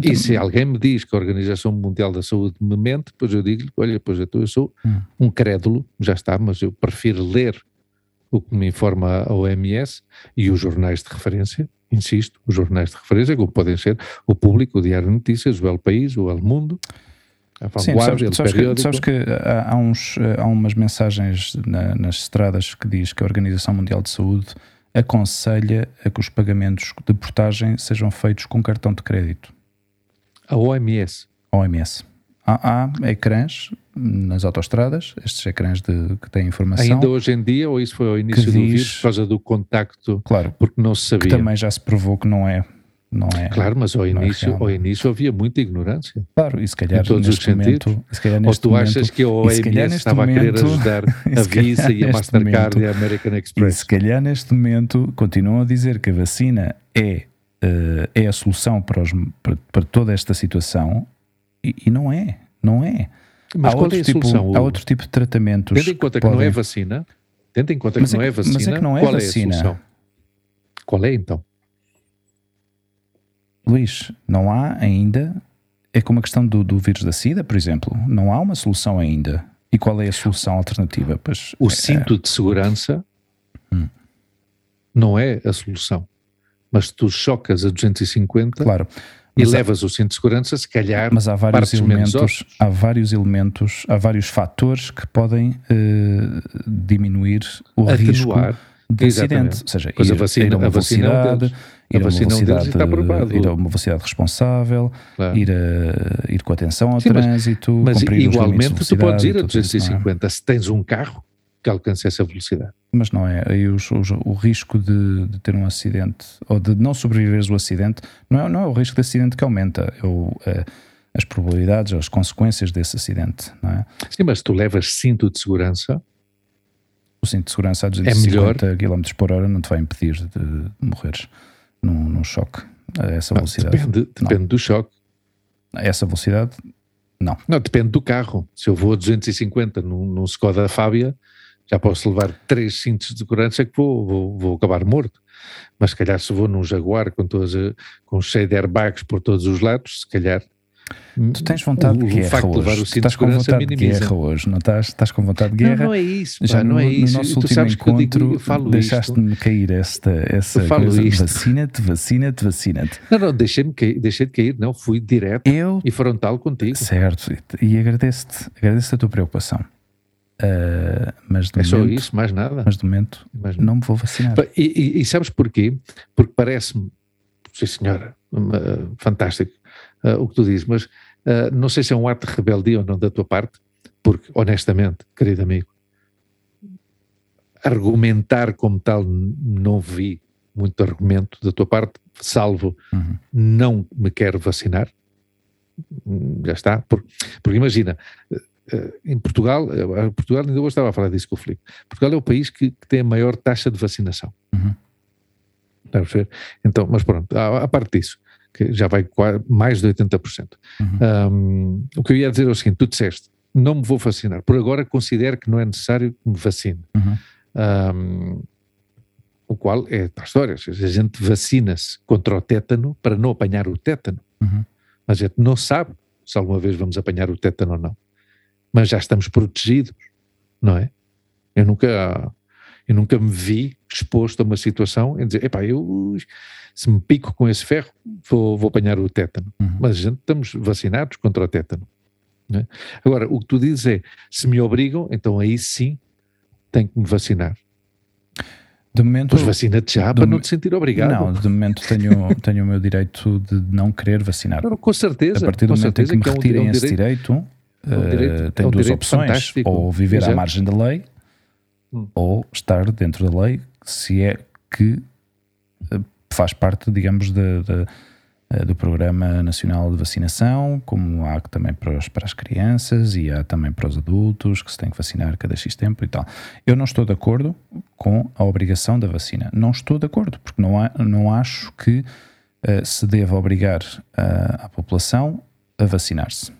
[SPEAKER 2] E se alguém me diz que a Organização Mundial da Saúde me mente, pois eu digo-lhe, olha, pois então eu sou hum. um crédulo, já está, mas eu prefiro ler o que me informa a OMS e os jornais de referência, insisto, os jornais de referência, como podem ser o Público, o Diário de Notícias, o El País, o El Mundo,
[SPEAKER 3] a Vanguardia, Sim, sabes, sabes que, sabes que há, uns, há umas mensagens na, nas estradas que diz que a Organização Mundial de Saúde aconselha a que os pagamentos de portagem sejam feitos com cartão de crédito.
[SPEAKER 2] A OMS?
[SPEAKER 3] OMS. Há, há ecrãs nas autostradas, estes ecrãs de, que têm informação.
[SPEAKER 2] Ainda hoje em dia, ou isso foi ao início do diz, vírus, por causa do contacto,
[SPEAKER 3] claro,
[SPEAKER 2] porque não se sabia.
[SPEAKER 3] Que também já se provou que não é. Não é
[SPEAKER 2] claro, mas ao é início, é ao início havia muita ignorância.
[SPEAKER 3] Claro, e se calhar
[SPEAKER 2] em todos os sentidos.
[SPEAKER 3] Momento,
[SPEAKER 2] ou tu achas momento, que a OMS estava momento, a querer ajudar a Visa e a Mastercard momento, e a American Express?
[SPEAKER 3] E se calhar neste momento continuam a dizer que a vacina é, uh, é a solução para, os, para, para toda esta situação e, e não é. Não é.
[SPEAKER 2] Mas há qual é a tipo, solução?
[SPEAKER 3] Há outro tipo de tratamentos.
[SPEAKER 2] Tendo em conta que, podem... não é vacina, tendo em conta que mas não é, é vacina, mas é que não é qual vacina. é a solução? Qual é então?
[SPEAKER 3] Luís, não há ainda. É como a questão do, do vírus da SIDA, por exemplo. Não há uma solução ainda. E qual é a solução alternativa? Pois,
[SPEAKER 2] o é, cinto de segurança hum. não é a solução. Mas tu chocas a 250.
[SPEAKER 3] Claro.
[SPEAKER 2] E
[SPEAKER 3] Mas há-
[SPEAKER 2] levas o cinto de segurança, se calhar,
[SPEAKER 3] Mas há vários elementos, há vários elementos, há vários fatores que podem eh, diminuir o risco
[SPEAKER 2] atenuar.
[SPEAKER 3] de
[SPEAKER 2] Exatamente.
[SPEAKER 3] acidente. Ou seja,
[SPEAKER 2] Pois a
[SPEAKER 3] ir,
[SPEAKER 2] vacina-
[SPEAKER 3] ir a uma
[SPEAKER 2] a é
[SPEAKER 3] velocidade, ir a uma
[SPEAKER 2] vacina é
[SPEAKER 3] velocidade,
[SPEAKER 2] está provado.
[SPEAKER 3] ir a uma velocidade responsável,
[SPEAKER 2] Claro.
[SPEAKER 3] ir, a- ir com atenção ao
[SPEAKER 2] Sim, mas-
[SPEAKER 3] trânsito,
[SPEAKER 2] Mas
[SPEAKER 3] limites
[SPEAKER 2] igualmente
[SPEAKER 3] de
[SPEAKER 2] tu podes ir a
[SPEAKER 3] velocidade e tudo isso, não é?
[SPEAKER 2] 250 se tens um carro que alcance essa velocidade.
[SPEAKER 3] Mas não é. Aí os- os- o risco de, de ter um acidente ou de não sobreviveres ao acidente não é, não é o risco de acidente que aumenta, é o, é as probabilidades, as consequências desse acidente. Não é?
[SPEAKER 2] Sim, mas tu levas cinto de segurança,
[SPEAKER 3] O cinto de segurança a
[SPEAKER 2] É melhor.
[SPEAKER 3] 250 km por hora não te vai impedir de, de morreres num, num choque a essa
[SPEAKER 2] ah,
[SPEAKER 3] velocidade.
[SPEAKER 2] depende, depende do choque.
[SPEAKER 3] A essa velocidade, não.
[SPEAKER 2] Não, depende do carro. Se eu vou a 250 num, num Skoda Fábia, já posso levar três cintos de segurança que vou, vou, vou acabar morto. Mas se calhar se vou num Jaguar com, todas, com cheio de airbags por todos os lados, se calhar...
[SPEAKER 3] Tu tens vontade
[SPEAKER 2] o,
[SPEAKER 3] de guerra
[SPEAKER 2] facto de levar
[SPEAKER 3] hoje.
[SPEAKER 2] o
[SPEAKER 3] Tu estás com vontade de guerra hoje, não estás? Estás com vontade de
[SPEAKER 2] Não,
[SPEAKER 3] guerra?
[SPEAKER 2] não é isso, pá,
[SPEAKER 3] Já
[SPEAKER 2] não
[SPEAKER 3] no,
[SPEAKER 2] é
[SPEAKER 3] no
[SPEAKER 2] isso.
[SPEAKER 3] nosso
[SPEAKER 2] tu
[SPEAKER 3] último
[SPEAKER 2] sabes que eu,
[SPEAKER 3] encontro deixaste-me cair esta, essa coisa
[SPEAKER 2] isto.
[SPEAKER 3] vacina-te, vacina-te, vacina-te.
[SPEAKER 2] Não, não, deixei-me cair, deixei de cair, não, fui direto
[SPEAKER 3] Eu,
[SPEAKER 2] e frontal contigo.
[SPEAKER 3] certo, e agradeço-te, agradeço a tua preocupação. Ah, mas
[SPEAKER 2] É só
[SPEAKER 3] momento,
[SPEAKER 2] isso, mais nada.
[SPEAKER 3] mas de momento
[SPEAKER 2] Mais
[SPEAKER 3] não me vou vacinar.
[SPEAKER 2] E, e- e sabes porquê? Porque parece-me, sim senhora, uh, fantástico uh, o que tu dizes, mas uh, não sei se é um ato de rebeldia ou não da tua parte, porque honestamente, querido amigo, argumentar como tal não vi muito argumento da tua parte, salvo
[SPEAKER 3] Uhum.
[SPEAKER 2] não me quero vacinar. Hum, Já está. Por- Porque, imagina, em Portugal, eh, Portugal, ainda hoje estava a falar disso com o Filipe, Portugal é o país que, que tem a maior taxa de vacinação.
[SPEAKER 3] Uhum.
[SPEAKER 2] Está a perceber? Então, mas pronto, a, a parte disso, que já vai mais de 80%.
[SPEAKER 3] Uhum.
[SPEAKER 2] Um, o que eu ia dizer é o seguinte: tu disseste, não me vou vacinar, por agora considero que não é necessário que me vacine.
[SPEAKER 3] Uhum.
[SPEAKER 2] Um, o qual é para a história. Ou seja, A gente vacina-se contra o tétano para não apanhar o tétano.
[SPEAKER 3] Uhum.
[SPEAKER 2] A gente não sabe se alguma vez vamos apanhar o tétano ou não. Mas já estamos protegidos, não é? Eu nunca, eu nunca me vi exposto a uma situação em dizer, epá, eu se me pico com esse ferro vou, vou apanhar o tétano.
[SPEAKER 3] Uhum.
[SPEAKER 2] Mas a gente estamos vacinados contra o tétano. é? Agora, o que tu dizes é, se me obrigam, então aí sim tenho que me vacinar.
[SPEAKER 3] De momento,
[SPEAKER 2] Pois vacina-te já para não te sentir obrigado.
[SPEAKER 3] não, de momento tenho, tenho o meu direito de não querer vacinar.
[SPEAKER 2] Não, com certeza.
[SPEAKER 3] A partir do momento em
[SPEAKER 2] certeza
[SPEAKER 3] que me
[SPEAKER 2] é um- é um
[SPEAKER 3] retirem esse
[SPEAKER 2] direito-
[SPEAKER 3] direito,
[SPEAKER 2] é
[SPEAKER 3] eh,
[SPEAKER 2] direito-
[SPEAKER 3] tenho
[SPEAKER 2] é
[SPEAKER 3] duas opções:
[SPEAKER 2] fantástico.
[SPEAKER 3] ou viver à
[SPEAKER 2] Exato.
[SPEAKER 3] margem da lei,
[SPEAKER 2] Hum.
[SPEAKER 3] ou estar dentro da lei, se é que eh, faz parte, digamos, da- da- eh, do Programa Nacional de Vacinação, como há também para, os- para as crianças e há também para os adultos que se tem que vacinar cada X tempo e tal. Eu não estou de acordo com a obrigação da vacina. Não estou de acordo, porque não, há, não acho que eh, se deva obrigar a, a população a vacinar-se.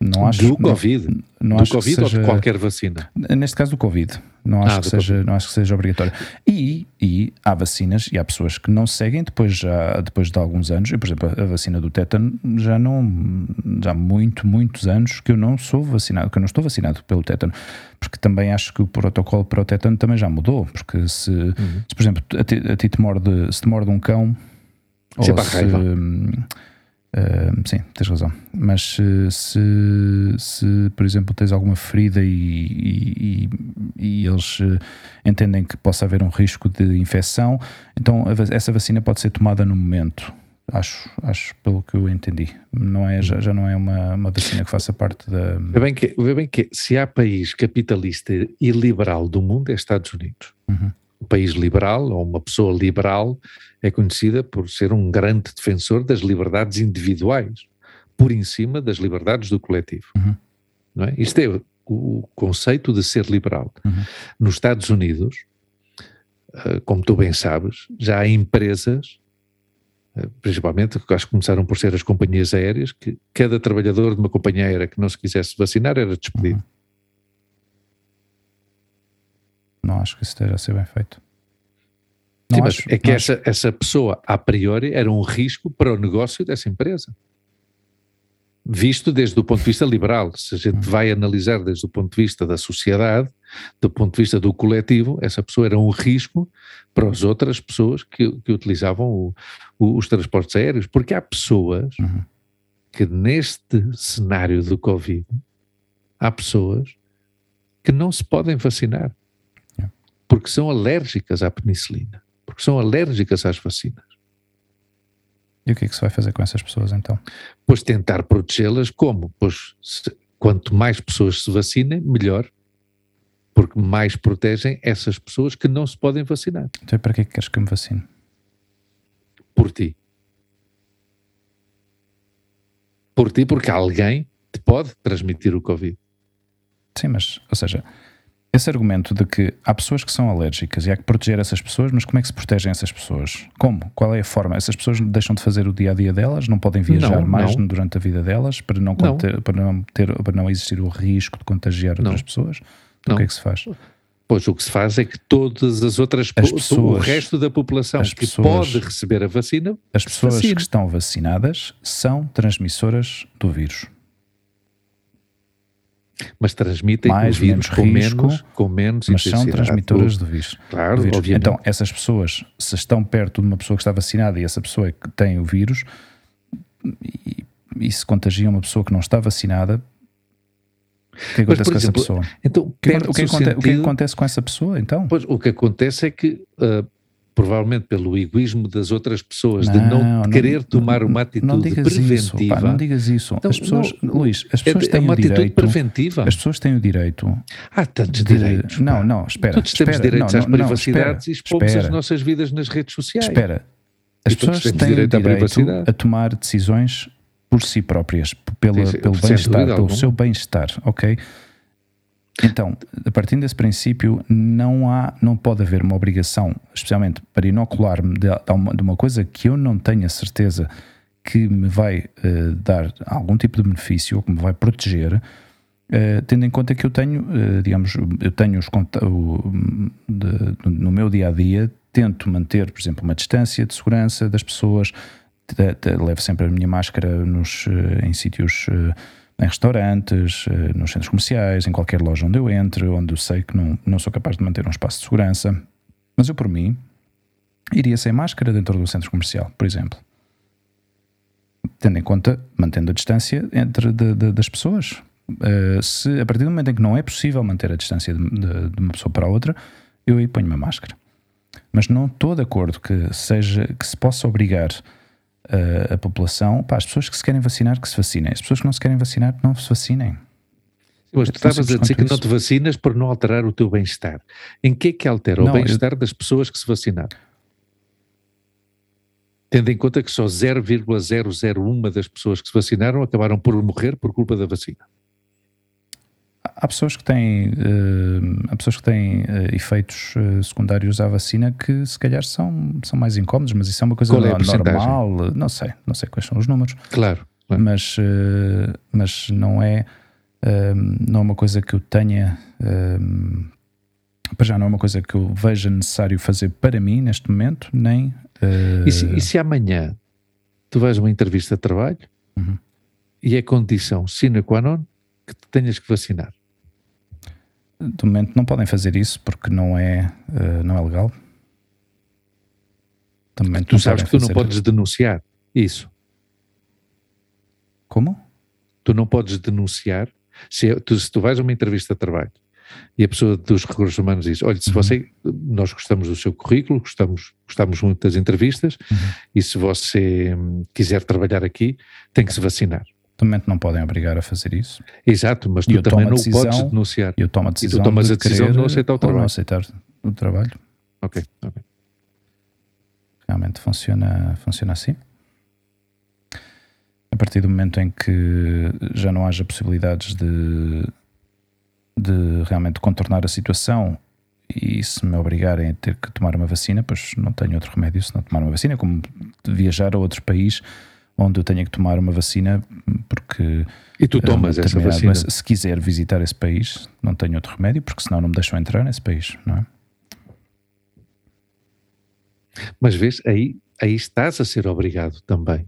[SPEAKER 3] Não acho,
[SPEAKER 2] do
[SPEAKER 3] não-
[SPEAKER 2] Covid.
[SPEAKER 3] não
[SPEAKER 2] do
[SPEAKER 3] acho que
[SPEAKER 2] Covid ou
[SPEAKER 3] seja-
[SPEAKER 2] de qualquer vacina.
[SPEAKER 3] Neste caso do Covid. Não acho,
[SPEAKER 2] Ah,
[SPEAKER 3] que, seja, não acho que seja obrigatório. E, e há vacinas e há pessoas que não seguem depois, já, depois de alguns anos. Eu, por exemplo, a vacina do tétano já não. Já há muito, muitos anos que eu não sou vacinado, que eu não estou vacinado pelo tétano. Porque também acho que o protocolo para o tétano também já mudou. Porque se,
[SPEAKER 2] Uhum.
[SPEAKER 3] se por exemplo, a ti, a ti te morde, se te morde um cão.
[SPEAKER 2] É
[SPEAKER 3] ou
[SPEAKER 2] a
[SPEAKER 3] se, sim, tens razão. Mas se, se, se, por exemplo, tens alguma ferida e, e, e- e eles eh, entendem que possa haver um risco de infecção, então a essa vacina pode ser tomada no momento. Acho, acho pelo que eu entendi. Não é, já, já não é uma, uma vacina que faça parte da.
[SPEAKER 2] Vê bem, que, vê bem que se há país capitalista e liberal do mundo é Estados Unidos.
[SPEAKER 3] Uhum.
[SPEAKER 2] Um país liberal ou uma pessoa liberal é conhecida por ser um grande defensor das liberdades individuais, por em cima das liberdades do coletivo.
[SPEAKER 3] Uhum.
[SPEAKER 2] Não é? Isto é o, o conceito de ser liberal.
[SPEAKER 3] Uhum.
[SPEAKER 2] Nos Estados Unidos, eh, como tu bem sabes, já há empresas, eh, principalmente, que acho que começaram por ser as companhias aéreas, que cada trabalhador de uma companhia aérea que não se quisesse vacinar era despedido.
[SPEAKER 3] Não acho que isso esteja a ser bem feito. Não
[SPEAKER 2] Sim, mas
[SPEAKER 3] acho-
[SPEAKER 2] é que essa, essa pessoa, a priori, era um risco para o negócio dessa empresa. visto desde o ponto de vista liberal. Se a gente vai analisar desde o ponto de vista da sociedade, do ponto de vista do coletivo, essa pessoa era um risco para as outras pessoas que, que utilizavam o, o, os transportes aéreos, porque há pessoas
[SPEAKER 3] Uhum.
[SPEAKER 2] que neste cenário do Covid, há pessoas que não se podem vacinar. Porque são alérgicas à penicilina, porque são alérgicas às vacinas.
[SPEAKER 3] E o que é que se vai fazer com essas pessoas então?
[SPEAKER 2] Pois tentar protegê-las como? Pois se- quanto mais pessoas se vacinem, melhor, porque mais protegem essas pessoas que não se podem vacinar
[SPEAKER 3] Então, e para que é que queres que eu me vacine?
[SPEAKER 2] por ti. Por ti, porque alguém te pode transmitir o Covid.
[SPEAKER 3] Sim, mas, ou seja, esse argumento de que há pessoas que são alérgicas e há que proteger essas pessoas, mas como é que se protegem essas pessoas? Como? Qual é a forma? Essas pessoas deixam de fazer o dia a dia delas, não podem viajar
[SPEAKER 2] Não,
[SPEAKER 3] mais
[SPEAKER 2] não.
[SPEAKER 3] durante a vida delas para não,
[SPEAKER 2] Não.
[SPEAKER 3] conter- para não, ter, para não existir o risco de contagiar outras pessoas? Então, o que é que se faz?
[SPEAKER 2] Pois o que se faz é que todas as outras
[SPEAKER 3] As pessoas-
[SPEAKER 2] o resto da população que
[SPEAKER 3] pessoas-
[SPEAKER 2] pode receber a vacina,
[SPEAKER 3] As pessoas
[SPEAKER 2] vacina.
[SPEAKER 3] que estão vacinadas são transmissoras do vírus.
[SPEAKER 2] Mas transmitem
[SPEAKER 3] Mais,
[SPEAKER 2] o vírus
[SPEAKER 3] menos
[SPEAKER 2] com
[SPEAKER 3] risco,
[SPEAKER 2] menos, com menos
[SPEAKER 3] Mas são transmitoras do vírus.
[SPEAKER 2] Claro,
[SPEAKER 3] do vírus.
[SPEAKER 2] obviamente.
[SPEAKER 3] Então, essas pessoas, se estão perto de uma pessoa que está vacinada e essa pessoa é que tem o vírus e, e se contagia uma pessoa que não está vacinada, o que
[SPEAKER 2] Mas,
[SPEAKER 3] acontece
[SPEAKER 2] por
[SPEAKER 3] com essa
[SPEAKER 2] exemplo,
[SPEAKER 3] pessoa?
[SPEAKER 2] Então,
[SPEAKER 3] O que,
[SPEAKER 2] perde-se
[SPEAKER 3] o que
[SPEAKER 2] o
[SPEAKER 3] aconte- o que é
[SPEAKER 2] sentido-
[SPEAKER 3] acontece com essa pessoa, então?
[SPEAKER 2] Pois, o que acontece é que, ah, provavelmente pelo egoísmo das outras pessoas, de não, querer tomar uma atitude
[SPEAKER 3] não digas
[SPEAKER 2] preventiva,
[SPEAKER 3] Isso, pá, não digas isso.
[SPEAKER 2] Então,
[SPEAKER 3] as pessoas,
[SPEAKER 2] não,
[SPEAKER 3] Luís, as
[SPEAKER 2] é,
[SPEAKER 3] pessoas
[SPEAKER 2] é
[SPEAKER 3] têm
[SPEAKER 2] uma
[SPEAKER 3] o
[SPEAKER 2] atitude
[SPEAKER 3] direito.
[SPEAKER 2] preventiva.
[SPEAKER 3] As pessoas têm o direito
[SPEAKER 2] Há tantos
[SPEAKER 3] de-
[SPEAKER 2] direitos.
[SPEAKER 3] Não, não, espera.
[SPEAKER 2] Todos temos
[SPEAKER 3] espera,
[SPEAKER 2] direitos
[SPEAKER 3] não,
[SPEAKER 2] às
[SPEAKER 3] não, não,
[SPEAKER 2] privacidades
[SPEAKER 3] espera,
[SPEAKER 2] e expomos as
[SPEAKER 3] espera.
[SPEAKER 2] nossas vidas nas redes sociais.
[SPEAKER 3] Espera, as pessoas
[SPEAKER 2] temos
[SPEAKER 3] têm
[SPEAKER 2] direito à
[SPEAKER 3] direito
[SPEAKER 2] privacidade.
[SPEAKER 3] a tomar decisões por si próprias, pela,
[SPEAKER 2] Sim,
[SPEAKER 3] pelo bem-estar, pelo
[SPEAKER 2] alguma.
[SPEAKER 3] seu bem-estar, ok? Então, a partir desse princípio, não há, não pode haver uma obrigação, especialmente para inocular-me de, de uma, de coisa que eu não tenho a certeza que me vai eh, dar algum tipo de benefício ou que me vai proteger, eh, tendo em conta que eu tenho, eh, digamos, eu tenho os o- de- no meu dia a dia, tento manter, por exemplo, uma distância de segurança das pessoas, te- levo sempre a minha máscara nos, em sítios, em restaurantes, eh, nos centros comerciais, em qualquer loja onde eu entre, onde eu sei que não, não sou capaz de manter um espaço de segurança. Mas eu, por mim, iria sem máscara dentro do centro comercial, por exemplo. Tendo em conta, mantendo a distância entre de- de- das pessoas. Eh, se a partir do momento em que não é possível manter a distância de, de- de uma pessoa para a outra, eu aí ponho uma máscara. Mas não estou de acordo que seja que se possa obrigar eh, a população, pá, as pessoas que se querem vacinar, que se vacinem. As pessoas que não se querem vacinar, não se vacinem.
[SPEAKER 2] Mas tu estavas a dizer que
[SPEAKER 3] quanto
[SPEAKER 2] não
[SPEAKER 3] isso.
[SPEAKER 2] te vacinas por não alterar o teu bem-estar. Em que é que altera
[SPEAKER 3] Não,
[SPEAKER 2] o bem-estar das pessoas que se vacinaram? Tendo em conta que só 0,001 das pessoas que se vacinaram acabaram por morrer por culpa da vacina.
[SPEAKER 3] Há pessoas que têm, há pessoas que têm eh, efeitos eh, secundários à vacina que se calhar são, são mais incómodos, mas isso é uma coisa
[SPEAKER 2] Qual é
[SPEAKER 3] normal. Não sei, não sei quais são os números.
[SPEAKER 2] Claro. claro.
[SPEAKER 3] mas, mas não é não é uma coisa que eu tenha para já não é uma coisa que eu veja necessário fazer para mim neste momento, nem
[SPEAKER 2] E, se, e se amanhã tu vais a uma entrevista de trabalho
[SPEAKER 3] Uhum.
[SPEAKER 2] e é condição sine qua non que te tenhas que vacinar?
[SPEAKER 3] De momento não podem fazer isso porque não é, eh, não é legal. Momento
[SPEAKER 2] Tu
[SPEAKER 3] não
[SPEAKER 2] sabes que tu não podes denunciar isso.
[SPEAKER 3] Como?
[SPEAKER 2] Tu não podes denunciar. Se, tu, se tu vais a uma entrevista de trabalho e a pessoa dos recursos humanos diz: Olha, se
[SPEAKER 3] Uhum.
[SPEAKER 2] você, nós gostamos do seu currículo, gostamos, gostamos muito das entrevistas,
[SPEAKER 3] Uhum.
[SPEAKER 2] e se você hum, quiser trabalhar aqui, tem que se vacinar.
[SPEAKER 3] Momento não podem obrigar a fazer isso.
[SPEAKER 2] Exato, mas
[SPEAKER 3] E
[SPEAKER 2] tu
[SPEAKER 3] eu
[SPEAKER 2] também não
[SPEAKER 3] decisão-
[SPEAKER 2] podes denunciar.
[SPEAKER 3] Eu tomo a
[SPEAKER 2] tu
[SPEAKER 3] decisão
[SPEAKER 2] tomas
[SPEAKER 3] de
[SPEAKER 2] a decisão de não aceitar o trabalho.
[SPEAKER 3] não aceitar o trabalho.
[SPEAKER 2] Ok, ok.
[SPEAKER 3] realmente funciona, funciona assim. A partir do momento em que já não haja possibilidades de, de realmente contornar a situação e se me obrigarem a ter que tomar uma vacina, pois não tenho outro remédio se não tomar uma vacina, como viajar a outro país onde eu tenha que tomar uma vacina porque
[SPEAKER 2] E tu
[SPEAKER 3] eh,
[SPEAKER 2] tomas
[SPEAKER 3] uma
[SPEAKER 2] essa vacina.
[SPEAKER 3] doença- se quiser visitar esse país, não tenho outro remédio, porque senão não me deixam entrar nesse país, não é?
[SPEAKER 2] Mas vês, aí, aí estás a ser obrigado também.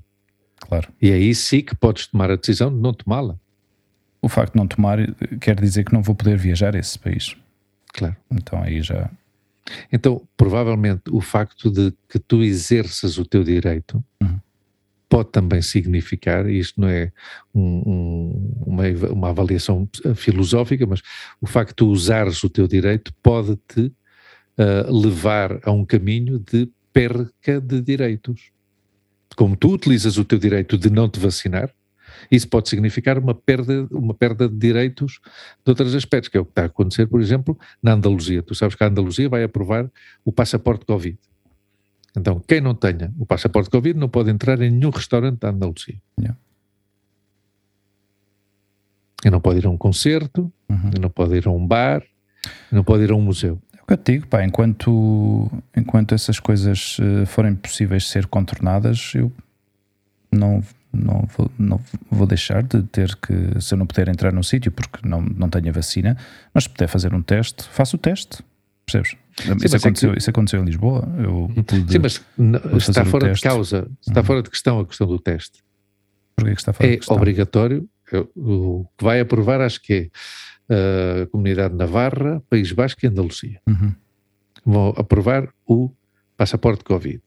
[SPEAKER 3] Claro.
[SPEAKER 2] E aí sim que podes tomar a decisão de não tomá-la.
[SPEAKER 3] O facto de não tomar quer dizer que não vou poder viajar a esse país.
[SPEAKER 2] Claro.
[SPEAKER 3] Então aí já.
[SPEAKER 2] Então, provavelmente, o facto de que tu exerças o teu direito
[SPEAKER 3] Uhum.
[SPEAKER 2] Pode também significar, e isto não é um- um- uma, uma avaliação eh, filosófica, mas o facto de usares o teu direito pode-te ah, levar a um caminho de perca de direitos. Como tu utilizas o teu direito de não te vacinar, isso pode significar uma perda, uma perda de direitos de outros aspectos, que é o que está a acontecer, por exemplo, na Andaluzia. Tu sabes que a Andaluzia vai aprovar o passaporte Covid. Então, quem não tenha o passaporte Covid não pode entrar em nenhum restaurante da Andaluzia.
[SPEAKER 3] Yeah.
[SPEAKER 2] E não pode ir a um concerto,
[SPEAKER 3] Uhum.
[SPEAKER 2] não pode ir a um bar, não pode ir a um museu.
[SPEAKER 3] É o que eu te digo, pá, enquanto, enquanto essas coisas eh, forem possíveis de ser contornadas, eu não, não, vou, não vou deixar de ter que, se eu não puder entrar num sítio porque não, não tenho a vacina, mas se puder fazer um teste, faço o teste. Percebes?
[SPEAKER 2] mas
[SPEAKER 3] isso,
[SPEAKER 2] é
[SPEAKER 3] aconteceu,
[SPEAKER 2] que-
[SPEAKER 3] isso aconteceu em Lisboa. Eu pude,
[SPEAKER 2] Sim, mas está fora de causa, está
[SPEAKER 3] Uhum.
[SPEAKER 2] fora de questão a questão do teste.
[SPEAKER 3] Porquê que está fora de
[SPEAKER 2] É
[SPEAKER 3] questão?
[SPEAKER 2] obrigatório. Eu- O que vai aprovar, acho que é a Comunidade de Navarra, País Basco e Andaluzia.
[SPEAKER 3] Uhum.
[SPEAKER 2] Vão aprovar o passaporte Covid.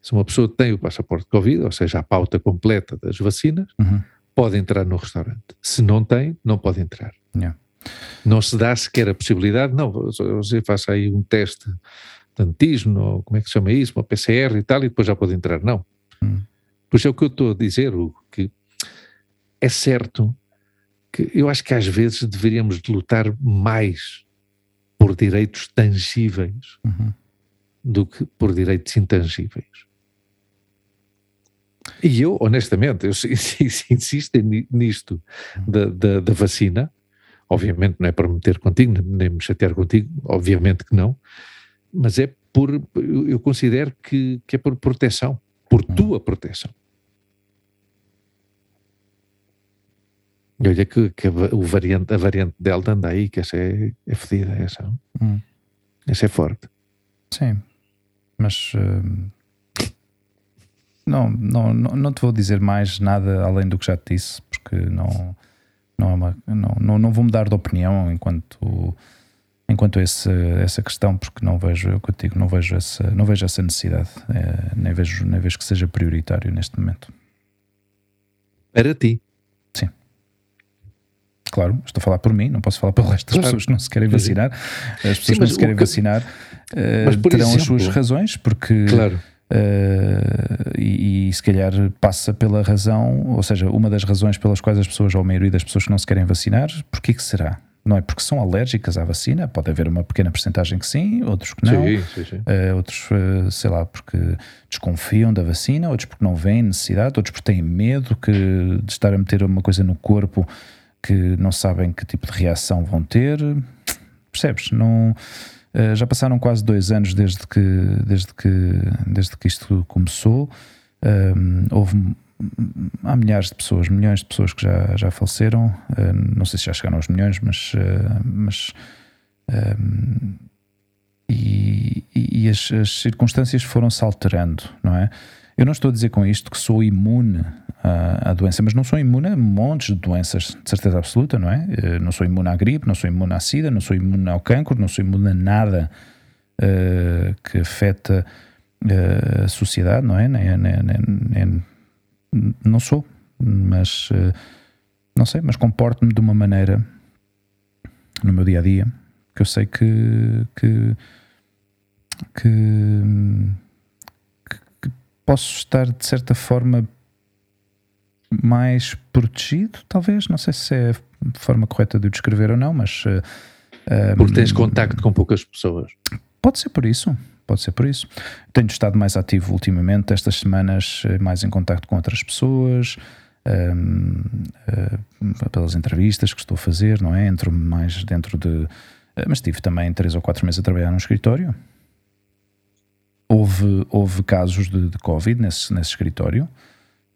[SPEAKER 2] Se uma pessoa tem o passaporte Covid, ou seja, a pauta completa das vacinas,
[SPEAKER 3] Uhum.
[SPEAKER 2] pode entrar no restaurante. Se não tem, não pode entrar.
[SPEAKER 3] Yeah.
[SPEAKER 2] Não se dá sequer a possibilidade, não, você faça aí um teste de antígeno, ou como é que se chama isso, uma PCR e tal, e depois já pode entrar. Não.
[SPEAKER 3] Hum.
[SPEAKER 2] Pois é o que eu estou a dizer, Hugo, que é certo que eu acho que às vezes deveríamos de lutar mais por direitos tangíveis
[SPEAKER 3] Uhum.
[SPEAKER 2] do que por direitos intangíveis. E eu, honestamente, eu insisto ni- nisto da, da, da vacina, obviamente não é para me meter contigo, nem- me chatear contigo, obviamente que não, mas é por, eu considero que, que é por proteção, por tua proteção. E olha que, que o variante, a variante Delta anda aí, que essa é, é fedida, essa.
[SPEAKER 3] Hum.
[SPEAKER 2] Essa é forte.
[SPEAKER 3] Sim, mas hum, não, não, não, não te vou dizer mais nada além do que já te disse, porque não, não, é uma, não, não, não vou mudar de opinião enquanto, enquanto esse, essa questão, porque não vejo, eu contigo, não vejo essa, não vejo essa necessidade, eh, nem, vejo, nem vejo que seja prioritário neste momento.
[SPEAKER 2] Para ti.
[SPEAKER 3] Claro, estou a falar por mim, não posso falar pelo resto das pessoas que não se querem vacinar. As pessoas que não se querem
[SPEAKER 2] que-
[SPEAKER 3] vacinar
[SPEAKER 2] Mas, por
[SPEAKER 3] terão as
[SPEAKER 2] exemplo-
[SPEAKER 3] suas razões, porque
[SPEAKER 2] Claro.
[SPEAKER 3] Uh, e, e se calhar passa pela razão, ou seja, uma das razões pelas quais as pessoas, ou a maioria das pessoas que não se querem vacinar, porquê que será? Não é porque são alérgicas à vacina, pode haver uma pequena porcentagem que sim, outros que não,
[SPEAKER 2] Sim, sim, sim.
[SPEAKER 3] Uh, outros, uh, sei lá, porque desconfiam da vacina, outros porque não veem necessidade, outros porque têm medo que, de estar a meter uma coisa no corpo que não sabem que tipo de reação vão ter. Percebes? Não, uh, já passaram quase dois anos desde que, desde que, desde que isto começou. Um, houve há milhares de pessoas, milhões de pessoas que já, já faleceram. Uh, não sei se já chegaram aos milhões, mas, uh, mas um, e, e- e as, as circunstâncias foram-se alterando, não é? Eu não estou a dizer com isto que sou imune à, à doença, mas não sou imune a montes de doenças, de certeza absoluta, não é? Eh, Não sou imune à gripe, não sou imune à sida, não sou imune ao cancro, não sou imune a nada eh, que afeta eh, a sociedade, não é? Nem, nem- nem- nem- não sou, mas eh, não sei, mas comporto-me de uma maneira no meu dia a dia que eu sei que, que, que, que posso estar de certa forma mais protegido, talvez. Não sei se é a forma correta de o descrever ou não, mas eh,
[SPEAKER 2] Porque tens contacto com poucas pessoas.
[SPEAKER 3] Pode ser por isso, pode ser por isso. Tenho estado mais ativo ultimamente, estas semanas, eh, mais em contacto com outras pessoas, hum, eh, pelas entrevistas que estou a fazer, não é? Entro mais dentro de. Mas tive também três ou quatro meses a trabalhar num escritório. Houve, houve casos de, de Covid nesse, nesse escritório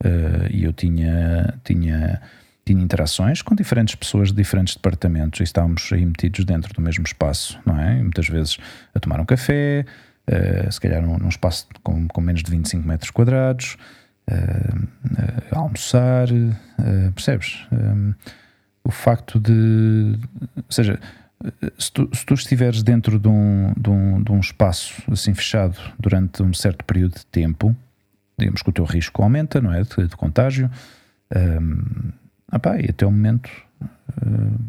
[SPEAKER 3] eh, e eu tinha, tinha, tinha interações com diferentes pessoas de diferentes departamentos e estávamos aí metidos dentro do mesmo espaço, não é? E muitas vezes a tomar um café, eh, se calhar num, num espaço com, com menos de 25 metros quadrados, a almoçar, percebes? o facto de. Ou seja, se tu, se tu estiveres dentro de um, de, um, de um espaço assim fechado durante um certo período de tempo, digamos que o teu risco aumenta, não é? De, de contágio. Um, opá, e até o momento uh,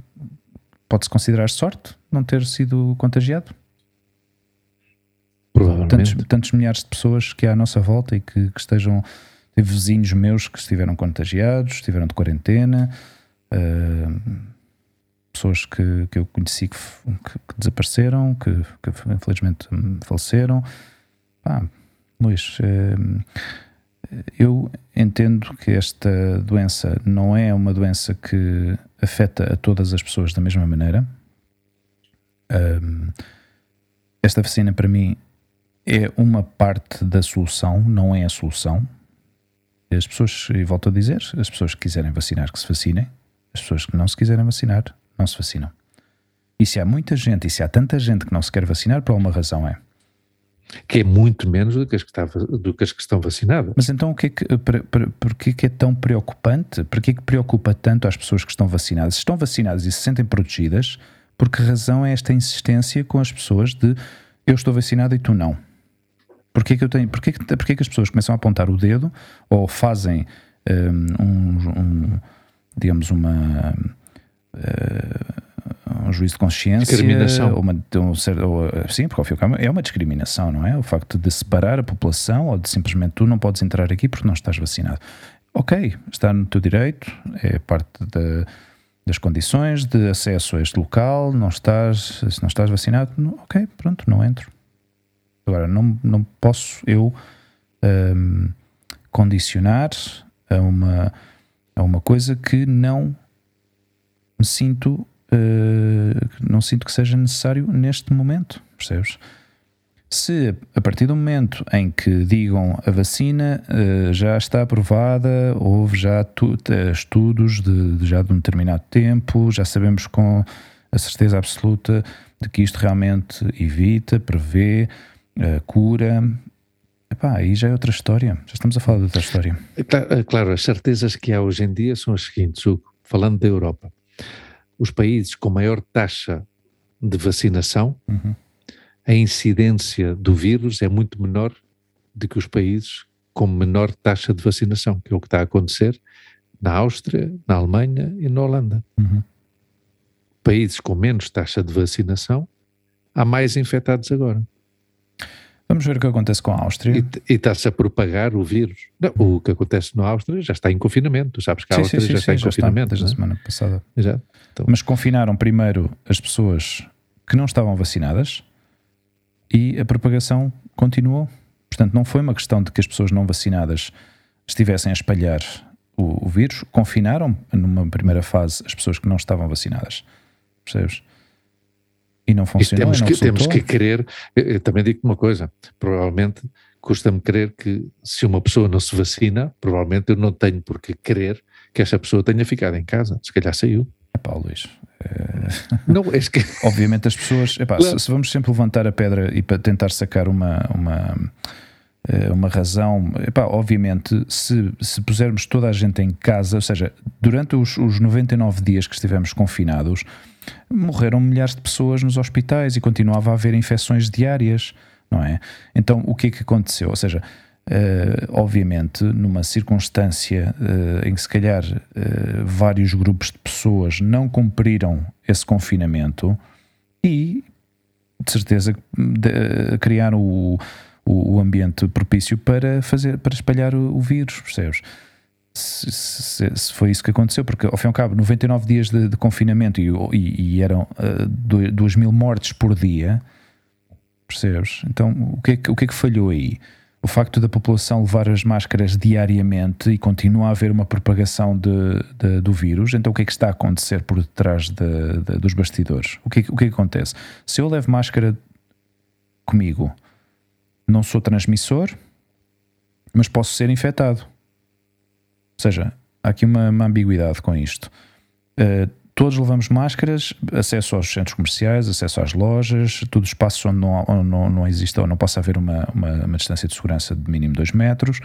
[SPEAKER 3] pode-se considerar sorte não ter sido contagiado.
[SPEAKER 2] Provavelmente.
[SPEAKER 3] Tantos, tantos, milhares de pessoas que há à nossa volta e que, que estejam. Teve vizinhos meus que estiveram contagiados, estiveram de quarentena. Uh, pessoas que, que eu conheci que, que, que desapareceram, que, que, infelizmente faleceram. Pá, Luís, eh, eu entendo que esta doença não é uma doença que afeta a todas as pessoas da mesma maneira. Esta vacina, para mim, é uma parte da solução, não é a solução. As pessoas, e volto a dizer, as pessoas que quiserem vacinar, que se vacinem. As pessoas que não se quiserem vacinar, não se vacinam. E se há muita gente, e se há tanta gente que não se quer vacinar, por alguma razão é.
[SPEAKER 2] Que é muito menos do que as que, está, do que, as que estão vacinadas.
[SPEAKER 3] Mas então o que é que, por, por, porquê que é tão preocupante? Porquê que preocupa tanto as pessoas que estão vacinadas? Se estão vacinadas e se sentem protegidas, por que razão é esta insistência com as pessoas de eu estou vacinado e tu não? Porquê que, eu tenho, porquê que, porquê que as pessoas começam a apontar o dedo ou fazem um, um, um digamos, uma uh, um juízo de consciência.
[SPEAKER 2] Discriminação.
[SPEAKER 3] Uma, um, ou, sim, porque ao fim é uma discriminação, não é? O facto de separar a população ou de simplesmente tu não podes entrar aqui porque não estás vacinado. Ok, está no teu direito, é parte da, das condições de acesso a este local, não estás, se não estás vacinado, não, ok, pronto, não entro. Agora, não, não posso eu um, ehm, condicionar a uma, a uma coisa que não me sinto, uh, não sinto que seja necessário neste momento, percebes? Se a partir do momento em que digam a vacina uh, já está aprovada, houve já tu, estudos de, de, já de um determinado tempo, já sabemos com a certeza absoluta de que isto realmente evita, prevê, uh, cura, Epá, aí já é outra história. Já estamos a falar de outra história.
[SPEAKER 2] Claro, claro, as certezas que há hoje em dia são as seguintes, Hugo, falando da Europa os países com maior taxa de vacinação, uhum. a incidência do vírus é muito menor do que os países com menor taxa de vacinação, que é o que está a acontecer na Áustria, na Alemanha e na Holanda. Uhum. Países com menos taxa de vacinação, há mais infectados agora.
[SPEAKER 3] Vamos ver o que acontece com a Áustria.
[SPEAKER 2] E, está-se a propagar o vírus. Não, o que acontece na Áustria já está em confinamento. Tu sabes que a Áustria sim, sim, já sim, está em já confinamento.
[SPEAKER 3] Está, desde a é? semana passada.
[SPEAKER 2] Exato.
[SPEAKER 3] Então. Mas confinaram primeiro as pessoas que não estavam vacinadas e a propagação continuou. Portanto, não foi uma questão de que as pessoas não vacinadas estivessem a espalhar o, o vírus. Confinaram, numa primeira fase, as pessoas que não estavam vacinadas. Percebes? E não funcionou.
[SPEAKER 2] E temos, que, temos que querer, eu também digo uma coisa, provavelmente custa-me crer que se uma pessoa não se vacina, provavelmente eu não tenho por que querer que essa pessoa tenha ficado em casa, se calhar saiu.
[SPEAKER 3] Epá, Luís, é...
[SPEAKER 2] não, é que...
[SPEAKER 3] Obviamente as pessoas, epá, claro. se, se, vamos sempre levantar a pedra e para tentar sacar uma, uma, eh, uma razão, epá, obviamente se, se pusermos toda a gente em casa, ou seja, durante os, os 99 dias que estivemos confinados, morreram milhares de pessoas nos hospitais e continuava a haver infecções diárias, não é? Então, o que é que aconteceu? Ou seja, uh, obviamente, numa circunstância uh, em que se calhar uh, vários grupos de pessoas não cumpriram esse confinamento e, de certeza, de, criaram o, o, ambiente propício para fazer para espalhar o, o vírus, percebes? Se, se, se, foi isso que aconteceu, porque ao fim e ao cabo, 99 dias de, de confinamento e, e, e eram uh, 2 mil mortes por dia, percebes? Então, o que, é que, o que é que falhou aí? O facto da população levar as máscaras diariamente e continua a haver uma propagação de, de, do vírus, então o que é que está a acontecer por detrás de, dos bastidores? O que, é, o que é que acontece? Se eu levo máscara comigo, não sou transmissor, mas posso ser infectado seja, há aqui uma, uma ambiguidade com isto. Uh, todos levamos máscaras, acesso aos centros comerciais, acesso às lojas, todos os espaços onde não, onde não, não existe ou não possa haver uma, uma, uma, distância de segurança de mínimo 2 metros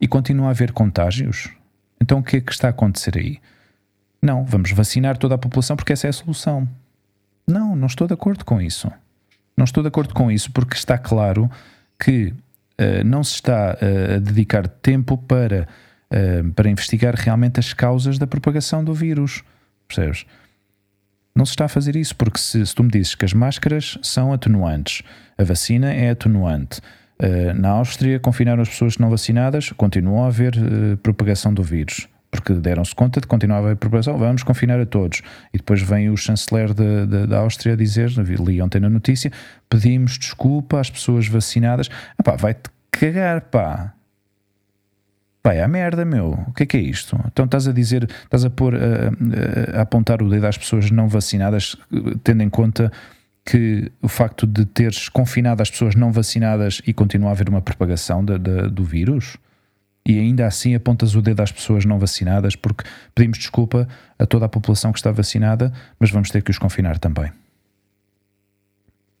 [SPEAKER 3] e continua a haver contágios, então o que é que está a acontecer aí? Não, vamos vacinar toda a população porque essa é a solução. Não, não estou de acordo com isso. Não estou de acordo com isso porque está claro que uh, não se está uh, a dedicar tempo para, uh, para investigar realmente as causas da propagação do vírus. Percebes? Não se está a fazer isso porque se, se tu me dizes que as máscaras são atenuantes, a vacina é atenuante, na Áustria confinaram as pessoas não vacinadas, continuou a haver propagação do vírus porque deram-se conta de que continuava a propagação, vamos confinar a todos. E depois vem o chanceler de, de, da Áustria dizer, li ontem na notícia, pedimos desculpa às pessoas vacinadas. Vai-te cagar, pá. Vai à merda, meu. O que é que é isto? Então estás a dizer, estás a pôr, a, a, a apontar o dedo às pessoas não vacinadas, tendo em conta que o facto de teres confinado as pessoas não vacinadas e continua a haver uma propagação de, de, do vírus? e ainda assim apontas o dedo às pessoas não vacinadas porque pedimos desculpa a toda a população que está vacinada, mas vamos ter que os confinar também.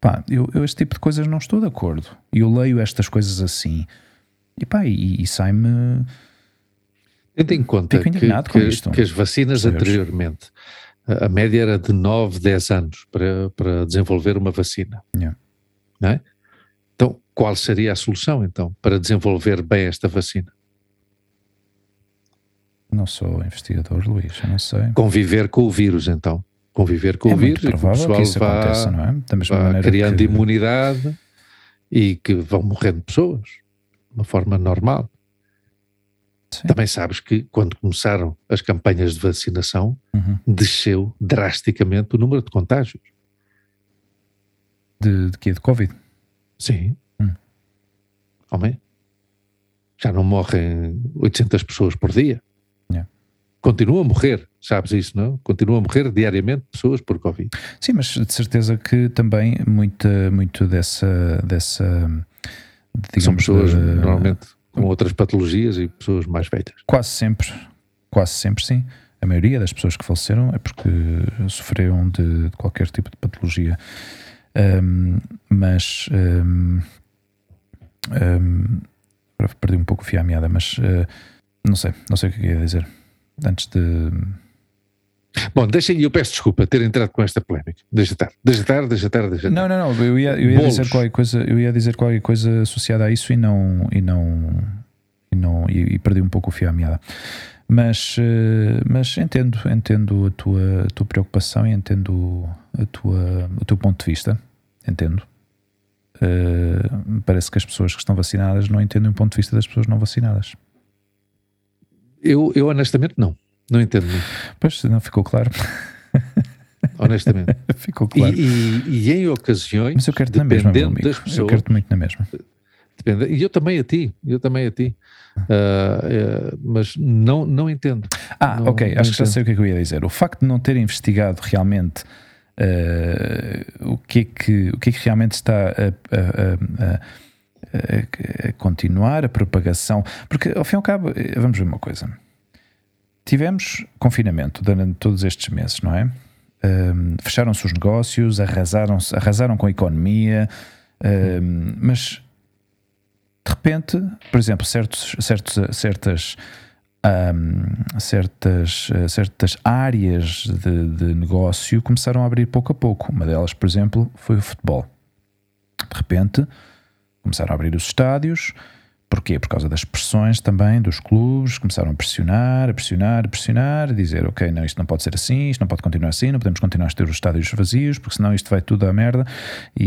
[SPEAKER 3] Pá, eu, eu este tipo de coisas não estou de acordo. E eu leio estas coisas assim e pá, e, e sai-me.
[SPEAKER 2] Tendo em conta que, que, que, as vacinas anteriormente, a, a média era de 9, 10 anos para, para desenvolver uma vacina.
[SPEAKER 3] Yeah.
[SPEAKER 2] Não é? Então, qual seria a solução então para desenvolver bem esta vacina?
[SPEAKER 3] Não sou investigador, Luís, eu não sei.
[SPEAKER 2] Conviver com o vírus, então. Conviver com
[SPEAKER 3] é
[SPEAKER 2] o vírus
[SPEAKER 3] e que o pessoal que isso vá, aconteça, não é?
[SPEAKER 2] Criando
[SPEAKER 3] que...
[SPEAKER 2] imunidade e que vão morrendo pessoas uma forma normal. Sim. Também sabes que quando começaram as campanhas de vacinação, uhum. desceu drasticamente o número de contágios.
[SPEAKER 3] De, de quê? De Covid?
[SPEAKER 2] Sim. Hum. Homem, já não morrem 800 pessoas por dia continua a morrer, sabes isso, não? Continua a morrer diariamente pessoas por Covid.
[SPEAKER 3] Sim, mas de certeza que também muita, muito dessa. dessa
[SPEAKER 2] digamos, São pessoas de, normalmente com outras patologias e pessoas mais velhas.
[SPEAKER 3] Quase sempre, quase sempre sim. A maioria das pessoas que faleceram é porque sofreram de, de qualquer tipo de patologia. Um, mas. Um, um, perdi um pouco o fio à meada, mas. Uh, não sei, não sei o que eu ia dizer antes de.
[SPEAKER 2] Bom, deixa eu peço desculpa ter entrado com esta polémica. Deixa estar, deixa estar, deixa estar, deixa
[SPEAKER 3] Não, não, não, eu ia, eu ia dizer qualquer coisa, eu ia dizer qualquer coisa associada a isso e não e não e não e, e perdi um pouco o fio à meada. Mas, eh, mas entendo, entendo a tua, a tua preocupação e entendo a tua, o teu ponto de vista. Entendo. Uh, parece que as pessoas que estão vacinadas não entendem o ponto de vista das pessoas não vacinadas.
[SPEAKER 2] Eu, eu honestamente não. Não entendo muito.
[SPEAKER 3] Pois, não ficou claro.
[SPEAKER 2] Honestamente.
[SPEAKER 3] ficou claro.
[SPEAKER 2] E, e, e, em ocasiões,
[SPEAKER 3] Mas eu quero dependendo na mesma, das pessoas. Eu quero-te muito na mesma.
[SPEAKER 2] Depende, e eu também a ti, eu também a ti. Uh, uh, mas não, não entendo.
[SPEAKER 3] Ah,
[SPEAKER 2] não,
[SPEAKER 3] ok, não acho que já sei o que é que eu ia dizer. O facto de não ter investigado realmente uh, o, que é que, o que é que realmente está a, a, a a, continuar a propagação. Porque, ao fim e ao cabo, vamos ver uma coisa. Tivemos confinamento durante todos estes meses, não é? Um, Fecharam-se os negócios, arrasaram, arrasaram com a economia, um, mas de repente, por exemplo, certos, certos, certas, um, certas, certas áreas de, de, negócio começaram a abrir pouco a pouco. Uma delas, por exemplo, foi o futebol. De repente, Começaram a abrir os estádios. Porquê? Por causa das pressões também dos clubes, começaram a pressionar, a pressionar, a pressionar, a dizer, ok, não, isto não pode ser assim, isto não pode continuar assim, não podemos continuar a ter os estádios vazios, porque senão isto vai tudo à merda e,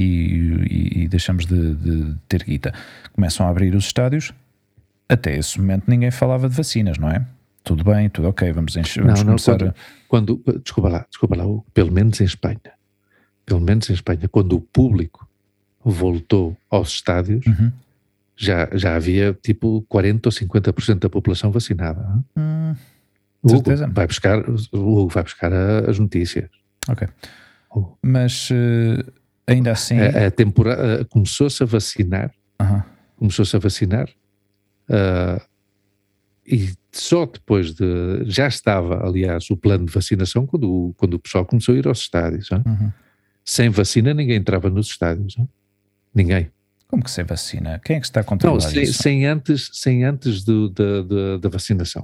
[SPEAKER 3] e, e deixamos de, de, ter guita. Começam a abrir os estádios, até esse momento ninguém falava de vacinas, não é? Tudo bem, tudo ok, vamos, encher, vamos não, não, começar
[SPEAKER 2] quando, quando, desculpa lá, desculpa lá, pelo menos em Espanha, pelo menos em Espanha, quando o público voltou aos estádios, uhum. Já, já havia tipo 40 ou 50% da população vacinada.
[SPEAKER 3] Hum,
[SPEAKER 2] Hugo vai buscar, o Hugo vai buscar a, as notícias.
[SPEAKER 3] Ok. Mas uh, ainda assim.
[SPEAKER 2] A, a temporada começou-se a vacinar. Começou-se a vacinar. Uh, e só depois de. Já estava, aliás, o plano de vacinação quando, quando o pessoal começou a ir aos estádios.
[SPEAKER 3] Uhum.
[SPEAKER 2] Sem vacina, ninguém entrava nos estádios. Ninguém.
[SPEAKER 3] Como que sem vacina? Quem é que está a controlar
[SPEAKER 2] Não, sem,
[SPEAKER 3] isso?
[SPEAKER 2] sem antes, sem antes do- da, da, da vacinação.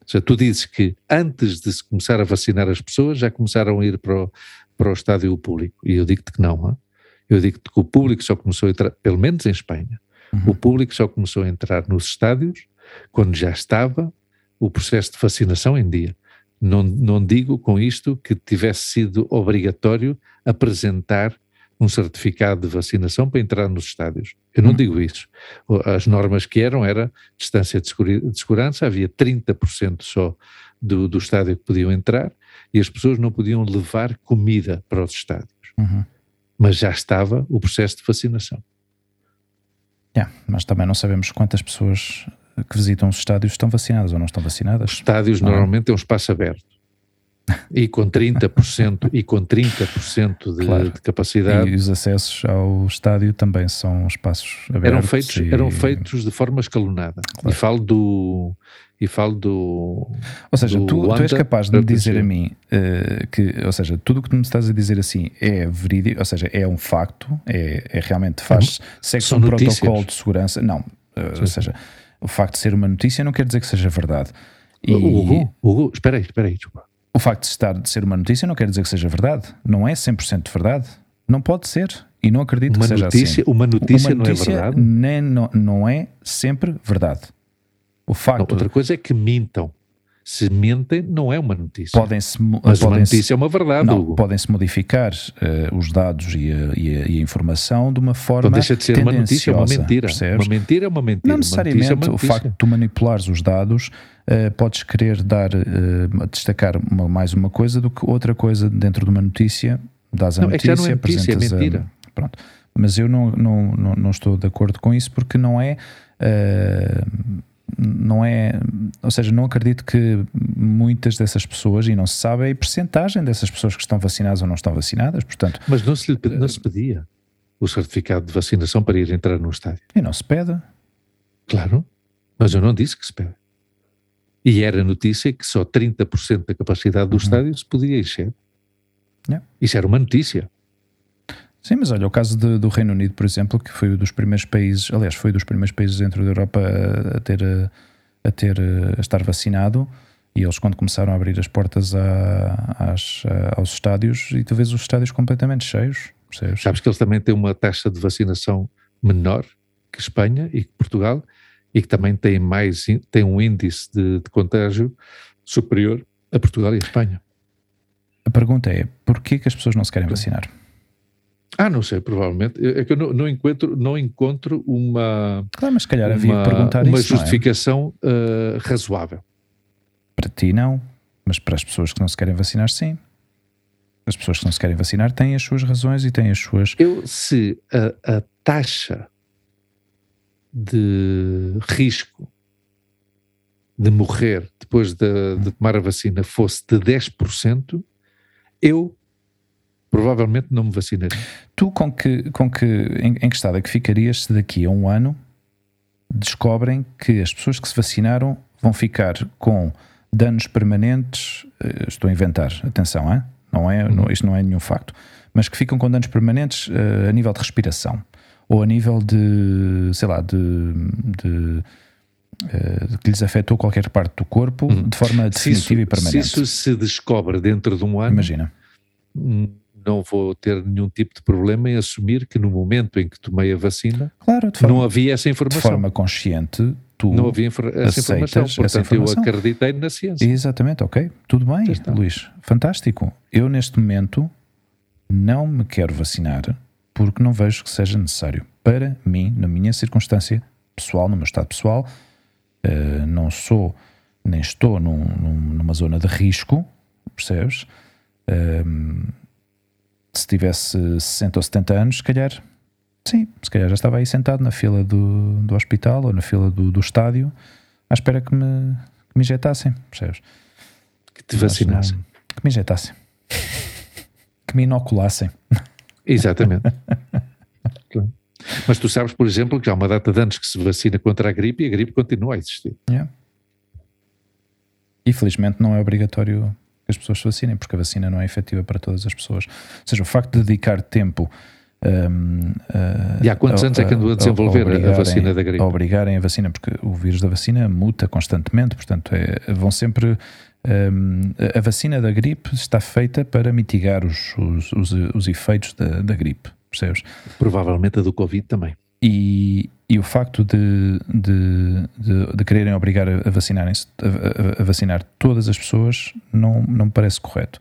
[SPEAKER 2] Ou seja, tu dizes que antes de se começar a vacinar as pessoas já começaram a ir para o, para o estádio público. E eu digo-te que não. hã? Eu digo-te que o público só começou a entrar, pelo menos em Espanha,
[SPEAKER 3] Uhum.
[SPEAKER 2] o público só começou a entrar nos estádios quando já estava o processo de vacinação em dia. Não, não digo com isto que tivesse sido obrigatório apresentar um certificado de vacinação para entrar nos estádios. Eu não
[SPEAKER 3] Hum.
[SPEAKER 2] digo isso. As normas que eram era distância de segurança, havia 30% só do, do estádio que podiam entrar e as pessoas não podiam levar comida para os estádios.
[SPEAKER 3] Uhum.
[SPEAKER 2] Mas já estava o processo de vacinação.
[SPEAKER 3] Yeah, mas também não sabemos quantas pessoas que visitam os estádios estão vacinadas ou não estão
[SPEAKER 2] Os
[SPEAKER 3] vacinadas.
[SPEAKER 2] estádios
[SPEAKER 3] Ah.
[SPEAKER 2] normalmente é um espaço aberto. E com 30% e com 30% de,
[SPEAKER 3] Claro.
[SPEAKER 2] de capacidade
[SPEAKER 3] E os acessos ao estádio também são espaços abertos.
[SPEAKER 2] eram feitos,
[SPEAKER 3] e-
[SPEAKER 2] eram feitos de forma escalonada. E falo do e falo do
[SPEAKER 3] Ou seja,
[SPEAKER 2] do
[SPEAKER 3] tu, tu és capaz de me dizer a mim eh, que, ou seja, tudo o que tu me estás a dizer assim é verídico, ou seja, é um facto, é, é realmente faz, segue
[SPEAKER 2] São
[SPEAKER 3] um
[SPEAKER 2] notícias.
[SPEAKER 3] protocolo de segurança. Não, eh, ou seja, o facto de ser uma notícia não quer dizer que seja verdade. E
[SPEAKER 2] Hugo, Hugo, espera aí, espera aí, desculpa.
[SPEAKER 3] O facto de estar de ser uma notícia não quer dizer que seja verdade. Não é 100% verdade. Não pode ser. E não acredito
[SPEAKER 2] Uma
[SPEAKER 3] que seja
[SPEAKER 2] notícia,
[SPEAKER 3] assim.
[SPEAKER 2] uma notícia
[SPEAKER 3] uma
[SPEAKER 2] não é
[SPEAKER 3] notícia
[SPEAKER 2] verdade.
[SPEAKER 3] nem- não, não é sempre verdade. O
[SPEAKER 2] Não,
[SPEAKER 3] facto
[SPEAKER 2] outra coisa é que mintam. Se mentem, não é uma notícia.
[SPEAKER 3] podem-se
[SPEAKER 2] Mas uma
[SPEAKER 3] podem-se-
[SPEAKER 2] notícia é uma verdade,
[SPEAKER 3] Não, podem-se modificar eh, os dados e a, e a- e a informação de uma forma
[SPEAKER 2] Então deixa de ser uma notícia, é uma mentira.
[SPEAKER 3] percebes?
[SPEAKER 2] Uma mentira é uma mentira.
[SPEAKER 3] Não
[SPEAKER 2] Uma
[SPEAKER 3] necessariamente
[SPEAKER 2] notícia é uma
[SPEAKER 3] o facto de tu manipulares os dados, eh, podes querer dar, eh, destacar uma- mais uma coisa do que outra coisa dentro de uma notícia, dás a
[SPEAKER 2] Não, é que
[SPEAKER 3] notícia,
[SPEAKER 2] já não é notícia, é
[SPEAKER 3] apresentas a-
[SPEAKER 2] mentira.
[SPEAKER 3] pronto. Mas eu não, não, não, não estou de acordo com isso porque não é. eh, não é, ou seja, não acredito que muitas dessas pessoas, e não se sabe a percentagem dessas pessoas que estão vacinadas ou não estão vacinadas, portanto,
[SPEAKER 2] Mas não se, lhe não se pedia o certificado de vacinação para ir entrar num estádio.
[SPEAKER 3] e não se pede.
[SPEAKER 2] Claro, mas eu não disse que se pede. E era notícia que só 30% da capacidade do
[SPEAKER 3] Uhum.
[SPEAKER 2] estádio se podia encher.
[SPEAKER 3] Yeah.
[SPEAKER 2] Isso era uma notícia.
[SPEAKER 3] Sim, mas olha, o caso de- do Reino Unido, por exemplo, que foi um dos primeiros países, aliás, foi dos primeiros países dentro da Europa a, a ter, a ter a estar vacinado. E eles, quando começaram a abrir as portas a- às- aos estádios, e tu vês os estádios completamente cheios, percebes?
[SPEAKER 2] Sabes que eles também têm uma taxa de vacinação menor que Espanha e que Portugal e que também têm mais têm um índice de, de contágio superior a Portugal e a Espanha.
[SPEAKER 3] A pergunta é: porquê que as pessoas não se querem vacinar?
[SPEAKER 2] Ah, não sei, provavelmente. É que eu não, não encontro, não encontro uma,
[SPEAKER 3] Claro, mas se calhar havia
[SPEAKER 2] uma,
[SPEAKER 3] perguntar
[SPEAKER 2] uma
[SPEAKER 3] isso. é?
[SPEAKER 2] justificação eh, razoável.
[SPEAKER 3] Para ti, não, mas para as pessoas que não se querem vacinar, sim. As pessoas que não se querem vacinar têm as suas razões e têm as suas.
[SPEAKER 2] Eu, se a, a taxa de risco de morrer depois de, de tomar a vacina fosse de 10%, eu provavelmente não me vacinaria.
[SPEAKER 3] Tu com que, com que em, em que estado é que ficarias se daqui a um ano descobrem que as pessoas que se vacinaram vão ficar com danos permanentes? eh, Estou a inventar, atenção, hein? não é, não, isto não é nenhum facto, mas que ficam com danos permanentes eh, a nível de respiração ou a nível de, sei lá, de, de, de que lhes afetou qualquer parte do corpo de forma
[SPEAKER 2] Se isso,
[SPEAKER 3] definitiva e
[SPEAKER 2] se
[SPEAKER 3] permanente.
[SPEAKER 2] isso se descobre dentro de um ano,
[SPEAKER 3] Imagina.
[SPEAKER 2] Não vou ter nenhum tipo de problema em assumir que no momento em que tomei a vacina
[SPEAKER 3] Claro, de forma,
[SPEAKER 2] não havia essa
[SPEAKER 3] de
[SPEAKER 2] informação.
[SPEAKER 3] forma consciente, tu
[SPEAKER 2] não havia infor- essa informação. Portanto,
[SPEAKER 3] essa informação?
[SPEAKER 2] eu acreditei na ciência.
[SPEAKER 3] Exatamente, ok. Tudo bem. Luís. Fantástico. Eu, neste momento, não me quero vacinar porque não vejo que seja necessário. Para mim, na minha circunstância pessoal, no meu estado pessoal, eh, não sou, nem estou num- num- numa zona de risco, percebes? Ehm, se tivesse 60 ou 70 anos, se calhar, sim, se calhar já estava aí sentado na fila do, do hospital ou na fila do, do estádio à espera que me, que me injetassem, percebes?
[SPEAKER 2] Que te vacinassem.
[SPEAKER 3] Não- Que me injetassem. que me inoculassem.
[SPEAKER 2] Exatamente. Claro. Mas tu sabes, por exemplo, que há uma data de anos que se vacina contra a gripe e a gripe continua a existir.
[SPEAKER 3] Yeah. E felizmente não é obrigatório que as pessoas se vacinem, porque a vacina não é efetiva para todas as pessoas. Ou seja, o facto de dedicar tempo Um, uh,
[SPEAKER 2] e há quantos anos é que andou a desenvolver a, a vacina da gripe?
[SPEAKER 3] A obrigarem a vacina, porque o vírus da vacina muta constantemente, portanto, é, vão sempre. Um, a vacina da gripe está feita para mitigar os, os, os, os efeitos da, da gripe, percebes?
[SPEAKER 2] Provavelmente a do Covid também.
[SPEAKER 3] E, e o facto de, de, de, de quererem obrigar a, vacinarem a, a, vacinar todas as pessoas não, não me parece correto.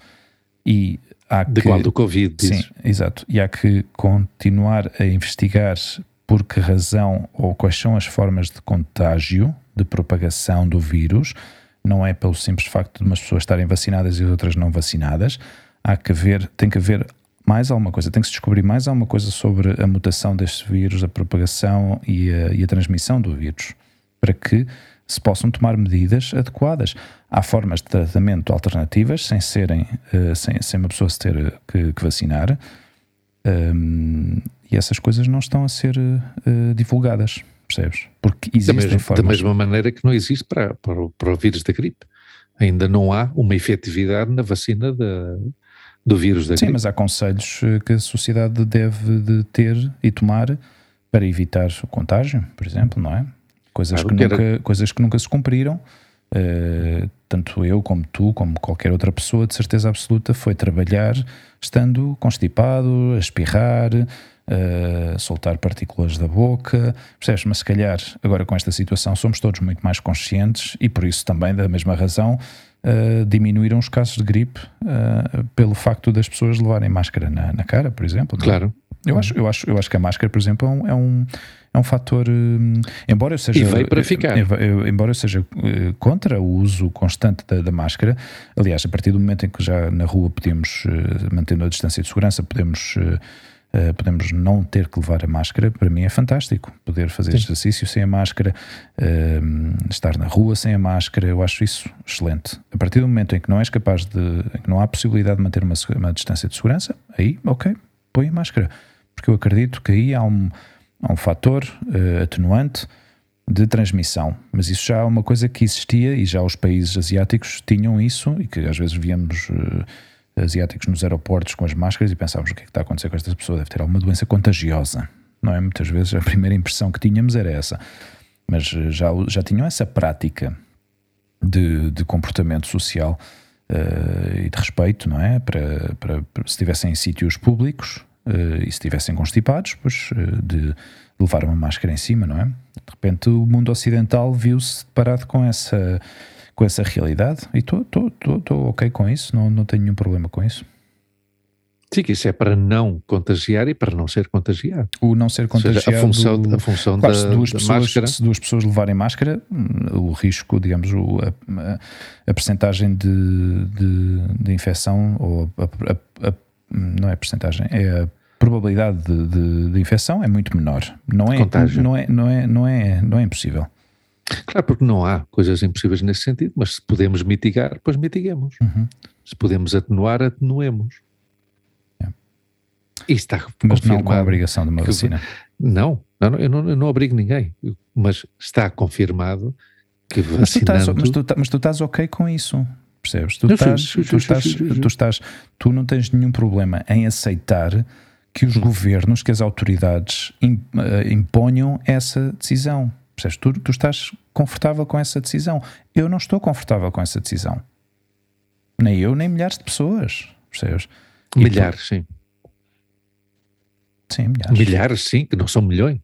[SPEAKER 3] E há
[SPEAKER 2] de
[SPEAKER 3] que,
[SPEAKER 2] qual? Do Covid,
[SPEAKER 3] Sim, exato. E há que continuar a investigar por que razão ou quais são as formas de contágio, de propagação do vírus. Não é pelo simples facto de umas pessoas estarem vacinadas e outras não vacinadas. Há que ver, tem que haver mais alguma coisa, tem que se descobrir mais alguma coisa sobre a mutação deste vírus, a propagação e a, e a transmissão do vírus, para que se possam tomar medidas adequadas. Há formas de tratamento alternativas sem serem, uh, sem, sem uma pessoa se ter eh, que, que vacinar, um, e essas coisas não estão a ser uh, divulgadas, percebes? Porque existem
[SPEAKER 2] da mesma,
[SPEAKER 3] formas.
[SPEAKER 2] Da mesma maneira que não existe para, para, o, para o vírus da gripe. Ainda não há uma efetividade na vacina da, do vírus da
[SPEAKER 3] Sim,
[SPEAKER 2] gripe.
[SPEAKER 3] mas há conselhos que a sociedade deve de ter e tomar para evitar o contágio, por exemplo, não é? Coisas, claro, que, nunca, era... coisas que nunca se cumpriram. Uh, tanto eu como tu, como qualquer outra pessoa, de certeza absoluta, foi trabalhar estando constipado, a espirrar, uh, soltar partículas da boca, percebes? Mas se calhar agora com esta situação somos todos muito mais conscientes e por isso também, da mesma razão, uh, diminuíram os casos de gripe uh, pelo facto das pessoas levarem máscara na, na cara, por exemplo.
[SPEAKER 2] Claro.
[SPEAKER 3] Eu acho, eu, acho, eu acho que a máscara, por exemplo, é um, é um, é um fator. Um, embora eu seja.
[SPEAKER 2] E veio para ficar.
[SPEAKER 3] Embora eu seja contra o uso constante da, da, máscara, aliás, a partir do momento em que já na rua podemos, mantendo a distância de segurança, podemos. Uh, Uh, podemos não ter que levar a máscara, para mim é fantástico. Poder fazer Sim. exercício sem a máscara, uh, estar na rua sem a máscara, eu acho isso excelente. A partir do momento em que não és capaz de, em que não há possibilidade de manter uma, uma distância de segurança, aí, ok, põe a máscara. Porque eu acredito que aí há um, há um fator uh, atenuante de transmissão, mas isso já é uma coisa que existia e já os países asiáticos tinham isso e que às vezes víamos asiáticos nos aeroportos com as máscaras e pensávamos o que é que está a acontecer com esta pessoa, deve ter alguma doença contagiosa. Não é? Muitas vezes a primeira impressão que tínhamos era essa. Mas eh, já, já tinham essa prática de, de comportamento social uh, e de respeito, não é? Para, para, para se estivessem em sítios públicos uh, e se estivessem constipados, pois uh, de levar uma máscara em cima, não é? De repente o mundo ocidental viu-se deparado com essa com essa realidade e estou ok com isso, não, não tenho nenhum problema com isso.
[SPEAKER 2] Sim, que isso é para não contagiar e para não ser contagiado.
[SPEAKER 3] O não ser contagiado. Seja,
[SPEAKER 2] a função, a função claro, da, se duas
[SPEAKER 3] da
[SPEAKER 2] pessoas, máscara.
[SPEAKER 3] Se duas pessoas levarem máscara, o risco, digamos, o, a, a, percentagem de, de, de, infecção, ou a, a, não é percentagem, é a probabilidade de, de, de, infecção é muito menor. Não é, não é, não é, não é, não é impossível.
[SPEAKER 2] Claro, porque não há coisas impossíveis nesse sentido, mas se podemos mitigar, pois mitiguemos.
[SPEAKER 3] Uhum.
[SPEAKER 2] Se podemos atenuar, atenuemos.
[SPEAKER 3] É.
[SPEAKER 2] Isso está
[SPEAKER 3] Mas não com a obrigação de uma vacina.
[SPEAKER 2] Não, não, eu não, eu não obrigo ninguém, mas está confirmado que vacinando... Mas tu,
[SPEAKER 3] estás, mas, tu, mas tu estás ok com isso, percebes? Tu, estás, tu, estás, tu, estás, tu não tens nenhum problema em aceitar que os governos, que as autoridades eh, imponham essa decisão. Percebes? Tu, tu estás confortável com essa decisão. Eu não estou confortável com essa decisão. Nem eu, nem milhares de pessoas. Percebes?
[SPEAKER 2] milhares, tu... sim.
[SPEAKER 3] Sim, milhares.
[SPEAKER 2] Milhares, sim, que não são milhões.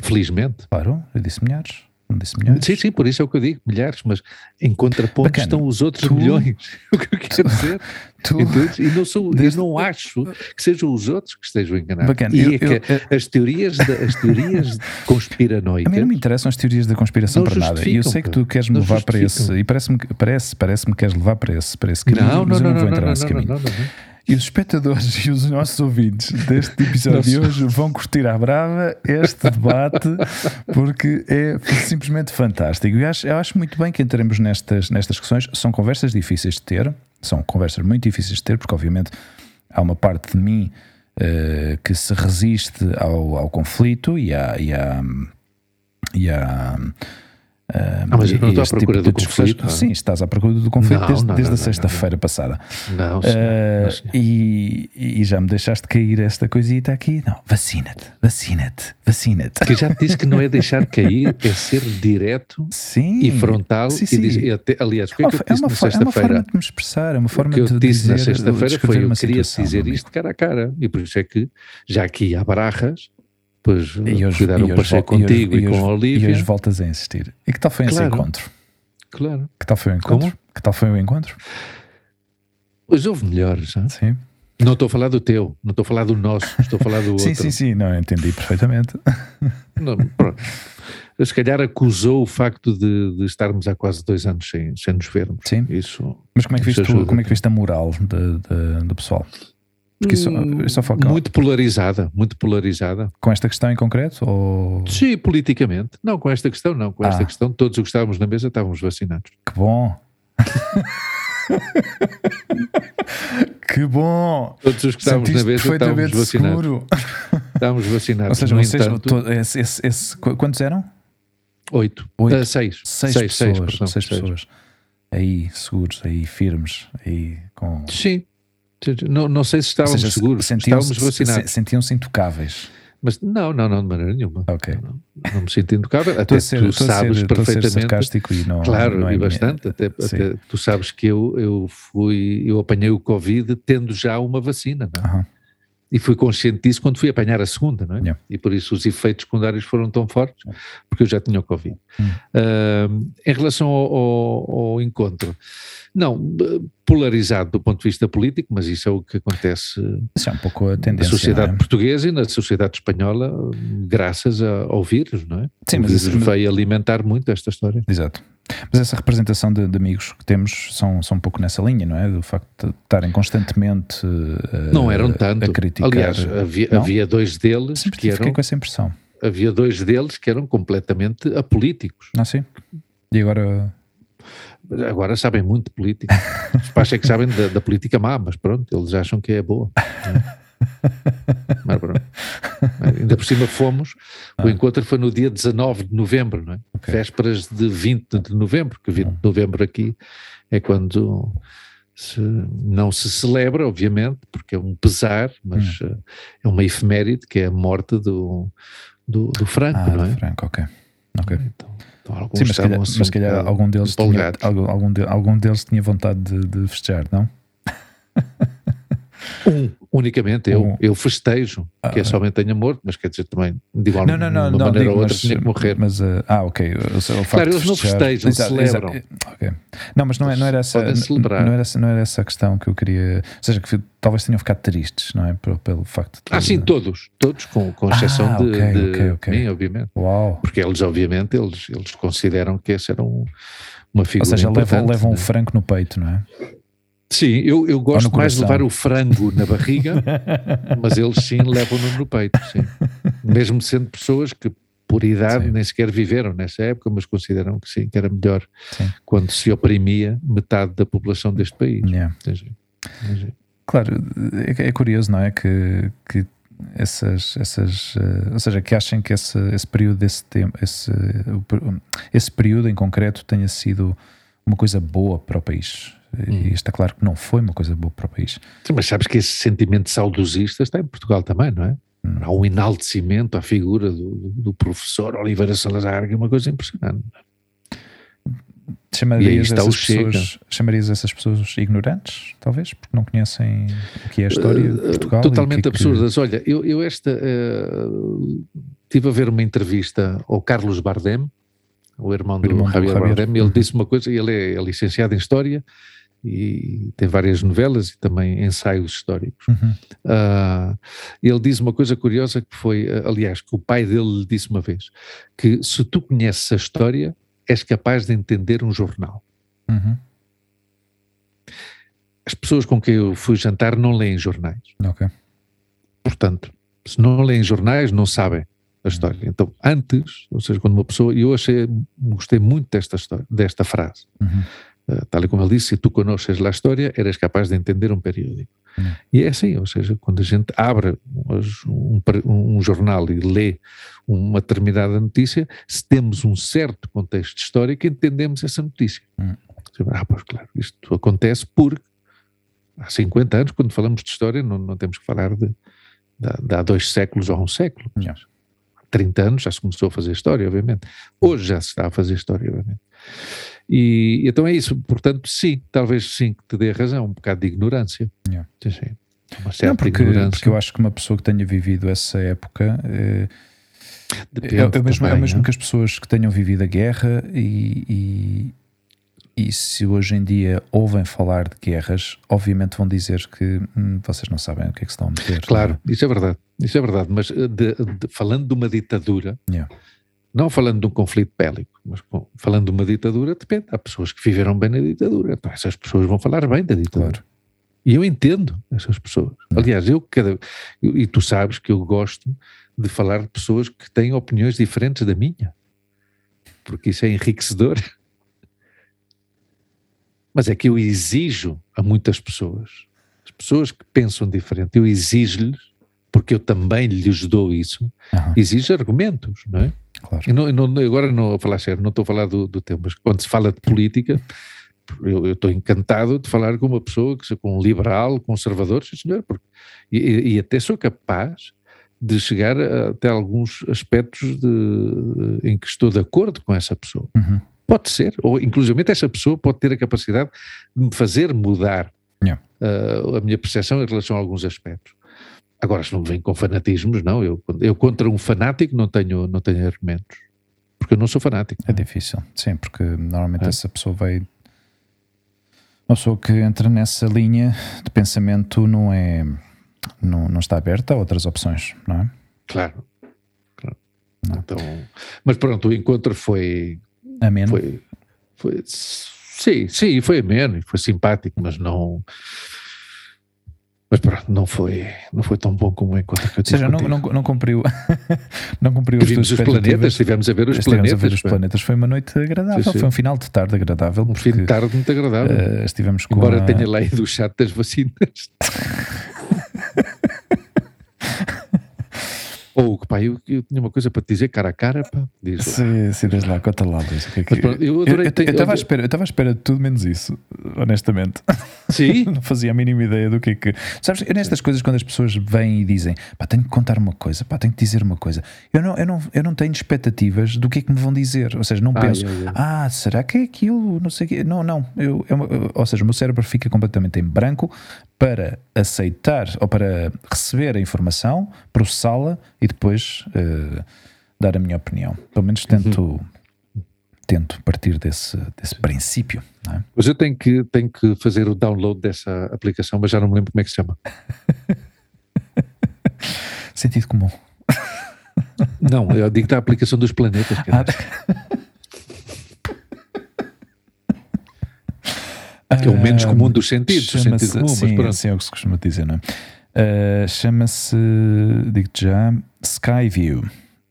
[SPEAKER 2] Felizmente.
[SPEAKER 3] Claro, eu disse milhares. Não disse milhões?
[SPEAKER 2] Sim, sim, por isso é o que eu digo, milhares, mas em contraponto Bacana. estão os outros tu, milhões. o que eu quero dizer. Tu, Entendes? E não, sou, desde... eu não acho que sejam os outros que estejam enganados. Bacana. E eu, é eu, eu, as teorias, da, as teorias conspiranoicas.
[SPEAKER 3] A mim não me interessam as teorias da conspiração para nada. E eu sei que tu queres me levar para esse. E parece-me parece, parece que queres levar para esse, para esse caminho. Não, mas não, eu não, não vou entrar não, nesse caminho. não, não. E os espectadores e os nossos ouvintes deste episódio de hoje vão curtir à brava este debate porque é simplesmente fantástico. Eu acho, eu acho muito bem que entremos nestas, nestas questões. São conversas difíceis de ter, são conversas muito difíceis de ter, porque obviamente há uma parte de mim uh, que se resiste ao, ao conflito e à, e à, e à Ah,
[SPEAKER 2] mas eu não estou à
[SPEAKER 3] este
[SPEAKER 2] procura
[SPEAKER 3] tipo
[SPEAKER 2] do conflito, é?
[SPEAKER 3] Sim, estás à procura do conflito
[SPEAKER 2] Não,
[SPEAKER 3] desde,
[SPEAKER 2] não,
[SPEAKER 3] desde
[SPEAKER 2] não,
[SPEAKER 3] a sexta-feira passada.
[SPEAKER 2] Não, senhor. Senhor.
[SPEAKER 3] e, e já me deixaste cair esta coisita aqui. Não, vacina-te, vacina-te, vacina-te.
[SPEAKER 2] Que já te disse que não é deixar cair, é ser direto
[SPEAKER 3] Sim.
[SPEAKER 2] e frontal.
[SPEAKER 3] Sim,
[SPEAKER 2] e
[SPEAKER 3] sim.
[SPEAKER 2] e até- aliás, o que
[SPEAKER 3] É
[SPEAKER 2] é
[SPEAKER 3] uma,
[SPEAKER 2] que eu
[SPEAKER 3] é
[SPEAKER 2] disse
[SPEAKER 3] uma
[SPEAKER 2] na
[SPEAKER 3] fo- é uma forma
[SPEAKER 2] sexta-feira?
[SPEAKER 3] de me expressar, é uma
[SPEAKER 2] O
[SPEAKER 3] forma
[SPEAKER 2] que eu disse na
[SPEAKER 3] dizer,
[SPEAKER 2] sexta-feira
[SPEAKER 3] descrever
[SPEAKER 2] foi eu queria
[SPEAKER 3] situação,
[SPEAKER 2] dizer isto cara a cara. E por isso é que, já aqui há barras, pois
[SPEAKER 3] E hoje, e hoje e hoje-
[SPEAKER 2] contigo e,
[SPEAKER 3] e hoje-
[SPEAKER 2] com a
[SPEAKER 3] E
[SPEAKER 2] Olívia.
[SPEAKER 3] hoje voltas a insistir. E que tal foi esse
[SPEAKER 2] Claro.
[SPEAKER 3] encontro?
[SPEAKER 2] Claro.
[SPEAKER 3] Que tal foi o encontro?
[SPEAKER 2] Como?
[SPEAKER 3] Que tal foi o encontro?
[SPEAKER 2] Pois houve melhores. hã?
[SPEAKER 3] Sim.
[SPEAKER 2] Não estou a falar do teu, não estou a falar do nosso, estou a falar do outro.
[SPEAKER 3] Sim, sim, sim, não, entendi perfeitamente.
[SPEAKER 2] Não, pronto. Se calhar acusou o facto de, de estarmos há quase dois anos sem, sem nos vermos.
[SPEAKER 3] Sim.
[SPEAKER 2] Isso.
[SPEAKER 3] Mas como é que viste, como é que viste a moral de- de- do pessoal? Porque isso,
[SPEAKER 2] Hum,
[SPEAKER 3] isso só foca
[SPEAKER 2] muito polarizada, muito polarizada.
[SPEAKER 3] com esta questão em concreto? Ou...
[SPEAKER 2] Sim, politicamente. Não, com esta questão, não. Com esta
[SPEAKER 3] Ah.
[SPEAKER 2] questão, todos os que estávamos na mesa estávamos vacinados.
[SPEAKER 3] Que bom! que bom!
[SPEAKER 2] Todos os que estávamos na mesa estávamos vacinados.
[SPEAKER 3] seguro.
[SPEAKER 2] Estávamos vacinados.
[SPEAKER 3] Ou seja,
[SPEAKER 2] no
[SPEAKER 3] vocês,
[SPEAKER 2] entanto,
[SPEAKER 3] to- esse- esse- esse- qu- quantos eram?
[SPEAKER 2] oito.
[SPEAKER 3] Oito.
[SPEAKER 2] Ah, seis.
[SPEAKER 3] Seis,
[SPEAKER 2] seis,
[SPEAKER 3] pessoas.
[SPEAKER 2] seis, perdão,
[SPEAKER 3] seis
[SPEAKER 2] seis.
[SPEAKER 3] pessoas. Aí, seguros, aí, firmes, aí, com.
[SPEAKER 2] Sim. Não, não sei se estávamos
[SPEAKER 3] seja,
[SPEAKER 2] seguros,
[SPEAKER 3] sentiam-se-
[SPEAKER 2] estávamos vacinados.
[SPEAKER 3] se- Sentiam-se intocáveis.
[SPEAKER 2] Mas não, não, não, de maneira nenhuma.
[SPEAKER 3] Ok.
[SPEAKER 2] Não, não me sinto intocável. Até
[SPEAKER 3] ser,
[SPEAKER 2] tu sabes
[SPEAKER 3] ser
[SPEAKER 2] perfeitamente.
[SPEAKER 3] e não.
[SPEAKER 2] Claro,
[SPEAKER 3] não é
[SPEAKER 2] e bastante. Até, até tu sabes que eu, eu fui, eu apanhei o Covid tendo já uma vacina, não é?
[SPEAKER 3] Aham.
[SPEAKER 2] E fui consciente disso quando fui apanhar a segunda, não é?
[SPEAKER 3] Yeah.
[SPEAKER 2] E por isso os efeitos secundários foram tão fortes, porque eu já tinha o Covid.
[SPEAKER 3] Hum.
[SPEAKER 2] Em relação ao, ao- ao encontro, não, b- polarizado do ponto de vista político, mas isso é o que acontece
[SPEAKER 3] Isso é um pouco a
[SPEAKER 2] na
[SPEAKER 3] tendência.
[SPEAKER 2] sociedade
[SPEAKER 3] não é?
[SPEAKER 2] portuguesa e na sociedade espanhola, graças a- ao vírus, não é?
[SPEAKER 3] Sim,
[SPEAKER 2] o
[SPEAKER 3] mas
[SPEAKER 2] vírus
[SPEAKER 3] isso-
[SPEAKER 2] veio alimentar muito esta história.
[SPEAKER 3] Exato. Mas essa representação de, de amigos que temos são, são um pouco nessa linha, não é? Do facto de estarem constantemente eh,
[SPEAKER 2] Não eram tanto.
[SPEAKER 3] a criticar.
[SPEAKER 2] Aliás, havia,
[SPEAKER 3] Não?
[SPEAKER 2] havia dois deles
[SPEAKER 3] Sempre
[SPEAKER 2] que
[SPEAKER 3] fiquei
[SPEAKER 2] eram
[SPEAKER 3] com essa impressão.
[SPEAKER 2] havia dois deles que eram completamente apolíticos.
[SPEAKER 3] Não sim? E agora.
[SPEAKER 2] Agora sabem muito de política. Os pais é que sabem da, da política má, mas pronto, eles acham que é boa. pronto. Ainda por cima fomos, o encontro foi no dia 19 de novembro, não é?
[SPEAKER 3] Ah. Ok.
[SPEAKER 2] Vésperas de 20 de novembro, que 20 de novembro aqui é quando se- não se celebra, obviamente, porque é um pesar, mas eh, é uma efeméride que é a morte do, do, do Franco,
[SPEAKER 3] Ah,
[SPEAKER 2] não é?
[SPEAKER 3] do Franco, ok. Ok.
[SPEAKER 2] Então, então
[SPEAKER 3] Sim, mas se calhar,
[SPEAKER 2] assim
[SPEAKER 3] mas calhar
[SPEAKER 2] bocado
[SPEAKER 3] algum, deles tinha, algum, algum, de- algum deles tinha vontade de, de festejar, não?
[SPEAKER 2] Um, unicamente eu.
[SPEAKER 3] Um.
[SPEAKER 2] Eu festejo, que é
[SPEAKER 3] Ah.
[SPEAKER 2] somente tenha morto, mas quer dizer também, de igual
[SPEAKER 3] Não, não, não,
[SPEAKER 2] de uma
[SPEAKER 3] não,
[SPEAKER 2] maneira ou outra
[SPEAKER 3] mas,
[SPEAKER 2] tinha que morrer.
[SPEAKER 3] mas uh, ah, ok. O, o
[SPEAKER 2] Claro,
[SPEAKER 3] de
[SPEAKER 2] eles não festejam,
[SPEAKER 3] Exato,
[SPEAKER 2] celebram.
[SPEAKER 3] exato. Ok. Não, mas não, é, não era essa, não era essa, não era essa a questão que eu queria. Ou seja, que talvez tenham ficado tristes, não é? Pelo, pelo facto de.
[SPEAKER 2] Ah, sim, todos, todos, com, com exceção
[SPEAKER 3] Ah,
[SPEAKER 2] de,
[SPEAKER 3] ok,
[SPEAKER 2] de
[SPEAKER 3] ok, ok.
[SPEAKER 2] mim, obviamente.
[SPEAKER 3] Uau!
[SPEAKER 2] Porque eles, obviamente, eles, eles consideram que esse era um, uma
[SPEAKER 3] Ou
[SPEAKER 2] figura
[SPEAKER 3] seja, levam, levam o
[SPEAKER 2] né?
[SPEAKER 3] franco no peito, não é?
[SPEAKER 2] Sim, eu, eu gosto mais de levar o frango na barriga, mas eles sim levam-no no peito, sim. Mesmo sendo pessoas que, por idade,
[SPEAKER 3] Sim.
[SPEAKER 2] nem sequer viveram nessa época, mas consideram que sim, que era melhor
[SPEAKER 3] Sim.
[SPEAKER 2] quando se oprimia metade da população deste país.
[SPEAKER 3] Yeah. Claro, é, é curioso, não é? Que, que essas, essas eh, ou seja, que achem que esse, esse período desse tempo, esse, esse período em concreto tenha sido uma coisa boa para o país. E está claro que não foi uma coisa boa para o país.
[SPEAKER 2] Sim, mas sabes que esse sentimento saudosista está em Portugal também, não é?
[SPEAKER 3] Hum.
[SPEAKER 2] Há um enaltecimento à figura do, do professor Oliveira Salazar, que é uma coisa impressionante.
[SPEAKER 3] Chamarias,
[SPEAKER 2] está o
[SPEAKER 3] essas pessoas, chamarias essas pessoas ignorantes, talvez, porque não conhecem o que é a história de
[SPEAKER 2] Eh,
[SPEAKER 3] Portugal. e
[SPEAKER 2] Totalmente
[SPEAKER 3] o que é que-
[SPEAKER 2] absurdas. Olha, eu, eu esta eh, tive a ver uma entrevista ao Carlos Bardem, o irmão do,
[SPEAKER 3] irmão do
[SPEAKER 2] Javier,
[SPEAKER 3] Javier.
[SPEAKER 2] Bardem, ele
[SPEAKER 3] Uhum.
[SPEAKER 2] disse uma coisa, ele é, é licenciado em História e tem várias novelas e também ensaios históricos.
[SPEAKER 3] Uhum.
[SPEAKER 2] Ah, ele diz uma coisa curiosa que foi, ah, aliás, que o pai dele lhe disse uma vez, que se tu conheces a história, és capaz de entender um jornal.
[SPEAKER 3] Uhum.
[SPEAKER 2] As pessoas com quem eu fui jantar não leem jornais.
[SPEAKER 3] Ok.
[SPEAKER 2] Portanto, se não leem jornais, não sabem a história. Então, antes, ou seja, quando uma pessoa, e eu achei, gostei muito desta história, desta frase,
[SPEAKER 3] Uhum.
[SPEAKER 2] Uh, tal e como ele disse, se tu conheces a história, eres capaz de entender um periódico. E é assim, ou seja, quando a gente abre um, um, um, jornal e lê uma determinada notícia, se temos um certo contexto histórico, entendemos essa notícia.
[SPEAKER 3] Hum.
[SPEAKER 2] Ah, pois claro, isto acontece porque há 50 anos, quando falamos de história, não, não temos que falar de, de, de, há dois séculos ou há um século.
[SPEAKER 3] Yeah.
[SPEAKER 2] 30 anos já se começou a fazer história, obviamente. Hoje já se está a fazer história, obviamente. E então é isso. Portanto, sim, talvez sim que te dê razão, um bocado de ignorância.
[SPEAKER 3] Yeah.
[SPEAKER 2] Sim. Uma certa
[SPEAKER 3] Não, porque,
[SPEAKER 2] ignorância.
[SPEAKER 3] porque eu acho que uma pessoa que tenha vivido essa época. Eh, é, é o mesmo, é
[SPEAKER 2] também,
[SPEAKER 3] mesmo
[SPEAKER 2] não?
[SPEAKER 3] que as pessoas que tenham vivido a guerra e, e, e se hoje em dia ouvem falar de guerras, obviamente vão dizer que hum, vocês não sabem o que é que se estão a meter.
[SPEAKER 2] Claro, isso é verdade. Isso é verdade. Mas eh, de- de- falando de uma ditadura,
[SPEAKER 3] Yeah.
[SPEAKER 2] Não falando de um conflito bélico, mas com- falando de uma ditadura, depende. Há pessoas que viveram bem na ditadura. Então essas pessoas vão falar bem da ditadura.
[SPEAKER 3] Claro.
[SPEAKER 2] E eu entendo essas pessoas. Aliás, eu cada. e tu sabes que eu gosto de falar de pessoas que têm opiniões diferentes da minha. Porque isso é enriquecedor. Mas é que eu exijo a muitas pessoas, as pessoas que pensam diferente, eu exijo-lhes, porque eu também lhes dou isso,
[SPEAKER 3] Aham,
[SPEAKER 2] exijo argumentos, não é?
[SPEAKER 3] Claro.
[SPEAKER 2] E não, não- agora não a falar sério, não estou a falar do, do tema, mas quando se fala de política, eu eu estou encantado de falar com uma pessoa, que, com um liberal, conservador, sim senhor, porque, e, e- até sou capaz de chegar até alguns aspectos de- em que estou de acordo com essa pessoa.
[SPEAKER 3] Uhum.
[SPEAKER 2] Pode ser, ou inclusive essa pessoa pode ter a capacidade de me fazer mudar
[SPEAKER 3] Yeah.
[SPEAKER 2] uh, a minha percepção em relação a alguns aspectos. Agora, se não me vem com fanatismos, não, eu, eu contra um fanático não tenho, não tenho argumentos, porque eu não sou fanático.
[SPEAKER 3] É difícil, sim, porque normalmente
[SPEAKER 2] É.
[SPEAKER 3] essa pessoa vai. Uma pessoa que entra nessa linha de pensamento não é. Não, não está aberta a outras opções, não é?
[SPEAKER 2] Claro. claro.
[SPEAKER 3] Não.
[SPEAKER 2] Então, mas pronto, o encontro foi,
[SPEAKER 3] Ameno.
[SPEAKER 2] foi, foi sim, sim, foi ameno, e foi simpático, mas não mas pronto, não foi, não foi tão bom como o encontro que eu
[SPEAKER 3] Ou
[SPEAKER 2] tive
[SPEAKER 3] seja, não, não, não cumpriu, não cumpriu as tuas
[SPEAKER 2] os planetas, estivemos a ver os planetas.
[SPEAKER 3] a ver os planetas. Foi uma noite agradável,
[SPEAKER 2] Sim, sim.
[SPEAKER 3] foi um final de tarde agradável.
[SPEAKER 2] Um fim de tarde muito agradável.
[SPEAKER 3] eh, estivemos com
[SPEAKER 2] Embora
[SPEAKER 3] a-
[SPEAKER 2] tenha leído o chat das vacinas. Ou que pá, eu, eu tinha uma coisa para te dizer cara a cara, pá. Diz lá.
[SPEAKER 3] Sim, sim, desde lá, conta lá, o que é que-
[SPEAKER 2] pronto, eu
[SPEAKER 3] estava à espera, eu estava à espera de tudo menos isso, honestamente.
[SPEAKER 2] Sim,
[SPEAKER 3] Não fazia a mínima ideia do que é que. Sabes, eu nestas coisas, quando as pessoas vêm e dizem pá, tenho que contar uma coisa, pá, tenho que dizer uma coisa, eu não, eu não, eu não tenho expectativas do que é que me vão dizer. Ou seja, não
[SPEAKER 2] Ai,
[SPEAKER 3] penso,
[SPEAKER 2] ai, ai.
[SPEAKER 3] ah, será que é aquilo? Não sei o quê. Não, não. Eu, é eu- ou seja, o meu cérebro fica completamente em branco para aceitar ou para receber a informação, processá-la e depois eh, dar a minha opinião. Pelo menos tento. Tento partir desse, desse princípio, é?
[SPEAKER 2] mas eu tenho que, tenho que fazer o download dessa aplicação, mas já não me lembro como é que se chama.
[SPEAKER 3] Sentido comum.
[SPEAKER 2] Não, eu digo da aplicação dos planetas.
[SPEAKER 3] Ah,
[SPEAKER 2] cara. que é o menos
[SPEAKER 3] Ah,
[SPEAKER 2] comum dos sentidos, o sentido comum, mas
[SPEAKER 3] sim,
[SPEAKER 2] pronto.
[SPEAKER 3] sim, é o que se costuma dizer, não é? Ah, Chama-se, digo-te já, Skyview.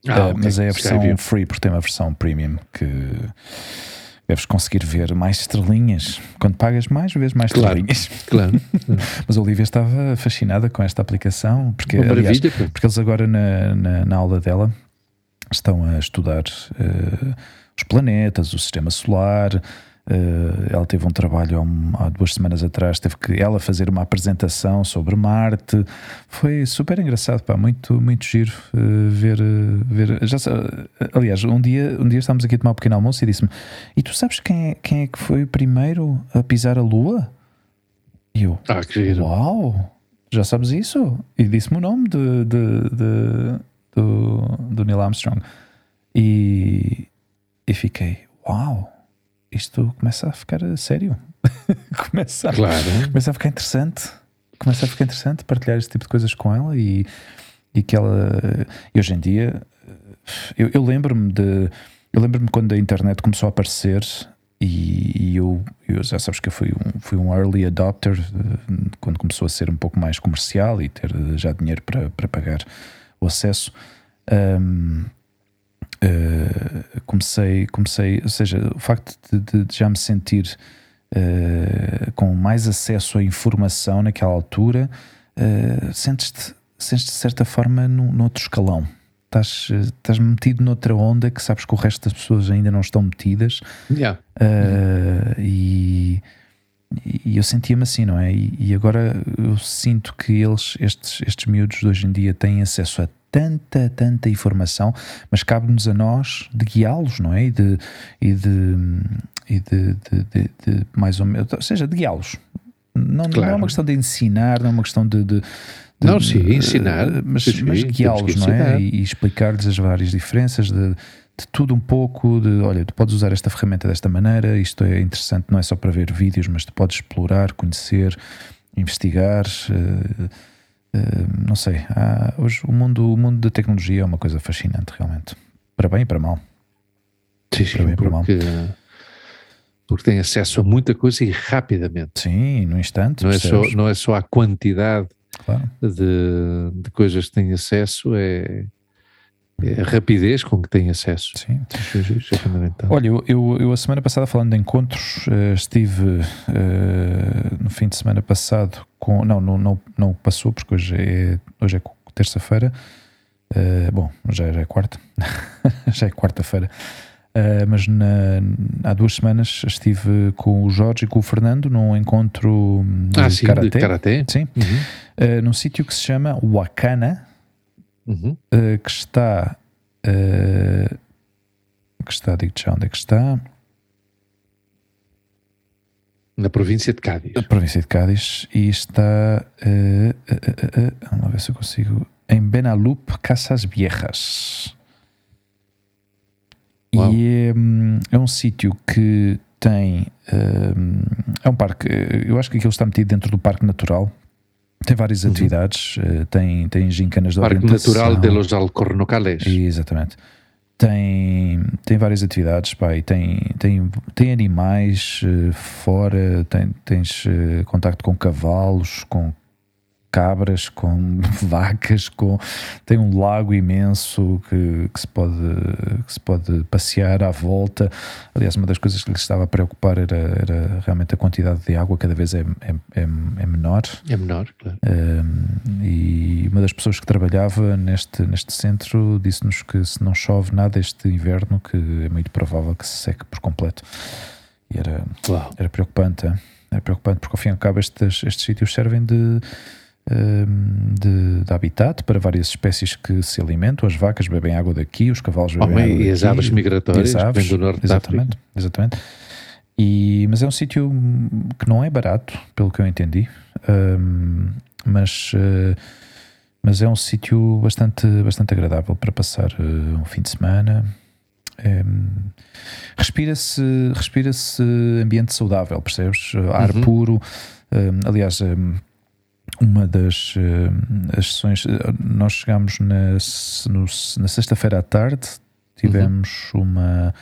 [SPEAKER 2] Ah,
[SPEAKER 3] Ah,
[SPEAKER 2] ok,
[SPEAKER 3] Mas é a versão
[SPEAKER 2] Skyview.
[SPEAKER 3] free, porque tem uma versão premium que deves conseguir ver mais estrelinhas. Quando pagas mais, vês mais
[SPEAKER 2] Claro.
[SPEAKER 3] estrelinhas.
[SPEAKER 2] Claro.
[SPEAKER 3] Mas a Olivia estava fascinada com esta aplicação, porque, aliás, porque eles agora na, na, na aula dela estão a estudar eh, os planetas, o sistema solar. Eh, ela teve um trabalho há, um- há duas semanas atrás, teve que ela fazer uma apresentação sobre Marte. Foi super engraçado, pá, muito, muito giro eh, ver, eh, ver. Já, aliás, um dia, um dia estávamos aqui a tomar um pequeno almoço e disse-me: E tu sabes quem é, quem é que foi o primeiro a pisar a Lua? E eu,
[SPEAKER 2] Ah, que giro.
[SPEAKER 3] Uau! Já sabes isso? E disse-me o nome de, de- de- do, do Neil Armstrong. E, e fiquei, uau! Isto começa a ficar sério. começa, a,
[SPEAKER 2] Claro.
[SPEAKER 3] começa a ficar interessante. Começa a ficar interessante partilhar este tipo de coisas com ela e, e que ela. E hoje em dia, eu, eu lembro-me de. Eu lembro-me quando a internet começou a aparecer e, e eu, eu já sabes que eu fui um, fui um early adopter eh, quando começou a ser um pouco mais comercial e ter já dinheiro para, para pagar o acesso. Ahm, eh, comecei, comecei, ou seja, o facto de, de- de já me sentir uh, com mais acesso à informação naquela altura, uh, sentes-te, sentes de certa forma num, noutro escalão. Estás, estás metido noutra onda que sabes que o resto das pessoas ainda não estão metidas.
[SPEAKER 2] Yeah.
[SPEAKER 3] Uh, e, e eu sentia-me assim, não é? E, e, agora eu sinto que eles, estes, estes miúdos de hoje em dia, têm acesso a tanta, tanta informação, mas cabe-nos a nós de guiá-los, não é? E de, e de, e de, de, de, mais ou menos, ou seja, de guiá-los. Não, claro. não, é uma questão de ensinar, não é uma questão de. de
[SPEAKER 2] não, sim, ensinar.
[SPEAKER 3] Mas, mas guiá-los, não é? E, e explicar-lhes as várias diferenças de, de tudo um pouco, de olha, tu podes usar esta ferramenta desta maneira, isto é interessante não é só para ver vídeos, mas tu podes explorar, conhecer, investigar. Uh, uh, não sei, há, hoje o mundo, o mundo da tecnologia é uma coisa fascinante, realmente. Para bem e para mal.
[SPEAKER 2] Sim, sim, para bem e para mal porque tem acesso a muita coisa e rapidamente.
[SPEAKER 3] Sim, no instante.
[SPEAKER 2] Não, é só, não é só a quantidade claro. de, de coisas que tem acesso, é, a rapidez com que tem acesso.
[SPEAKER 3] Sim, isso é fundamental. Olha, eu, eu, eu, a semana passada, falando de encontros, uh, estive uh, no fim de semana passado com. Não, não, não, não passou, porque hoje é, hoje é terça-feira. Uh, bom, já, já é quarta. já é quarta-feira. Uh, mas na, há duas semanas estive com o Jorge e com o Fernando num encontro de
[SPEAKER 2] ah, sim,
[SPEAKER 3] karatê,
[SPEAKER 2] de karatê.
[SPEAKER 3] Sim, uhum. uh, num sítio que se chama Wakana, uhum. uh, que está. que está, digo já onde é que está.
[SPEAKER 2] Na província de Cádiz.
[SPEAKER 3] Na província de Cádiz e está. vamos ver se eu consigo. Em Benalup, Casas Viejas. Uau. E é, é um sítio que tem. É um parque. Eu acho que aquilo está metido dentro do Parque Natural. Tem várias uhum. atividades. Eh, tem, tem gincanas de
[SPEAKER 2] Parque Natural de los Alcornocales.
[SPEAKER 3] Exatamente. Tem, tem várias atividades, e tem, tem, tem animais uh, fora, tem, tens uh, contacto com cavalos, com cabras, com vacas, com tem um lago imenso que, que, se pode, que se pode passear à volta. Aliás, uma das coisas que lhe estava a preocupar era, era realmente a quantidade de água, cada vez é, é, é, é menor.
[SPEAKER 2] É menor, claro.
[SPEAKER 3] Um, e uma das pessoas que trabalhava neste, neste centro disse-nos que se não chove nada este inverno, que é muito provável que se seque por completo. E era, era preocupante. Era preocupante porque, ao fim e ao cabo, estes, estes sítios servem de de, de, habitat para várias espécies que se alimentam. As vacas bebem água daqui, os cavalos bebem água
[SPEAKER 2] e as aves migratórias as aves, do norte
[SPEAKER 3] exatamente, exatamente. E, mas é um sítio que não é barato, pelo que eu entendi, um, mas, uh, mas é um sítio bastante, bastante agradável para passar uh, um fim de semana. Um, respira-se respira-se ambiente saudável, percebes? Ar uhum. puro. aliás, uma das uh, sessões, eh, nós chegámos na, no, na sexta-feira à tarde, tivemos uhum. uma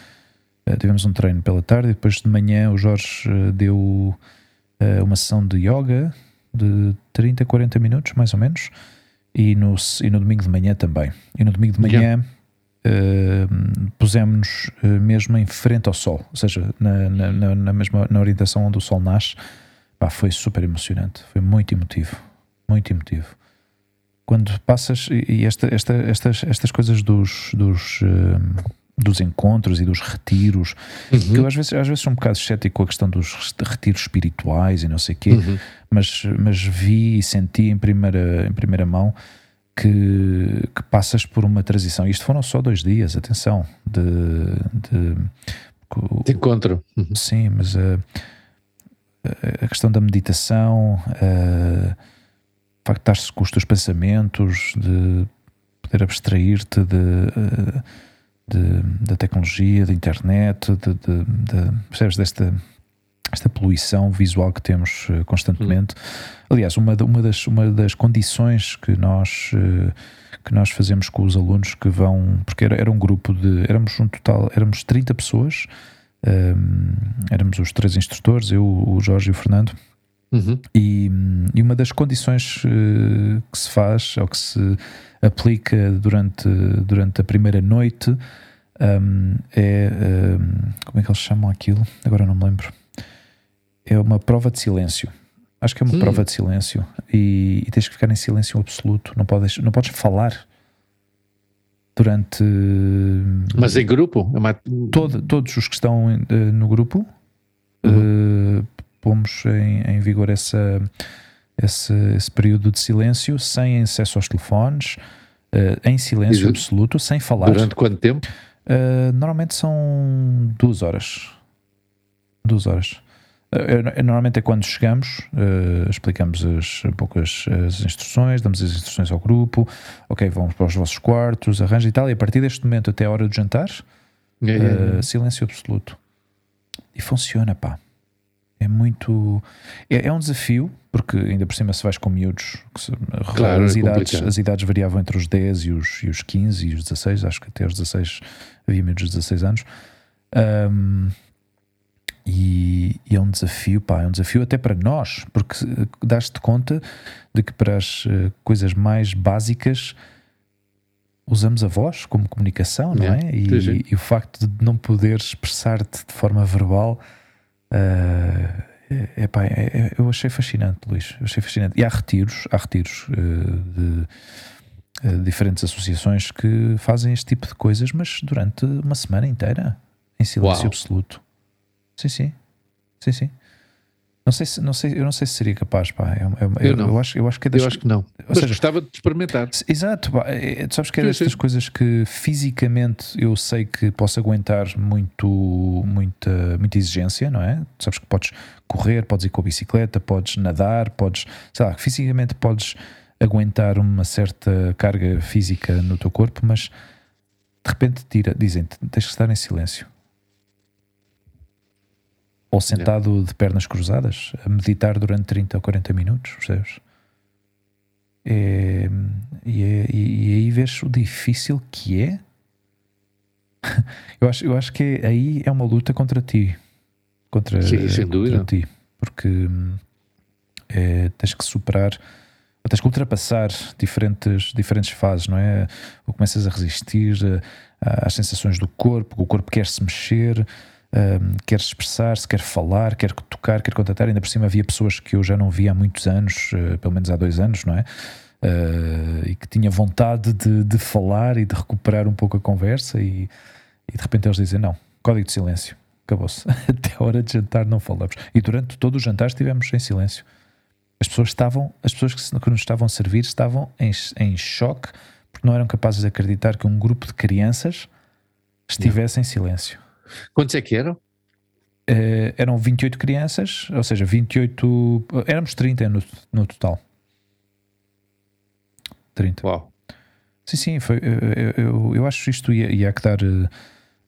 [SPEAKER 3] uh, tivemos um treino pela tarde e depois de manhã o Jorge uh, deu uma sessão de yoga de 30, 40 minutos, mais ou menos, e no, e no domingo de manhã também. E no domingo de manhã yeah. pusemos-nos mesmo em frente ao sol, ou seja, na, na, na, mesma na orientação onde o sol nasce Pá, foi super emocionante, foi muito emotivo, muito emotivo. Quando passas, e esta, esta, estas, estas coisas dos, dos, uh, dos encontros e dos retiros, uhum. que eu às vezes, às vezes sou um bocado cético com a questão dos retiros espirituais e não sei o quê, uhum. mas, mas vi e senti em primeira, em primeira mão que, que passas por uma transição. Isto foram só dois dias, atenção, de, de,
[SPEAKER 2] de encontro.
[SPEAKER 3] Uhum. Sim, mas. Uh, a questão da meditação, uh, factar-se com os teus pensamentos, de poder abstrair-te de, de, da tecnologia, da internet, de, de, de, percebes, desta esta poluição visual que temos uh, constantemente. Aliás, uma, uma, das, uma das condições que nós, uh, que nós fazemos com os alunos que vão, porque era, era um grupo de, éramos um total, éramos 30 pessoas, um, éramos os três instrutores, eu, o Jorge e o Fernando. Uhum. E, e, uma das condições uh, que se faz, ou que se aplica durante, durante a primeira noite, um, é. Um, como é que eles chamam aquilo? Agora não me lembro. é uma prova de silêncio. Acho que é uma
[SPEAKER 2] Hum.
[SPEAKER 3] prova de silêncio e, e tens que ficar em silêncio absoluto. Não podes, não podes falar durante
[SPEAKER 2] Mas em grupo? É uma-
[SPEAKER 3] todo- todos os que estão eh, no grupo.
[SPEAKER 2] Uhum.
[SPEAKER 3] eh, pomos em, em vigor essa, esse, esse período de silêncio, sem acesso aos telefones, eh, em silêncio
[SPEAKER 2] du-
[SPEAKER 3] absoluto, sem falar.
[SPEAKER 2] Durante quanto tempo?
[SPEAKER 3] Uh, normalmente são duas horas. Duas horas. Eu- eu- normalmente é quando chegamos, uh, explicamos as, um pouco as, as instruções, damos as instruções ao grupo, ok, vamos para os vossos quartos, arranja e tal, e a partir deste momento até a hora do jantar,
[SPEAKER 2] É, é, é.
[SPEAKER 3] uh, silêncio absoluto. E funciona, pá. É muito. É, é um desafio, porque ainda por cima se vais com miúdos, se-
[SPEAKER 2] Claro,
[SPEAKER 3] as,
[SPEAKER 2] é
[SPEAKER 3] idades,
[SPEAKER 2] complicado.
[SPEAKER 3] as idades variavam entre os 10 e os, e os 15 e os 16, acho que até os 16 havia miúdos de 16 anos. Ahm, e, e é um desafio, pá, é um desafio até para nós, porque eh, dás-te conta de que para as eh, coisas mais básicas usamos a voz como comunicação, não
[SPEAKER 2] Yeah,
[SPEAKER 3] é? E, e o facto de não poder expressar-te de forma verbal ah, é, pá, é- é- eu achei fascinante, Luís. Eu achei fascinante. E há retiros, há retiros eh, de diferentes associações que fazem este tipo de coisas, mas durante uma semana inteira, em silêncio
[SPEAKER 2] Uau.
[SPEAKER 3] absoluto. Sim, sim. Sim, sim. Não sei se, não sei, eu não sei se seria capaz, pá. É- é-
[SPEAKER 2] Eu
[SPEAKER 3] eu,
[SPEAKER 2] não.
[SPEAKER 3] eu acho, eu acho que é das,
[SPEAKER 2] Eu acho que não. Mas
[SPEAKER 3] seja-
[SPEAKER 2] gostava de experimentar.
[SPEAKER 3] Exato, pá, é- tu sabes que é
[SPEAKER 2] Sim,
[SPEAKER 3] destas
[SPEAKER 2] sim.
[SPEAKER 3] coisas que fisicamente eu sei que posso aguentar muito, muita, muita exigência, não é? Sabes que podes correr, podes ir com a bicicleta, podes nadar, podes, sei lá, fisicamente podes aguentar uma certa carga física no teu corpo, mas de repente tira, dizem-te, tens que estar em silêncio. Ou sentado de pernas cruzadas, a meditar durante 30 ou 40 minutos, percebes? É, e, é- e- e aí vês o difícil que é. eu, acho, eu acho que é- aí é uma luta contra ti. Contra,
[SPEAKER 2] Sim, sem
[SPEAKER 3] contra
[SPEAKER 2] dúvida.
[SPEAKER 3] ti. Porque é, tens que superar, tens que ultrapassar diferentes, diferentes fases, não é? Ou começas a resistir eh, às sensações do corpo, o corpo quer se mexer, hum, quer expressar-se, quer falar, quer tocar, quer contatar. Ainda por cima havia pessoas que eu já não via há muitos anos, eh, pelo menos há dois anos, não é? Eh, e que tinha vontade de, de falar e de recuperar um pouco a conversa e, e de repente eles dizem não, código de silêncio, acabou-se. Até a hora de jantar não falamos. E durante todo o jantar estivemos em silêncio. As pessoas estavam, as pessoas que, se- que nos estavam a servir estavam em, em choque porque não eram capazes de acreditar que um grupo de crianças estivesse em silêncio.
[SPEAKER 2] Quantos é que eram?
[SPEAKER 3] Eh, eram 28 crianças, ou seja, 28. Éramos 30 no, no total. 30.
[SPEAKER 2] Uau.
[SPEAKER 3] Sim, sim, foi, eu, eu, eu acho isto há que dar.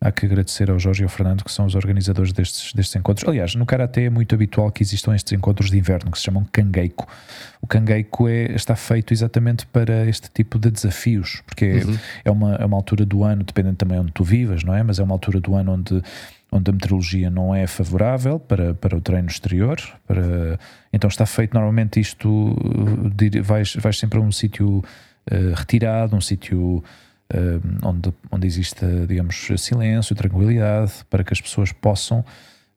[SPEAKER 3] Eh, Há que agradecer ao Jorge e ao Fernando, que são os organizadores destes, destes encontros. Aliás, no Karaté é muito habitual que existam estes encontros de inverno, que se chamam Kangeiko. O Kangeiko é, está feito exatamente para este tipo de desafios, porque é-
[SPEAKER 2] Uhum.
[SPEAKER 3] é, uma, é uma altura do ano, dependendo também onde tu vivas, não é? Mas é uma altura do ano onde, onde a meteorologia não é favorável para, para o treino exterior. Para, então está feito normalmente isto, dir- vais, vais sempre a um sítio uh, retirado, um sítio uh, onde, onde existe, digamos, silêncio, tranquilidade, para que as pessoas possam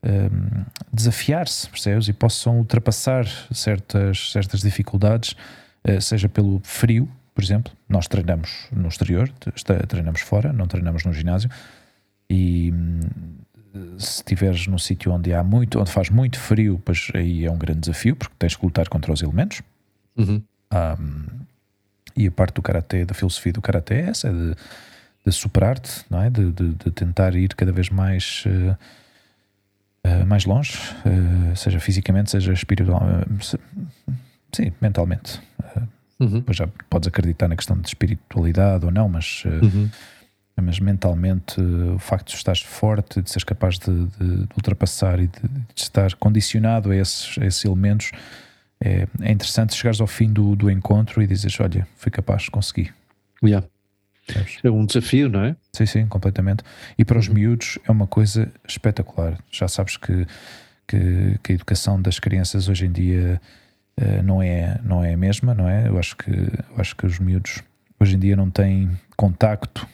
[SPEAKER 3] um, desafiar-se, percebes? E possam ultrapassar certas, certas dificuldades, uh, seja pelo frio, por exemplo. Nós treinamos no exterior, te- treinamos fora, não treinamos no ginásio. E hum, se estiveres num sítio onde há muito, onde faz muito frio, pois aí é um grande desafio, porque tens que lutar contra os elementos.
[SPEAKER 2] Uhum.
[SPEAKER 3] E a parte do karaté, da filosofia do karaté é essa, é de, de superar-te, não é? De, de- de tentar ir cada vez mais, eh, eh, mais longe, eh, seja fisicamente, seja espiritual, eh, se- sim, mentalmente.
[SPEAKER 2] Uhum.
[SPEAKER 3] Depois já podes acreditar na questão de espiritualidade ou não, mas,
[SPEAKER 2] Uhum.
[SPEAKER 3] mas mentalmente o facto de estares forte, de seres capaz de, de- de ultrapassar e de, de estar condicionado a esses, a esses elementos, é, é interessante chegares ao fim do, do encontro e dizes: Olha, fui capaz, consegui.
[SPEAKER 2] Yeah. É um desafio, não é?
[SPEAKER 3] Sim, sim, completamente. E para os miúdos é uma coisa espetacular. Já sabes que, que, que a educação das crianças hoje em dia eh, não, é, não é a mesma, não é? Eu acho que, eu acho que os miúdos hoje em dia não têm contacto,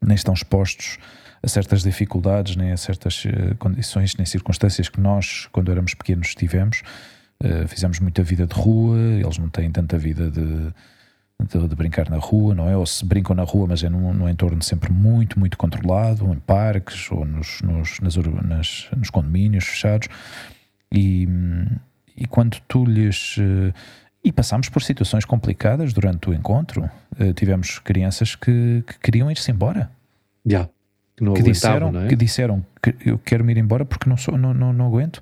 [SPEAKER 3] nem estão expostos a certas dificuldades, nem a certas uh, condições, nem circunstâncias que nós, quando éramos pequenos, tivemos. Uh, fizemos muita vida de rua, eles não têm tanta vida de, de, de, brincar na rua, não é? Ou se brincam na rua, mas é num, num entorno sempre muito, muito controlado, em parques ou nos, nos, nas, nas, nos condomínios fechados. E, e quando tu lhes. Uh, e passámos por situações complicadas durante o encontro. Uh, tivemos crianças que, que queriam ir-se embora.
[SPEAKER 2] Yeah
[SPEAKER 3] que, que disseram, é? que disseram que eu quero me ir embora porque não, sou, não, não, não aguento.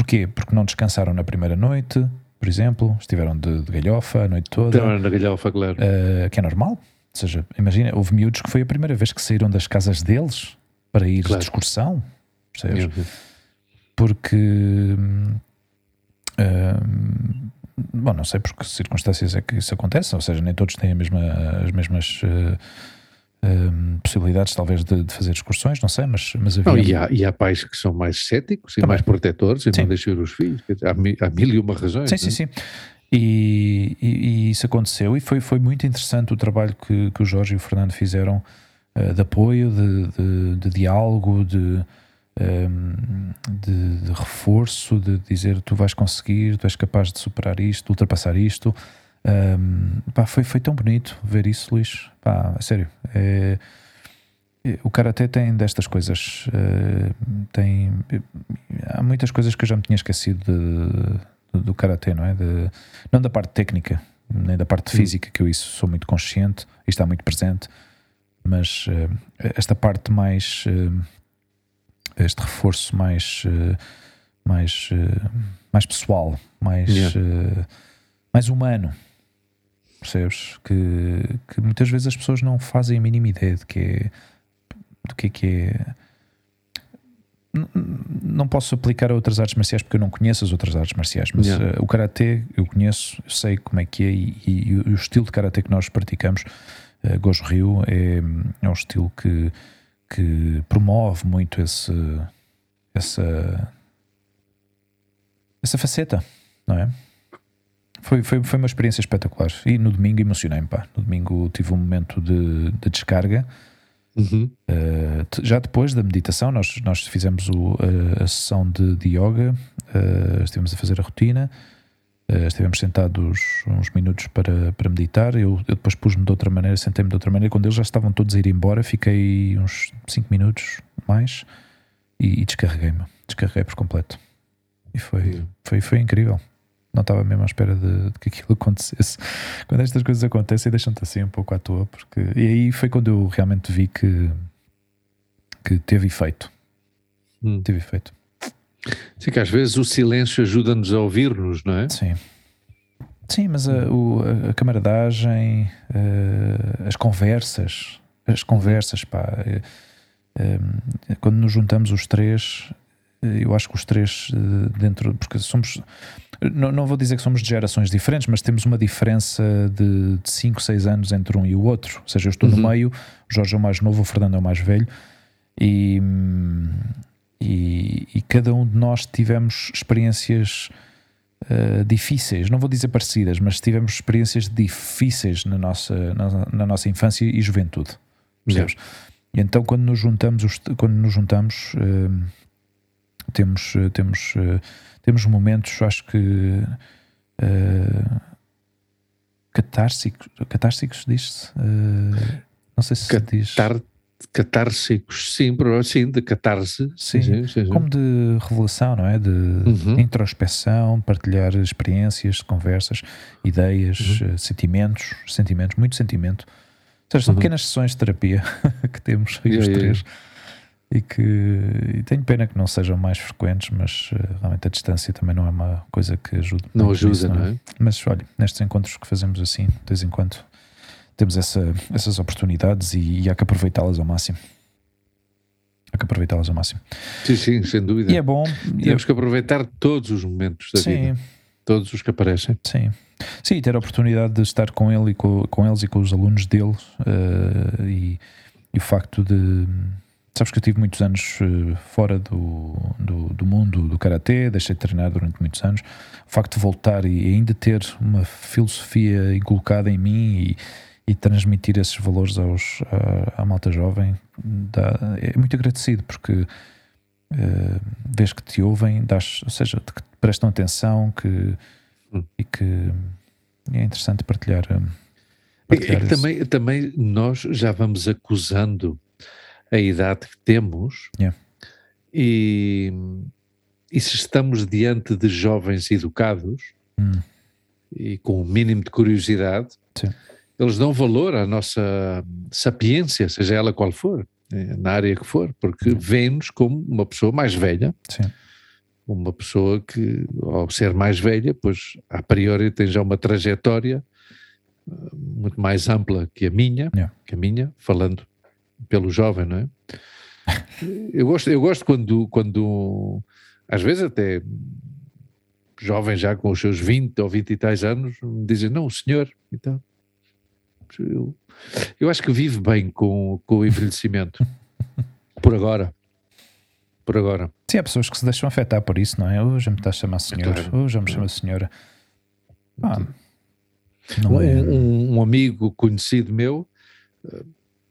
[SPEAKER 3] Porquê? Porque não descansaram na primeira noite, por exemplo, estiveram de, de galhofa a noite toda.
[SPEAKER 2] Estiveram na galhofa, claro.
[SPEAKER 3] Uh, que é normal. Ou seja, imagina, houve miúdos que foi a primeira vez que saíram das casas deles para ir claro. de excursão. Percebes? Porque. Uh, bom, não sei por que circunstâncias é que isso acontece, ou seja, nem todos têm mesma, as mesmas. Uh, um, possibilidades talvez de, de, fazer excursões, não sei, mas, mas havia...
[SPEAKER 2] Não, e, há, e há pais que são mais céticos e Também. mais protetores e sim. não deixam os filhos, há, há, mil e uma razões.
[SPEAKER 3] Sim, sim, é? sim. E, e, e, isso aconteceu e foi, foi muito interessante o trabalho que, que o Jorge e o Fernando fizeram uh, de apoio, de, de, de diálogo, de, um, de, de, reforço, de dizer tu vais conseguir, tu és capaz de superar isto, ultrapassar isto. Um, pá, foi, foi tão bonito ver isso, Luís. Pá, a sério. É, é o Karatê tem destas coisas. Uh, tem, há muitas coisas que eu já me tinha esquecido de, de, do Karatê, não é? De, não da parte técnica, nem da parte física, que eu isso sou muito consciente e está muito presente, mas uh, esta parte mais. Uh, este reforço mais. mais, mais pessoal, mais, yeah. mais humano percebes? Que, que muitas vezes as pessoas não fazem a mínima ideia de que é, do que é que é. Não posso aplicar a outras artes marciais porque eu não conheço as outras artes marciais, mas yeah. uh, o karatê eu conheço, eu sei como é que é e, e, e o estilo de karatê que nós praticamos, uh, Gojo Ryu, é, é um estilo que, que promove muito esse, essa, essa faceta, não é? Foi, foi, foi uma experiência espetacular. E no domingo emocionei-me, pá. No domingo tive um momento de, de descarga.
[SPEAKER 2] Uhum.
[SPEAKER 3] Uh, já depois da meditação, nós, nós fizemos o, a, a sessão de, de yoga, uh, estivemos a fazer a rotina, uh, estivemos sentados uns minutos para, para meditar. Eu, eu depois pus-me de outra maneira, sentei-me de outra maneira. Quando eles já estavam todos a ir embora, fiquei uns 5 minutos mais e, e descarreguei-me. Descarreguei por completo. E foi, uhum. foi, foi incrível não estava mesmo à espera de, de, que aquilo acontecesse. Quando estas coisas acontecem, deixam-te assim um pouco à toa, porque. E aí foi quando eu realmente vi que, que teve efeito. Hum. Teve efeito.
[SPEAKER 2] Sim, que às vezes o silêncio ajuda-nos a ouvir-nos, não é?
[SPEAKER 3] Sim. Sim, mas a, o, a camaradagem, uh, as conversas, as conversas, pá. Uh, uh, quando nos juntamos os três, eu acho que os três dentro, porque somos não, não vou dizer que somos de gerações diferentes, mas temos uma diferença de 5, 6 anos entre um e o outro. Ou seja, eu estou uhum. no meio, o Jorge é o mais novo, o Fernando é o mais velho, e, e, e cada um de nós tivemos experiências uh, difíceis, não vou dizer parecidas, mas tivemos experiências difíceis na nossa, na, na nossa infância e juventude. Percebes? E então, quando nos juntamos, quando nos juntamos, uh, temos, temos uh, temos momentos, acho que uh, catársicos, catársicos diz-se? Uh, não sei se
[SPEAKER 2] Catar
[SPEAKER 3] diz.
[SPEAKER 2] Catársicos, sim, sim, de catarse.
[SPEAKER 3] Sim, sim, sim, como de revelação, não é? De uhum. introspeção, partilhar experiências, conversas, ideias, uhum. sentimentos, sentimentos, muito sentimento. Ou seja, são uhum. pequenas sessões de terapia que temos aí os três. E que e tenho pena que não sejam mais frequentes, mas uh, realmente a distância também não é uma coisa que ajude.
[SPEAKER 2] Não ajuda, isso, não, é?
[SPEAKER 3] Mas olha, nestes encontros que fazemos assim, de vez em quando, temos essa, essas oportunidades e, e há que aproveitá-las ao máximo. Há que aproveitá-las ao máximo.
[SPEAKER 2] Sim, sim, sem dúvida.
[SPEAKER 3] E é bom.
[SPEAKER 2] Temos que aproveitar todos os momentos da sim. vida. Todos os que aparecem.
[SPEAKER 3] Sim. Sim, ter a oportunidade de estar com ele e com, com eles e com os alunos dele uh, e, e o facto de Sabes que eu tive muitos anos uh, fora do, do, do, mundo do karatê, deixei de treinar durante muitos anos. O facto de voltar e ainda ter uma filosofia inculcada em mim e, e transmitir esses valores aos, à, à malta jovem dá, é muito agradecido porque uh, vês que te ouvem, dás, ou seja, que prestam atenção que, hum. e que é interessante partilhar. Eh,
[SPEAKER 2] partilhar é também, também nós já vamos acusando a idade que temos
[SPEAKER 3] yeah.
[SPEAKER 2] e, e se estamos diante de jovens educados
[SPEAKER 3] hum.
[SPEAKER 2] e com o um mínimo de curiosidade,
[SPEAKER 3] Sim.
[SPEAKER 2] eles dão valor à nossa sapiência, seja ela qual for, eh, na área que for, porque vêem-nos como uma pessoa mais velha.
[SPEAKER 3] Sim
[SPEAKER 2] uma pessoa que, ao ser mais velha, pois a priori tem já uma trajetória eh, muito mais ampla que a minha,
[SPEAKER 3] yeah.
[SPEAKER 2] que a minha, falando pelo jovem, não é? eu gosto, eu gosto quando, quando às vezes até jovens já com os seus 20 ou 20 e tais anos me dizem, não, o senhor, então eu, eu acho que vive bem com, com o envelhecimento, por agora por agora.
[SPEAKER 3] Sim, há pessoas que se deixam afetar por isso, não é? Hoje me está a chamar senhor, claro. hoje já me chama senhora. Ah,
[SPEAKER 2] um, é... um, um, amigo conhecido meu, eh,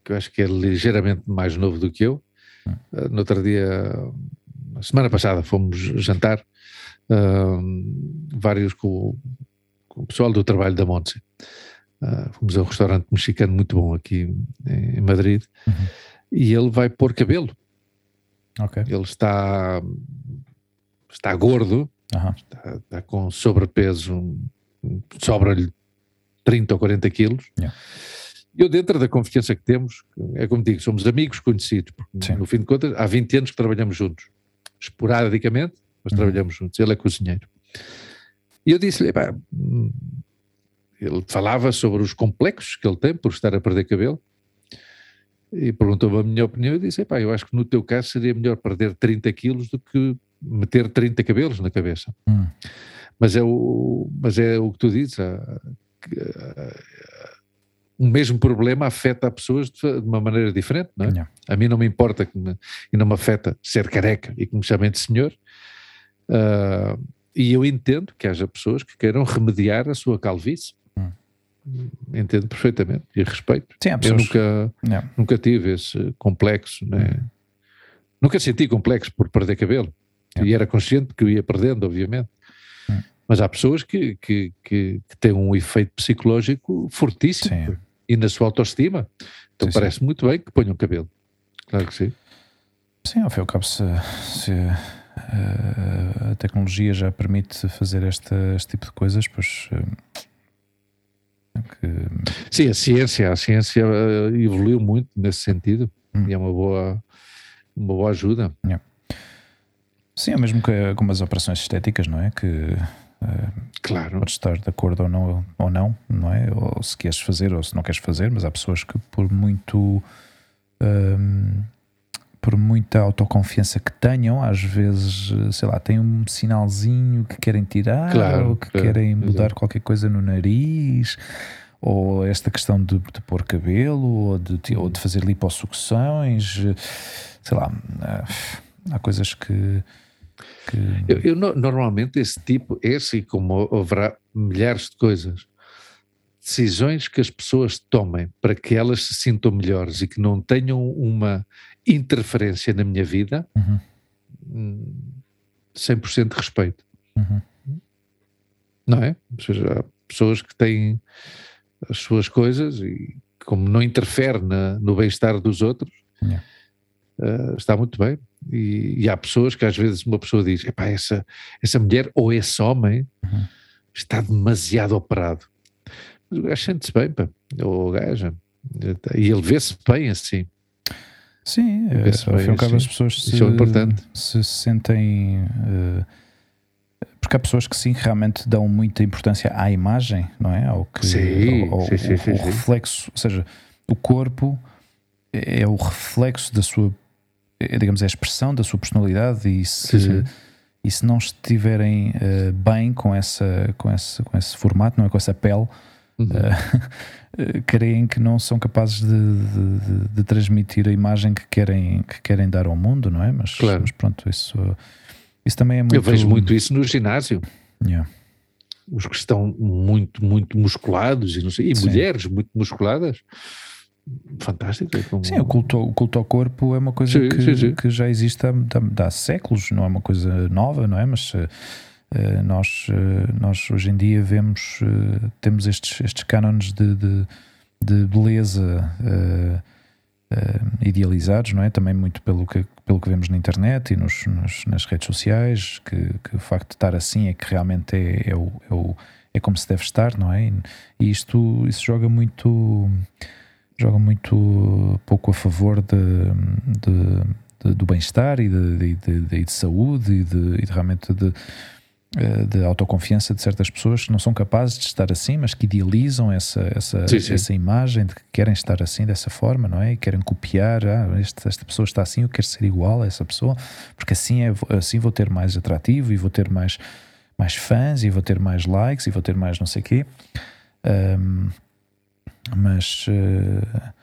[SPEAKER 2] que eu acho que é ligeiramente mais novo do que eu. Eh, no outro dia, na semana passada, fomos jantar, uh, vários com, com, o pessoal do trabalho da Monte. Uh, fomos a um restaurante mexicano muito bom aqui em Madrid,
[SPEAKER 3] uhum.
[SPEAKER 2] e ele vai pôr cabelo.
[SPEAKER 3] Okay.
[SPEAKER 2] Ele está, está gordo,
[SPEAKER 3] uhum.
[SPEAKER 2] está, está, com sobrepeso, sobra-lhe 30 ou 40 quilos.
[SPEAKER 3] Yeah.
[SPEAKER 2] Eu, dentro da confiança que temos, é como digo, somos amigos conhecidos, porque
[SPEAKER 3] Sim.
[SPEAKER 2] no fim de contas, há 20 anos que trabalhamos juntos, esporadicamente, mas uhum. trabalhamos juntos. Ele é cozinheiro. E eu disse-lhe, ele falava sobre os complexos que ele tem por estar a perder cabelo, e perguntou-me a minha opinião e disse, eu acho que no teu caso seria melhor perder 30 quilos do que meter 30 cabelos na cabeça.
[SPEAKER 3] Hum.
[SPEAKER 2] Mas, é o, mas é o que tu dizes, a, o mesmo problema afeta a pessoas de, uma maneira diferente, não é?
[SPEAKER 3] Não.
[SPEAKER 2] A mim não me importa que me, e não me afeta ser careca e que me chamem de senhor, uh, e eu entendo que haja pessoas que queiram remediar a sua calvície, entendo perfeitamente e respeito.
[SPEAKER 3] Sim,
[SPEAKER 2] eu nunca,
[SPEAKER 3] yeah.
[SPEAKER 2] nunca tive esse complexo, né? Uhum. nunca senti complexo por perder cabelo.
[SPEAKER 3] Yeah.
[SPEAKER 2] E era consciente que eu ia perdendo, obviamente.
[SPEAKER 3] Uhum.
[SPEAKER 2] Mas há pessoas que, que, que, que, têm um efeito psicológico fortíssimo
[SPEAKER 3] sim.
[SPEAKER 2] E na sua autoestima. Então parece muito bem que ponham cabelo. Claro que sim.
[SPEAKER 3] Sim, ao fim e ao cabo, se, se uh, a tecnologia já permite fazer este, este tipo de coisas, pois. Uh, que...
[SPEAKER 2] Sim, a ciência, a ciência eh, evoluiu muito nesse sentido
[SPEAKER 3] hum.
[SPEAKER 2] e é uma boa, uma boa ajuda.
[SPEAKER 3] Yeah. Sim, é mesmo que com as operações estéticas, não é? Que
[SPEAKER 2] claro.
[SPEAKER 3] podes estar de acordo ou não, ou não, não é? Ou se queres fazer ou se não queres fazer, mas há pessoas que por muito um, por muita autoconfiança que tenham, às vezes, sei lá, têm um sinalzinho que querem tirar
[SPEAKER 2] claro,
[SPEAKER 3] ou que
[SPEAKER 2] claro,
[SPEAKER 3] querem mudar
[SPEAKER 2] exato.
[SPEAKER 3] qualquer coisa no nariz, ou esta questão de, de pôr cabelo, ou de, ou de fazer lipossucções, sei lá, há coisas que.
[SPEAKER 2] Eu, eu, normalmente esse tipo, esse e como haverá milhares de coisas, decisões que as pessoas tomem para que elas se sintam melhores e que não tenham uma interferência na minha vida,
[SPEAKER 3] uhum.
[SPEAKER 2] 100% de respeito.
[SPEAKER 3] Uhum.
[SPEAKER 2] Não é? Ou seja, há pessoas que têm as suas coisas e como não interfere na, no bem-estar dos outros,
[SPEAKER 3] yeah.
[SPEAKER 2] uh, está muito bem. E, e, há pessoas que às vezes uma pessoa diz, epá, essa, essa mulher ou esse homem
[SPEAKER 3] uhum.
[SPEAKER 2] está demasiado operado. Mas o gajo sente-se bem, pá, ou gaja. E ele vê-se bem assim.
[SPEAKER 3] Sim, é, ao fim e ao cabo as pessoas se,
[SPEAKER 2] é
[SPEAKER 3] se sentem. Uh, porque há pessoas que sim, realmente dão muita importância à imagem, não é? Ao, que,
[SPEAKER 2] sim,
[SPEAKER 3] ao, ao,
[SPEAKER 2] sim, sim,
[SPEAKER 3] ao reflexo, ou seja, o corpo é o reflexo da sua, digamos, é a expressão da sua personalidade e se,
[SPEAKER 2] sim,
[SPEAKER 3] e se não estiverem uh, bem com, essa, com, esse, com esse formato, não é? Com essa pele,
[SPEAKER 2] uhum.
[SPEAKER 3] uh, creem que não são capazes de, de, de, transmitir a imagem que querem, que querem dar ao mundo, não é? Mas,
[SPEAKER 2] claro.
[SPEAKER 3] mas pronto, isso, isso também é muito.
[SPEAKER 2] Eu vejo muito isso no ginásio.
[SPEAKER 3] Yeah.
[SPEAKER 2] os que estão muito, muito musculados e, sei, e mulheres muito musculadas. Fantástico. É
[SPEAKER 3] como... Sim, o culto, o culto ao corpo é uma coisa sim, que, sim, que já existe há, há, séculos, não é uma coisa nova, não é? Mas uh, nós, uh, nós hoje em dia vemos, uh, temos estes, estes cânones de, de, de beleza idealizados, não é? Também muito pelo que, pelo que vemos na internet e nos, nos, nas redes sociais, que, que, o facto de estar assim é que realmente é, é, o, é, o, é como se deve estar, não é? E isto isso joga muito joga muito pouco a favor de, de, de do bem-estar e de, de, de, saúde e de, e realmente de, eh, de autoconfiança de certas pessoas que não são capazes de estar assim, mas que idealizam essa, essa, sim, sim. essa imagem de que querem estar assim dessa forma, não é? E querem copiar, ah, este, esta pessoa está assim, eu quero ser igual a essa pessoa, porque assim, é, assim vou ter mais atrativo e vou ter mais, mais fãs e vou ter mais likes e vou ter mais não sei o quê. Um, mas uh,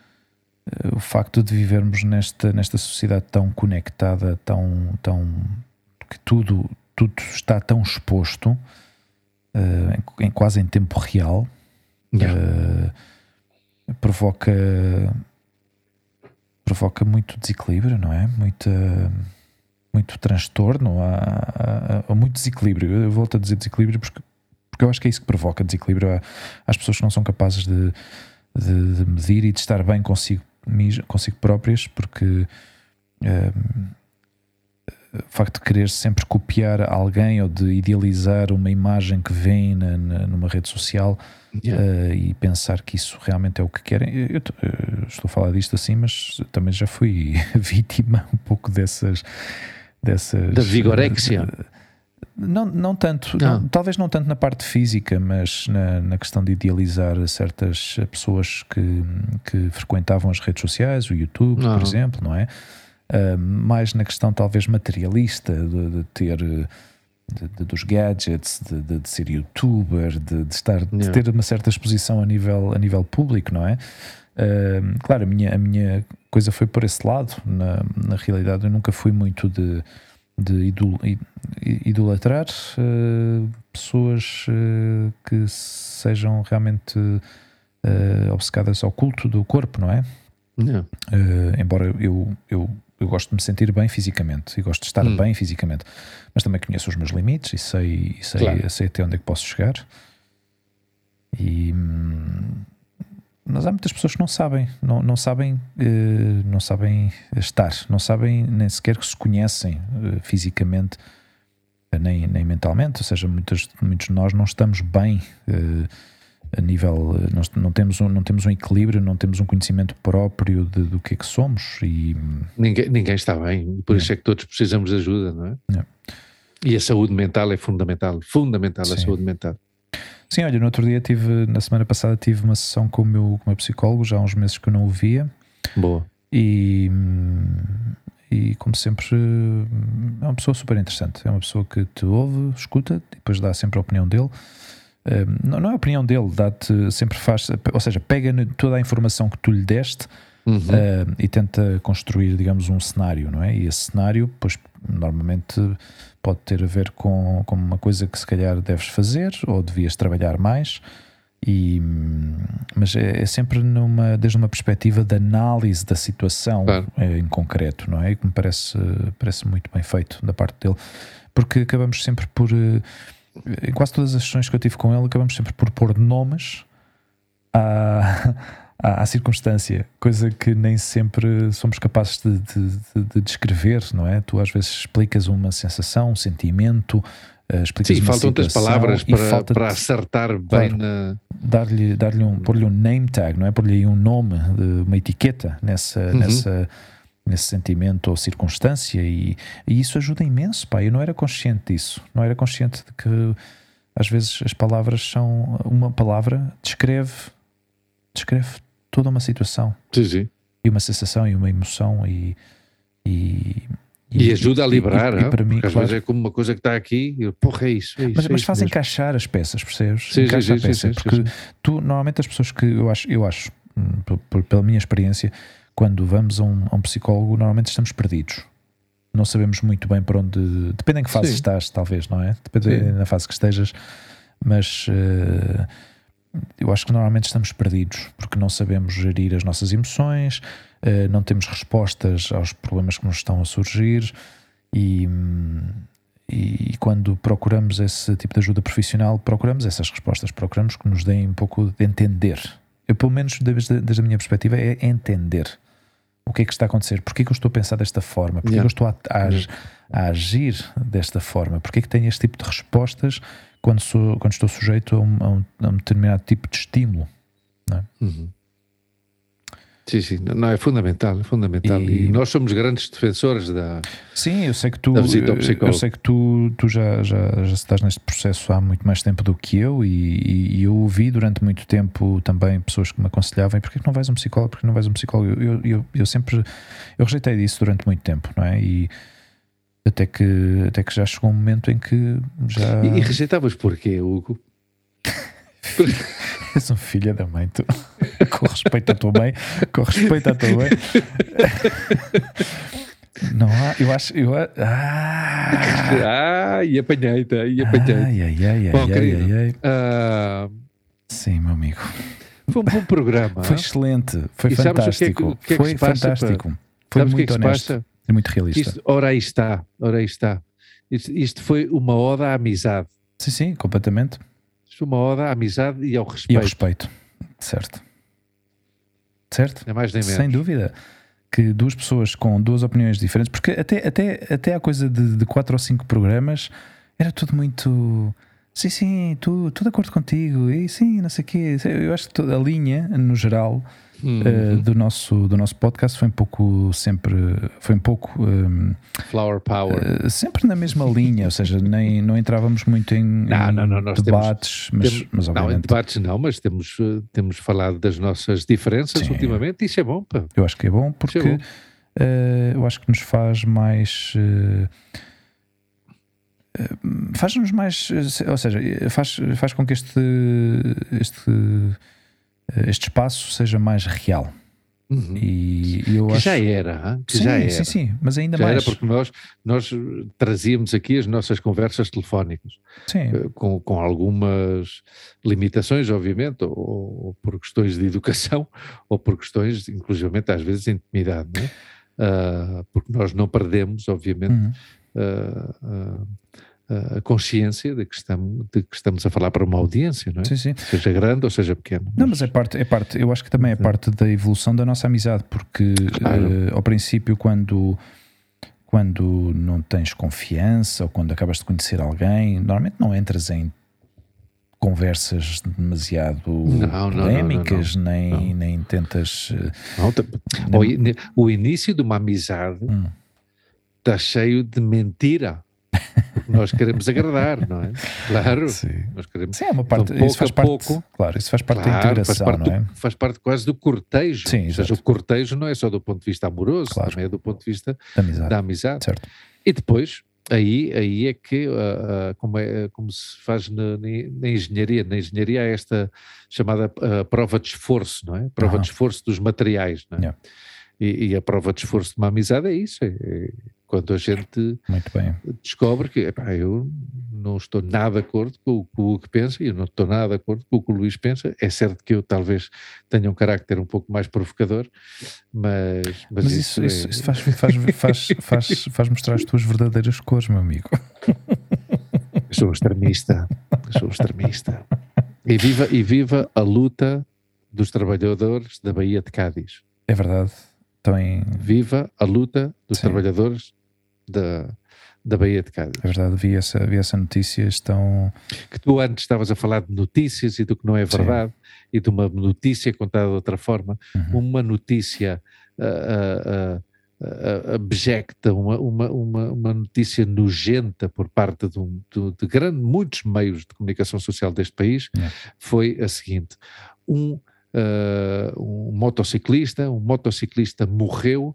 [SPEAKER 3] o facto de vivermos nesta, nesta sociedade tão conectada, tão, tão que tudo, tudo está tão exposto, uh, em, em, quase em tempo real, yeah. provoca provoca muito desequilíbrio, não é? Muita, muito transtorno, há, há, há, muito desequilíbrio. Eu volto a dizer desequilíbrio porque, porque eu acho que é isso que provoca desequilíbrio às pessoas que não são capazes de, de, de medir e de estar bem consigo, consigo próprias, porque um, o facto de querer sempre copiar alguém ou de idealizar uma imagem que vem na, na, numa rede social yeah. uh, e pensar que isso realmente é o que querem. Eu, eu, eu, estou a falar disto assim, mas também já fui vítima um pouco dessas. dessas
[SPEAKER 2] da vigorexia. Uh,
[SPEAKER 3] não, não tanto, não. Não, talvez não tanto na parte física, mas na, na, questão de idealizar certas pessoas que, que frequentavam as redes sociais, o YouTube, não. por exemplo, não é? Uh, mais na questão talvez materialista de, de ter de, de, dos gadgets, de, ser youtuber, de, estar, de ter uma certa exposição a nível, a nível público, não é? Uh, claro, a minha, a minha coisa foi por esse lado. Na, na realidade, eu nunca fui muito de de idol, idolatrar uh, pessoas uh, que sejam realmente uh, obcecadas ao culto do corpo, não é?
[SPEAKER 2] Não.
[SPEAKER 3] embora eu, eu, eu gosto de me sentir bem fisicamente e gosto de estar hum. bem fisicamente, mas também conheço os meus limites e sei, e sei, claro. sei até onde é que posso chegar. E. Hum, mas há muitas pessoas que não sabem, não, não sabem, uh, não sabem estar, não sabem nem sequer que se conhecem uh, fisicamente, uh, nem, nem mentalmente. Ou seja, muitos, muitos de nós não estamos bem a nível, nós não temos, um, não temos um equilíbrio, não temos um conhecimento próprio de, do que é que somos. E...
[SPEAKER 2] Ninguém, ninguém está bem, por isso é que todos precisamos de ajuda, não é? E a saúde mental é fundamental, fundamental Sim. a saúde mental.
[SPEAKER 3] Sim, olha, no outro dia tive, na semana passada tive uma sessão com o meu, com o meu psicólogo, já há uns meses que eu não o via.
[SPEAKER 2] Boa.
[SPEAKER 3] E, e como sempre, é uma pessoa super interessante. É uma pessoa que te ouve, escuta, depois dá sempre a opinião dele. Não, não é a opinião dele, dá-te, sempre faz, ou seja, pega toda a informação que tu lhe deste uhum. uh, e tenta construir, digamos, um cenário, não é? E esse cenário, pois, normalmente pode ter a ver com, com uma coisa que se calhar deves fazer ou devias trabalhar mais. E, mas é, é, sempre numa, desde uma perspectiva de análise da situação claro. Eh, em concreto, não é? E que me parece, parece muito bem feito da parte dele, porque acabamos sempre por, eh, em quase todas as sessões que eu tive com ele, acabamos sempre por pôr nomes a, à, à, circunstância, coisa que nem sempre somos capazes de, de, de, de, descrever, não é? Tu às vezes explicas uma sensação, um sentimento, uh, explicas
[SPEAKER 2] Sim,
[SPEAKER 3] uma
[SPEAKER 2] faltam outras palavras para, para acertar bem claro, na...
[SPEAKER 3] Dar-lhe dar um, pôr-lhe um name tag, não é? Pôr-lhe um nome, uma etiqueta nessa... Uhum. nessa nesse sentimento ou circunstância e, e, isso ajuda imenso, pá. Eu não era consciente disso, não era consciente de que às vezes as palavras são uma palavra descreve descreve toda uma situação.
[SPEAKER 2] Sim, sim.
[SPEAKER 3] E uma sensação e uma emoção e.
[SPEAKER 2] E, e, e ajuda a liberar, e, e, para mim, claro. é como uma coisa que está aqui, e, porra, é isso. É isso
[SPEAKER 3] mas,
[SPEAKER 2] é
[SPEAKER 3] mas faz mesmo. encaixar as peças, percebes? Sim, Encaixa sim, sim, peça, sim, porque tu, normalmente, as pessoas que eu acho, eu acho hum, pela minha experiência, quando vamos a um, a um, psicólogo, normalmente estamos perdidos. Não sabemos muito bem para onde. Depende em que fase estás, talvez, não é? Depende na fase que estejas mas uh, eu acho que normalmente estamos perdidos porque não sabemos gerir as nossas emoções, uh, não temos respostas aos problemas que nos estão a surgir e, e quando procuramos esse tipo de ajuda profissional, procuramos essas respostas, procuramos que nos deem um pouco de entender. Eu, pelo menos, desde, desde a minha perspectiva, é entender o que é que está a acontecer, porque é que eu estou a pensar desta forma, porque yeah. é que eu estou a, a, a, agir desta forma, porque é que tenho este tipo de respostas quando, sou, quando estou sujeito a um, a um, a um determinado tipo de estímulo. Não é?
[SPEAKER 2] Uhum. Sim, sim, não, é fundamental, é fundamental. E, e, nós somos grandes defensores da.
[SPEAKER 3] Sim, eu sei que tu, eu sei que tu, tu já, já, já estás neste processo há muito mais tempo do que eu e, e eu ouvi durante muito tempo também pessoas que me aconselhavam: porquê que não vais a um psicólogo? Porquê que não vais a um psicólogo? Eu, eu, eu, sempre eu rejeitei disso durante muito tempo, não é? E até que, até que já chegou um momento em que já.
[SPEAKER 2] E, e rejeitavas porquê, Hugo?
[SPEAKER 3] És um filho da mãe, tu. com respeito à tua mãe, com respeito à tua mãe. Não há, eu acho. Eu, ah,
[SPEAKER 2] ah e apanhei-te, e apanhei-te.
[SPEAKER 3] Ai, ai, ai,
[SPEAKER 2] Bom,
[SPEAKER 3] ai,
[SPEAKER 2] querido,
[SPEAKER 3] ai, ai.
[SPEAKER 2] Uh,
[SPEAKER 3] Sim, meu amigo.
[SPEAKER 2] Foi um bom programa.
[SPEAKER 3] Foi excelente, foi e fantástico. Que é que, que é foi fantástico. Para... Foi
[SPEAKER 2] sabes
[SPEAKER 3] muito
[SPEAKER 2] que é que honesto.
[SPEAKER 3] E muito realista.
[SPEAKER 2] Isto, ora aí está, ora aí está. Isto, isto foi uma oda à amizade.
[SPEAKER 3] Sim, sim, completamente
[SPEAKER 2] uma oda à amizade e ao respeito.
[SPEAKER 3] E ao respeito, certo. Certo?
[SPEAKER 2] É mais nem menos.
[SPEAKER 3] Sem dúvida. Que duas pessoas com duas opiniões diferentes, porque até, até, até a coisa de, de quatro ou cinco programas era tudo muito. Sim, sim, estou de acordo contigo, e sim, não sei o quê. Eu acho que toda a linha, no geral, uh, do, nosso, do nosso podcast foi um pouco sempre. Foi um pouco. Um,
[SPEAKER 2] Flower Power.
[SPEAKER 3] Uh, sempre na mesma linha, ou seja, nem, não entrávamos muito em, não, não, não, debates,
[SPEAKER 2] temos,
[SPEAKER 3] mas,
[SPEAKER 2] temos,
[SPEAKER 3] mas obviamente.
[SPEAKER 2] Não, em debates não, mas temos, eh, temos falado das nossas diferenças sim. ultimamente, e isso é bom. Pá.
[SPEAKER 3] Eu acho que é bom porque. É bom. Uh, eu acho que nos faz mais faz-nos mais, ou seja, faz, faz com que este, este este espaço seja mais real.
[SPEAKER 2] Uhum.
[SPEAKER 3] E, eu
[SPEAKER 2] que
[SPEAKER 3] acho...
[SPEAKER 2] já era, que
[SPEAKER 3] sim,
[SPEAKER 2] já era.
[SPEAKER 3] Sim, sim, mas ainda
[SPEAKER 2] já
[SPEAKER 3] mais.
[SPEAKER 2] Era porque nós, nós trazíamos aqui as nossas conversas telefónicas,
[SPEAKER 3] uh,
[SPEAKER 2] com, com algumas limitações, obviamente, ou, ou, por questões de educação, ou por questões, inclusivamente, às vezes, de intimidade, não é? Uh, porque nós não perdemos, obviamente,
[SPEAKER 3] uhum.
[SPEAKER 2] uh, a consciência de que, estamos, de que estamos a falar para uma audiência, não é?
[SPEAKER 3] Sim, sim.
[SPEAKER 2] Seja grande ou seja pequena.
[SPEAKER 3] Não, mas é parte, é parte, eu acho que também é parte da evolução da nossa amizade, porque claro. uh, ao princípio, quando, quando não tens confiança ou quando acabas de conhecer alguém, normalmente não entras em conversas demasiado
[SPEAKER 2] não,
[SPEAKER 3] polémicas,
[SPEAKER 2] não, não,
[SPEAKER 3] nem, nem tentas.
[SPEAKER 2] Nem... O, início de uma amizade
[SPEAKER 3] hum.
[SPEAKER 2] está cheio de mentira nós queremos agradar, não é? Claro.
[SPEAKER 3] Sim.
[SPEAKER 2] Nós queremos,
[SPEAKER 3] Sim, é uma parte, então, isso faz parte, pouco, claro, isso faz parte claro, da integração,
[SPEAKER 2] faz parte
[SPEAKER 3] não é?
[SPEAKER 2] Do, faz parte quase do cortejo.
[SPEAKER 3] Sim,
[SPEAKER 2] Ou seja, o cortejo não é só do ponto de vista amoroso, claro. também é do ponto de vista
[SPEAKER 3] da amizade.
[SPEAKER 2] Da amizade.
[SPEAKER 3] Certo.
[SPEAKER 2] E depois, aí, aí é que, uh, uh, como, é, como se faz na, na, engenharia, na engenharia há esta chamada uh, prova de esforço, não é? Prova de esforço dos materiais, não é?
[SPEAKER 3] Yeah.
[SPEAKER 2] E, e, a prova de esforço de uma amizade é isso, é, é quando a gente descobre que epá, eu não estou nada de acordo com, o que pensa e eu não estou nada de acordo com o que o Luís pensa. É certo que eu talvez tenha um carácter um pouco mais provocador, mas.
[SPEAKER 3] Mas, mas isso, isso, é... isso faz, faz, faz, faz, faz mostrar as tuas verdadeiras cores, meu amigo.
[SPEAKER 2] Eu sou extremista. Eu sou extremista. E viva, e viva a luta dos trabalhadores da Baía de Cádiz.
[SPEAKER 3] É verdade. Também...
[SPEAKER 2] Viva a luta dos Sim. trabalhadores da, da Baía de Cádiz.
[SPEAKER 3] É verdade, vi essa, vi essa notícia, estão...
[SPEAKER 2] Que tu antes estavas a falar de notícias e do que não é verdade, Sim. e de uma notícia contada de outra forma,
[SPEAKER 3] uhum.
[SPEAKER 2] uma notícia uh, uh, uh, abjecta, uma, uma, uma, uma, notícia nojenta por parte de, um, de, de grande, muitos meios de comunicação social deste país, foi a seguinte, um, um motociclista, um motociclista morreu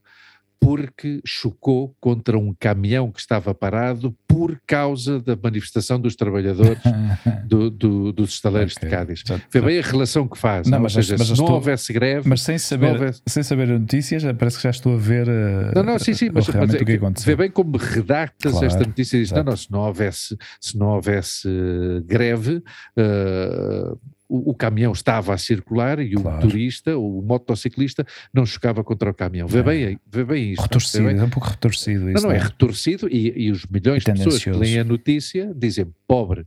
[SPEAKER 2] porque chocou contra um caminhão que estava parado por causa da manifestação dos trabalhadores do, do, dos estaleiros
[SPEAKER 3] Ok.
[SPEAKER 2] de Cádiz. Vê bem a relação que faz.
[SPEAKER 3] Não,
[SPEAKER 2] Não,
[SPEAKER 3] mas-
[SPEAKER 2] Ou seja,
[SPEAKER 3] mas
[SPEAKER 2] se não
[SPEAKER 3] estou-
[SPEAKER 2] houvesse greve.
[SPEAKER 3] Mas sem saber,
[SPEAKER 2] houvesse-
[SPEAKER 3] sem saber a notícia, já parece que já estou a ver uh,
[SPEAKER 2] Não, não, sim, sim, mas, mas é
[SPEAKER 3] o que
[SPEAKER 2] que
[SPEAKER 3] aconteceu.
[SPEAKER 2] vê bem como redactas
[SPEAKER 3] Claro,
[SPEAKER 2] esta notícia e diz, não, não, se não houvesse, se não houvesse eh, greve, eh, o, o caminhão estava a circular e o
[SPEAKER 3] Claro.
[SPEAKER 2] motorista, o motociclista, não chocava contra o caminhão. Vê
[SPEAKER 3] É.
[SPEAKER 2] bem, vê bem isto.
[SPEAKER 3] retorcido,
[SPEAKER 2] bem?
[SPEAKER 3] é um pouco retorcido isso.
[SPEAKER 2] não, é
[SPEAKER 3] não é?
[SPEAKER 2] retorcido e, e os milhões de pessoas que leem a notícia dizem pobre,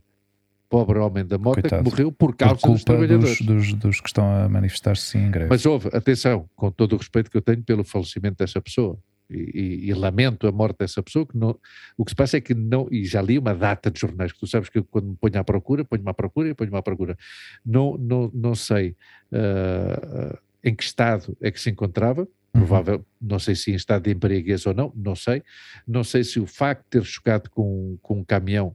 [SPEAKER 2] pobre homem da moto
[SPEAKER 3] Coitado.
[SPEAKER 2] que morreu por
[SPEAKER 3] Por
[SPEAKER 2] causa dos
[SPEAKER 3] culpa
[SPEAKER 2] trabalhadores.
[SPEAKER 3] dos, dos, dos que estão a manifestar-se em greve.
[SPEAKER 2] Mas houve, atenção, com todo o respeito que eu tenho pelo falecimento dessa pessoa. E, e- e lamento a morte dessa pessoa, que não, o que se passa é que não, e já li uma data de jornais, que tu sabes que eu quando me ponho à procura, ponho-me à procura e ponho-me à procura. Não, não, não sei ah, em que estado é que se encontrava,
[SPEAKER 3] Uhum.
[SPEAKER 2] provável, não sei se em estado de embriaguez ou não, não sei. Não sei se o facto de ter chocado com, com um caminhão,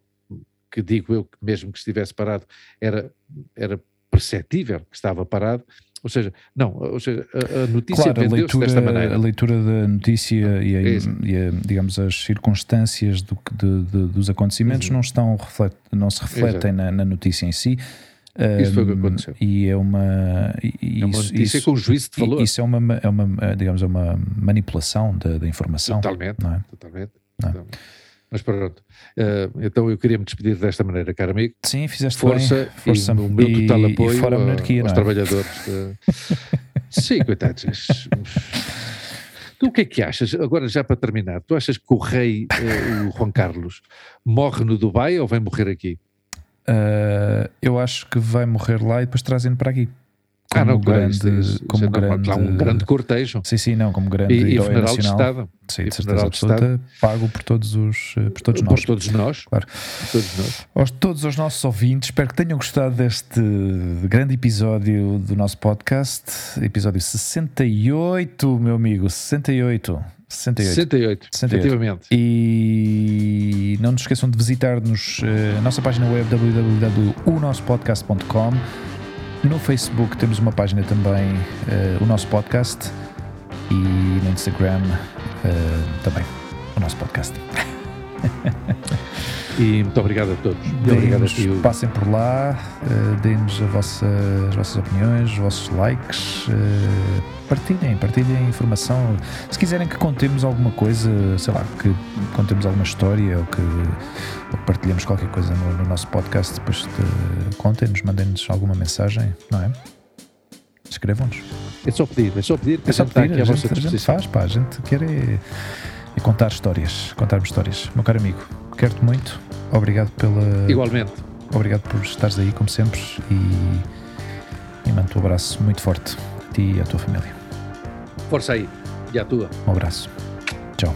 [SPEAKER 2] que digo eu que mesmo que estivesse parado, era, era perceptível que estava parado. Ou seja, não, ou seja, a, a notícia
[SPEAKER 3] Claro, a
[SPEAKER 2] vendeu-se
[SPEAKER 3] leitura,
[SPEAKER 2] desta maneira.
[SPEAKER 3] a leitura da notícia e, a,
[SPEAKER 2] É
[SPEAKER 3] e a, digamos, as circunstâncias do de- de- dos acontecimentos não, estão, reflet- não se refletem na, na notícia em si.
[SPEAKER 2] Isso foi o que aconteceu.
[SPEAKER 3] E é uma. e-
[SPEAKER 2] é uma
[SPEAKER 3] isso-
[SPEAKER 2] com juízo de valor.
[SPEAKER 3] Isso é uma, é uma, digamos, é uma manipulação da, da informação.
[SPEAKER 2] Totalmente,
[SPEAKER 3] não é?
[SPEAKER 2] totalmente.
[SPEAKER 3] Não.
[SPEAKER 2] totalmente. Mas pronto, Eh, então eu queria me despedir desta maneira, caro amigo.
[SPEAKER 3] Sim, fizeste
[SPEAKER 2] Força,
[SPEAKER 3] bem. Força
[SPEAKER 2] e o meu total apoio
[SPEAKER 3] fora a monarquia,
[SPEAKER 2] aos
[SPEAKER 3] é?
[SPEAKER 2] trabalhadores. de- Sim, coitados. Tu o que é que achas? Agora, já para terminar, tu achas que o rei, eh, o Juan Carlos, morre no Dubai ou vai morrer aqui?
[SPEAKER 3] Uh, eu acho que vai morrer lá e depois trazem para aqui.
[SPEAKER 2] Ah, não,
[SPEAKER 3] Como grande, como grande,
[SPEAKER 2] Há um grande cortejo.
[SPEAKER 3] Sim, sim, não, como grande
[SPEAKER 2] E, e
[SPEAKER 3] herói
[SPEAKER 2] funeral de
[SPEAKER 3] nacional.
[SPEAKER 2] Estado.
[SPEAKER 3] Sim, de certeza absoluta, pago por todos os, eh, por todos
[SPEAKER 2] por
[SPEAKER 3] nós.
[SPEAKER 2] todos nós.
[SPEAKER 3] Claro.
[SPEAKER 2] Por todos nós.
[SPEAKER 3] Aos todos os nossos ouvintes, espero que tenham gostado deste grande episódio do nosso podcast, episódio 68, meu amigo, 68. 68.
[SPEAKER 2] 68,
[SPEAKER 3] 68.
[SPEAKER 2] efetivamente.
[SPEAKER 3] E não nos esqueçam de visitar-nos eh, a nossa página web www.unosspodcast.com. No Facebook temos uma página também, eh, o nosso podcast, e no Instagram eh, também, o nosso podcast.
[SPEAKER 2] E muito obrigado a todos. Muito obrigado a ti.
[SPEAKER 3] Passem por lá, eh, deem-nos a vossa- as vossas opiniões, os vossos likes, eh, partilhem, partilhem a informação. Se quiserem que contemos alguma coisa, sei lá, que contemos alguma história ou que, ou que partilhemos qualquer coisa no, no nosso podcast, depois de, contem-nos, mandem-nos alguma mensagem, não é? Escrevam-nos.
[SPEAKER 2] É só pedir, é só pedir que
[SPEAKER 3] É só
[SPEAKER 2] a gente está
[SPEAKER 3] pedir,
[SPEAKER 2] à
[SPEAKER 3] a
[SPEAKER 2] vossa
[SPEAKER 3] gente, a gente faz, pá, a gente quer é, é contar histórias, contarmos histórias. Meu caro amigo, quero-te muito. Obrigado pela.
[SPEAKER 2] Igualmente.
[SPEAKER 3] Obrigado por estares aí, como sempre. E, e mando um abraço muito forte a ti e à tua família.
[SPEAKER 2] Força aí. E à tua.
[SPEAKER 3] Um abraço. Tchau.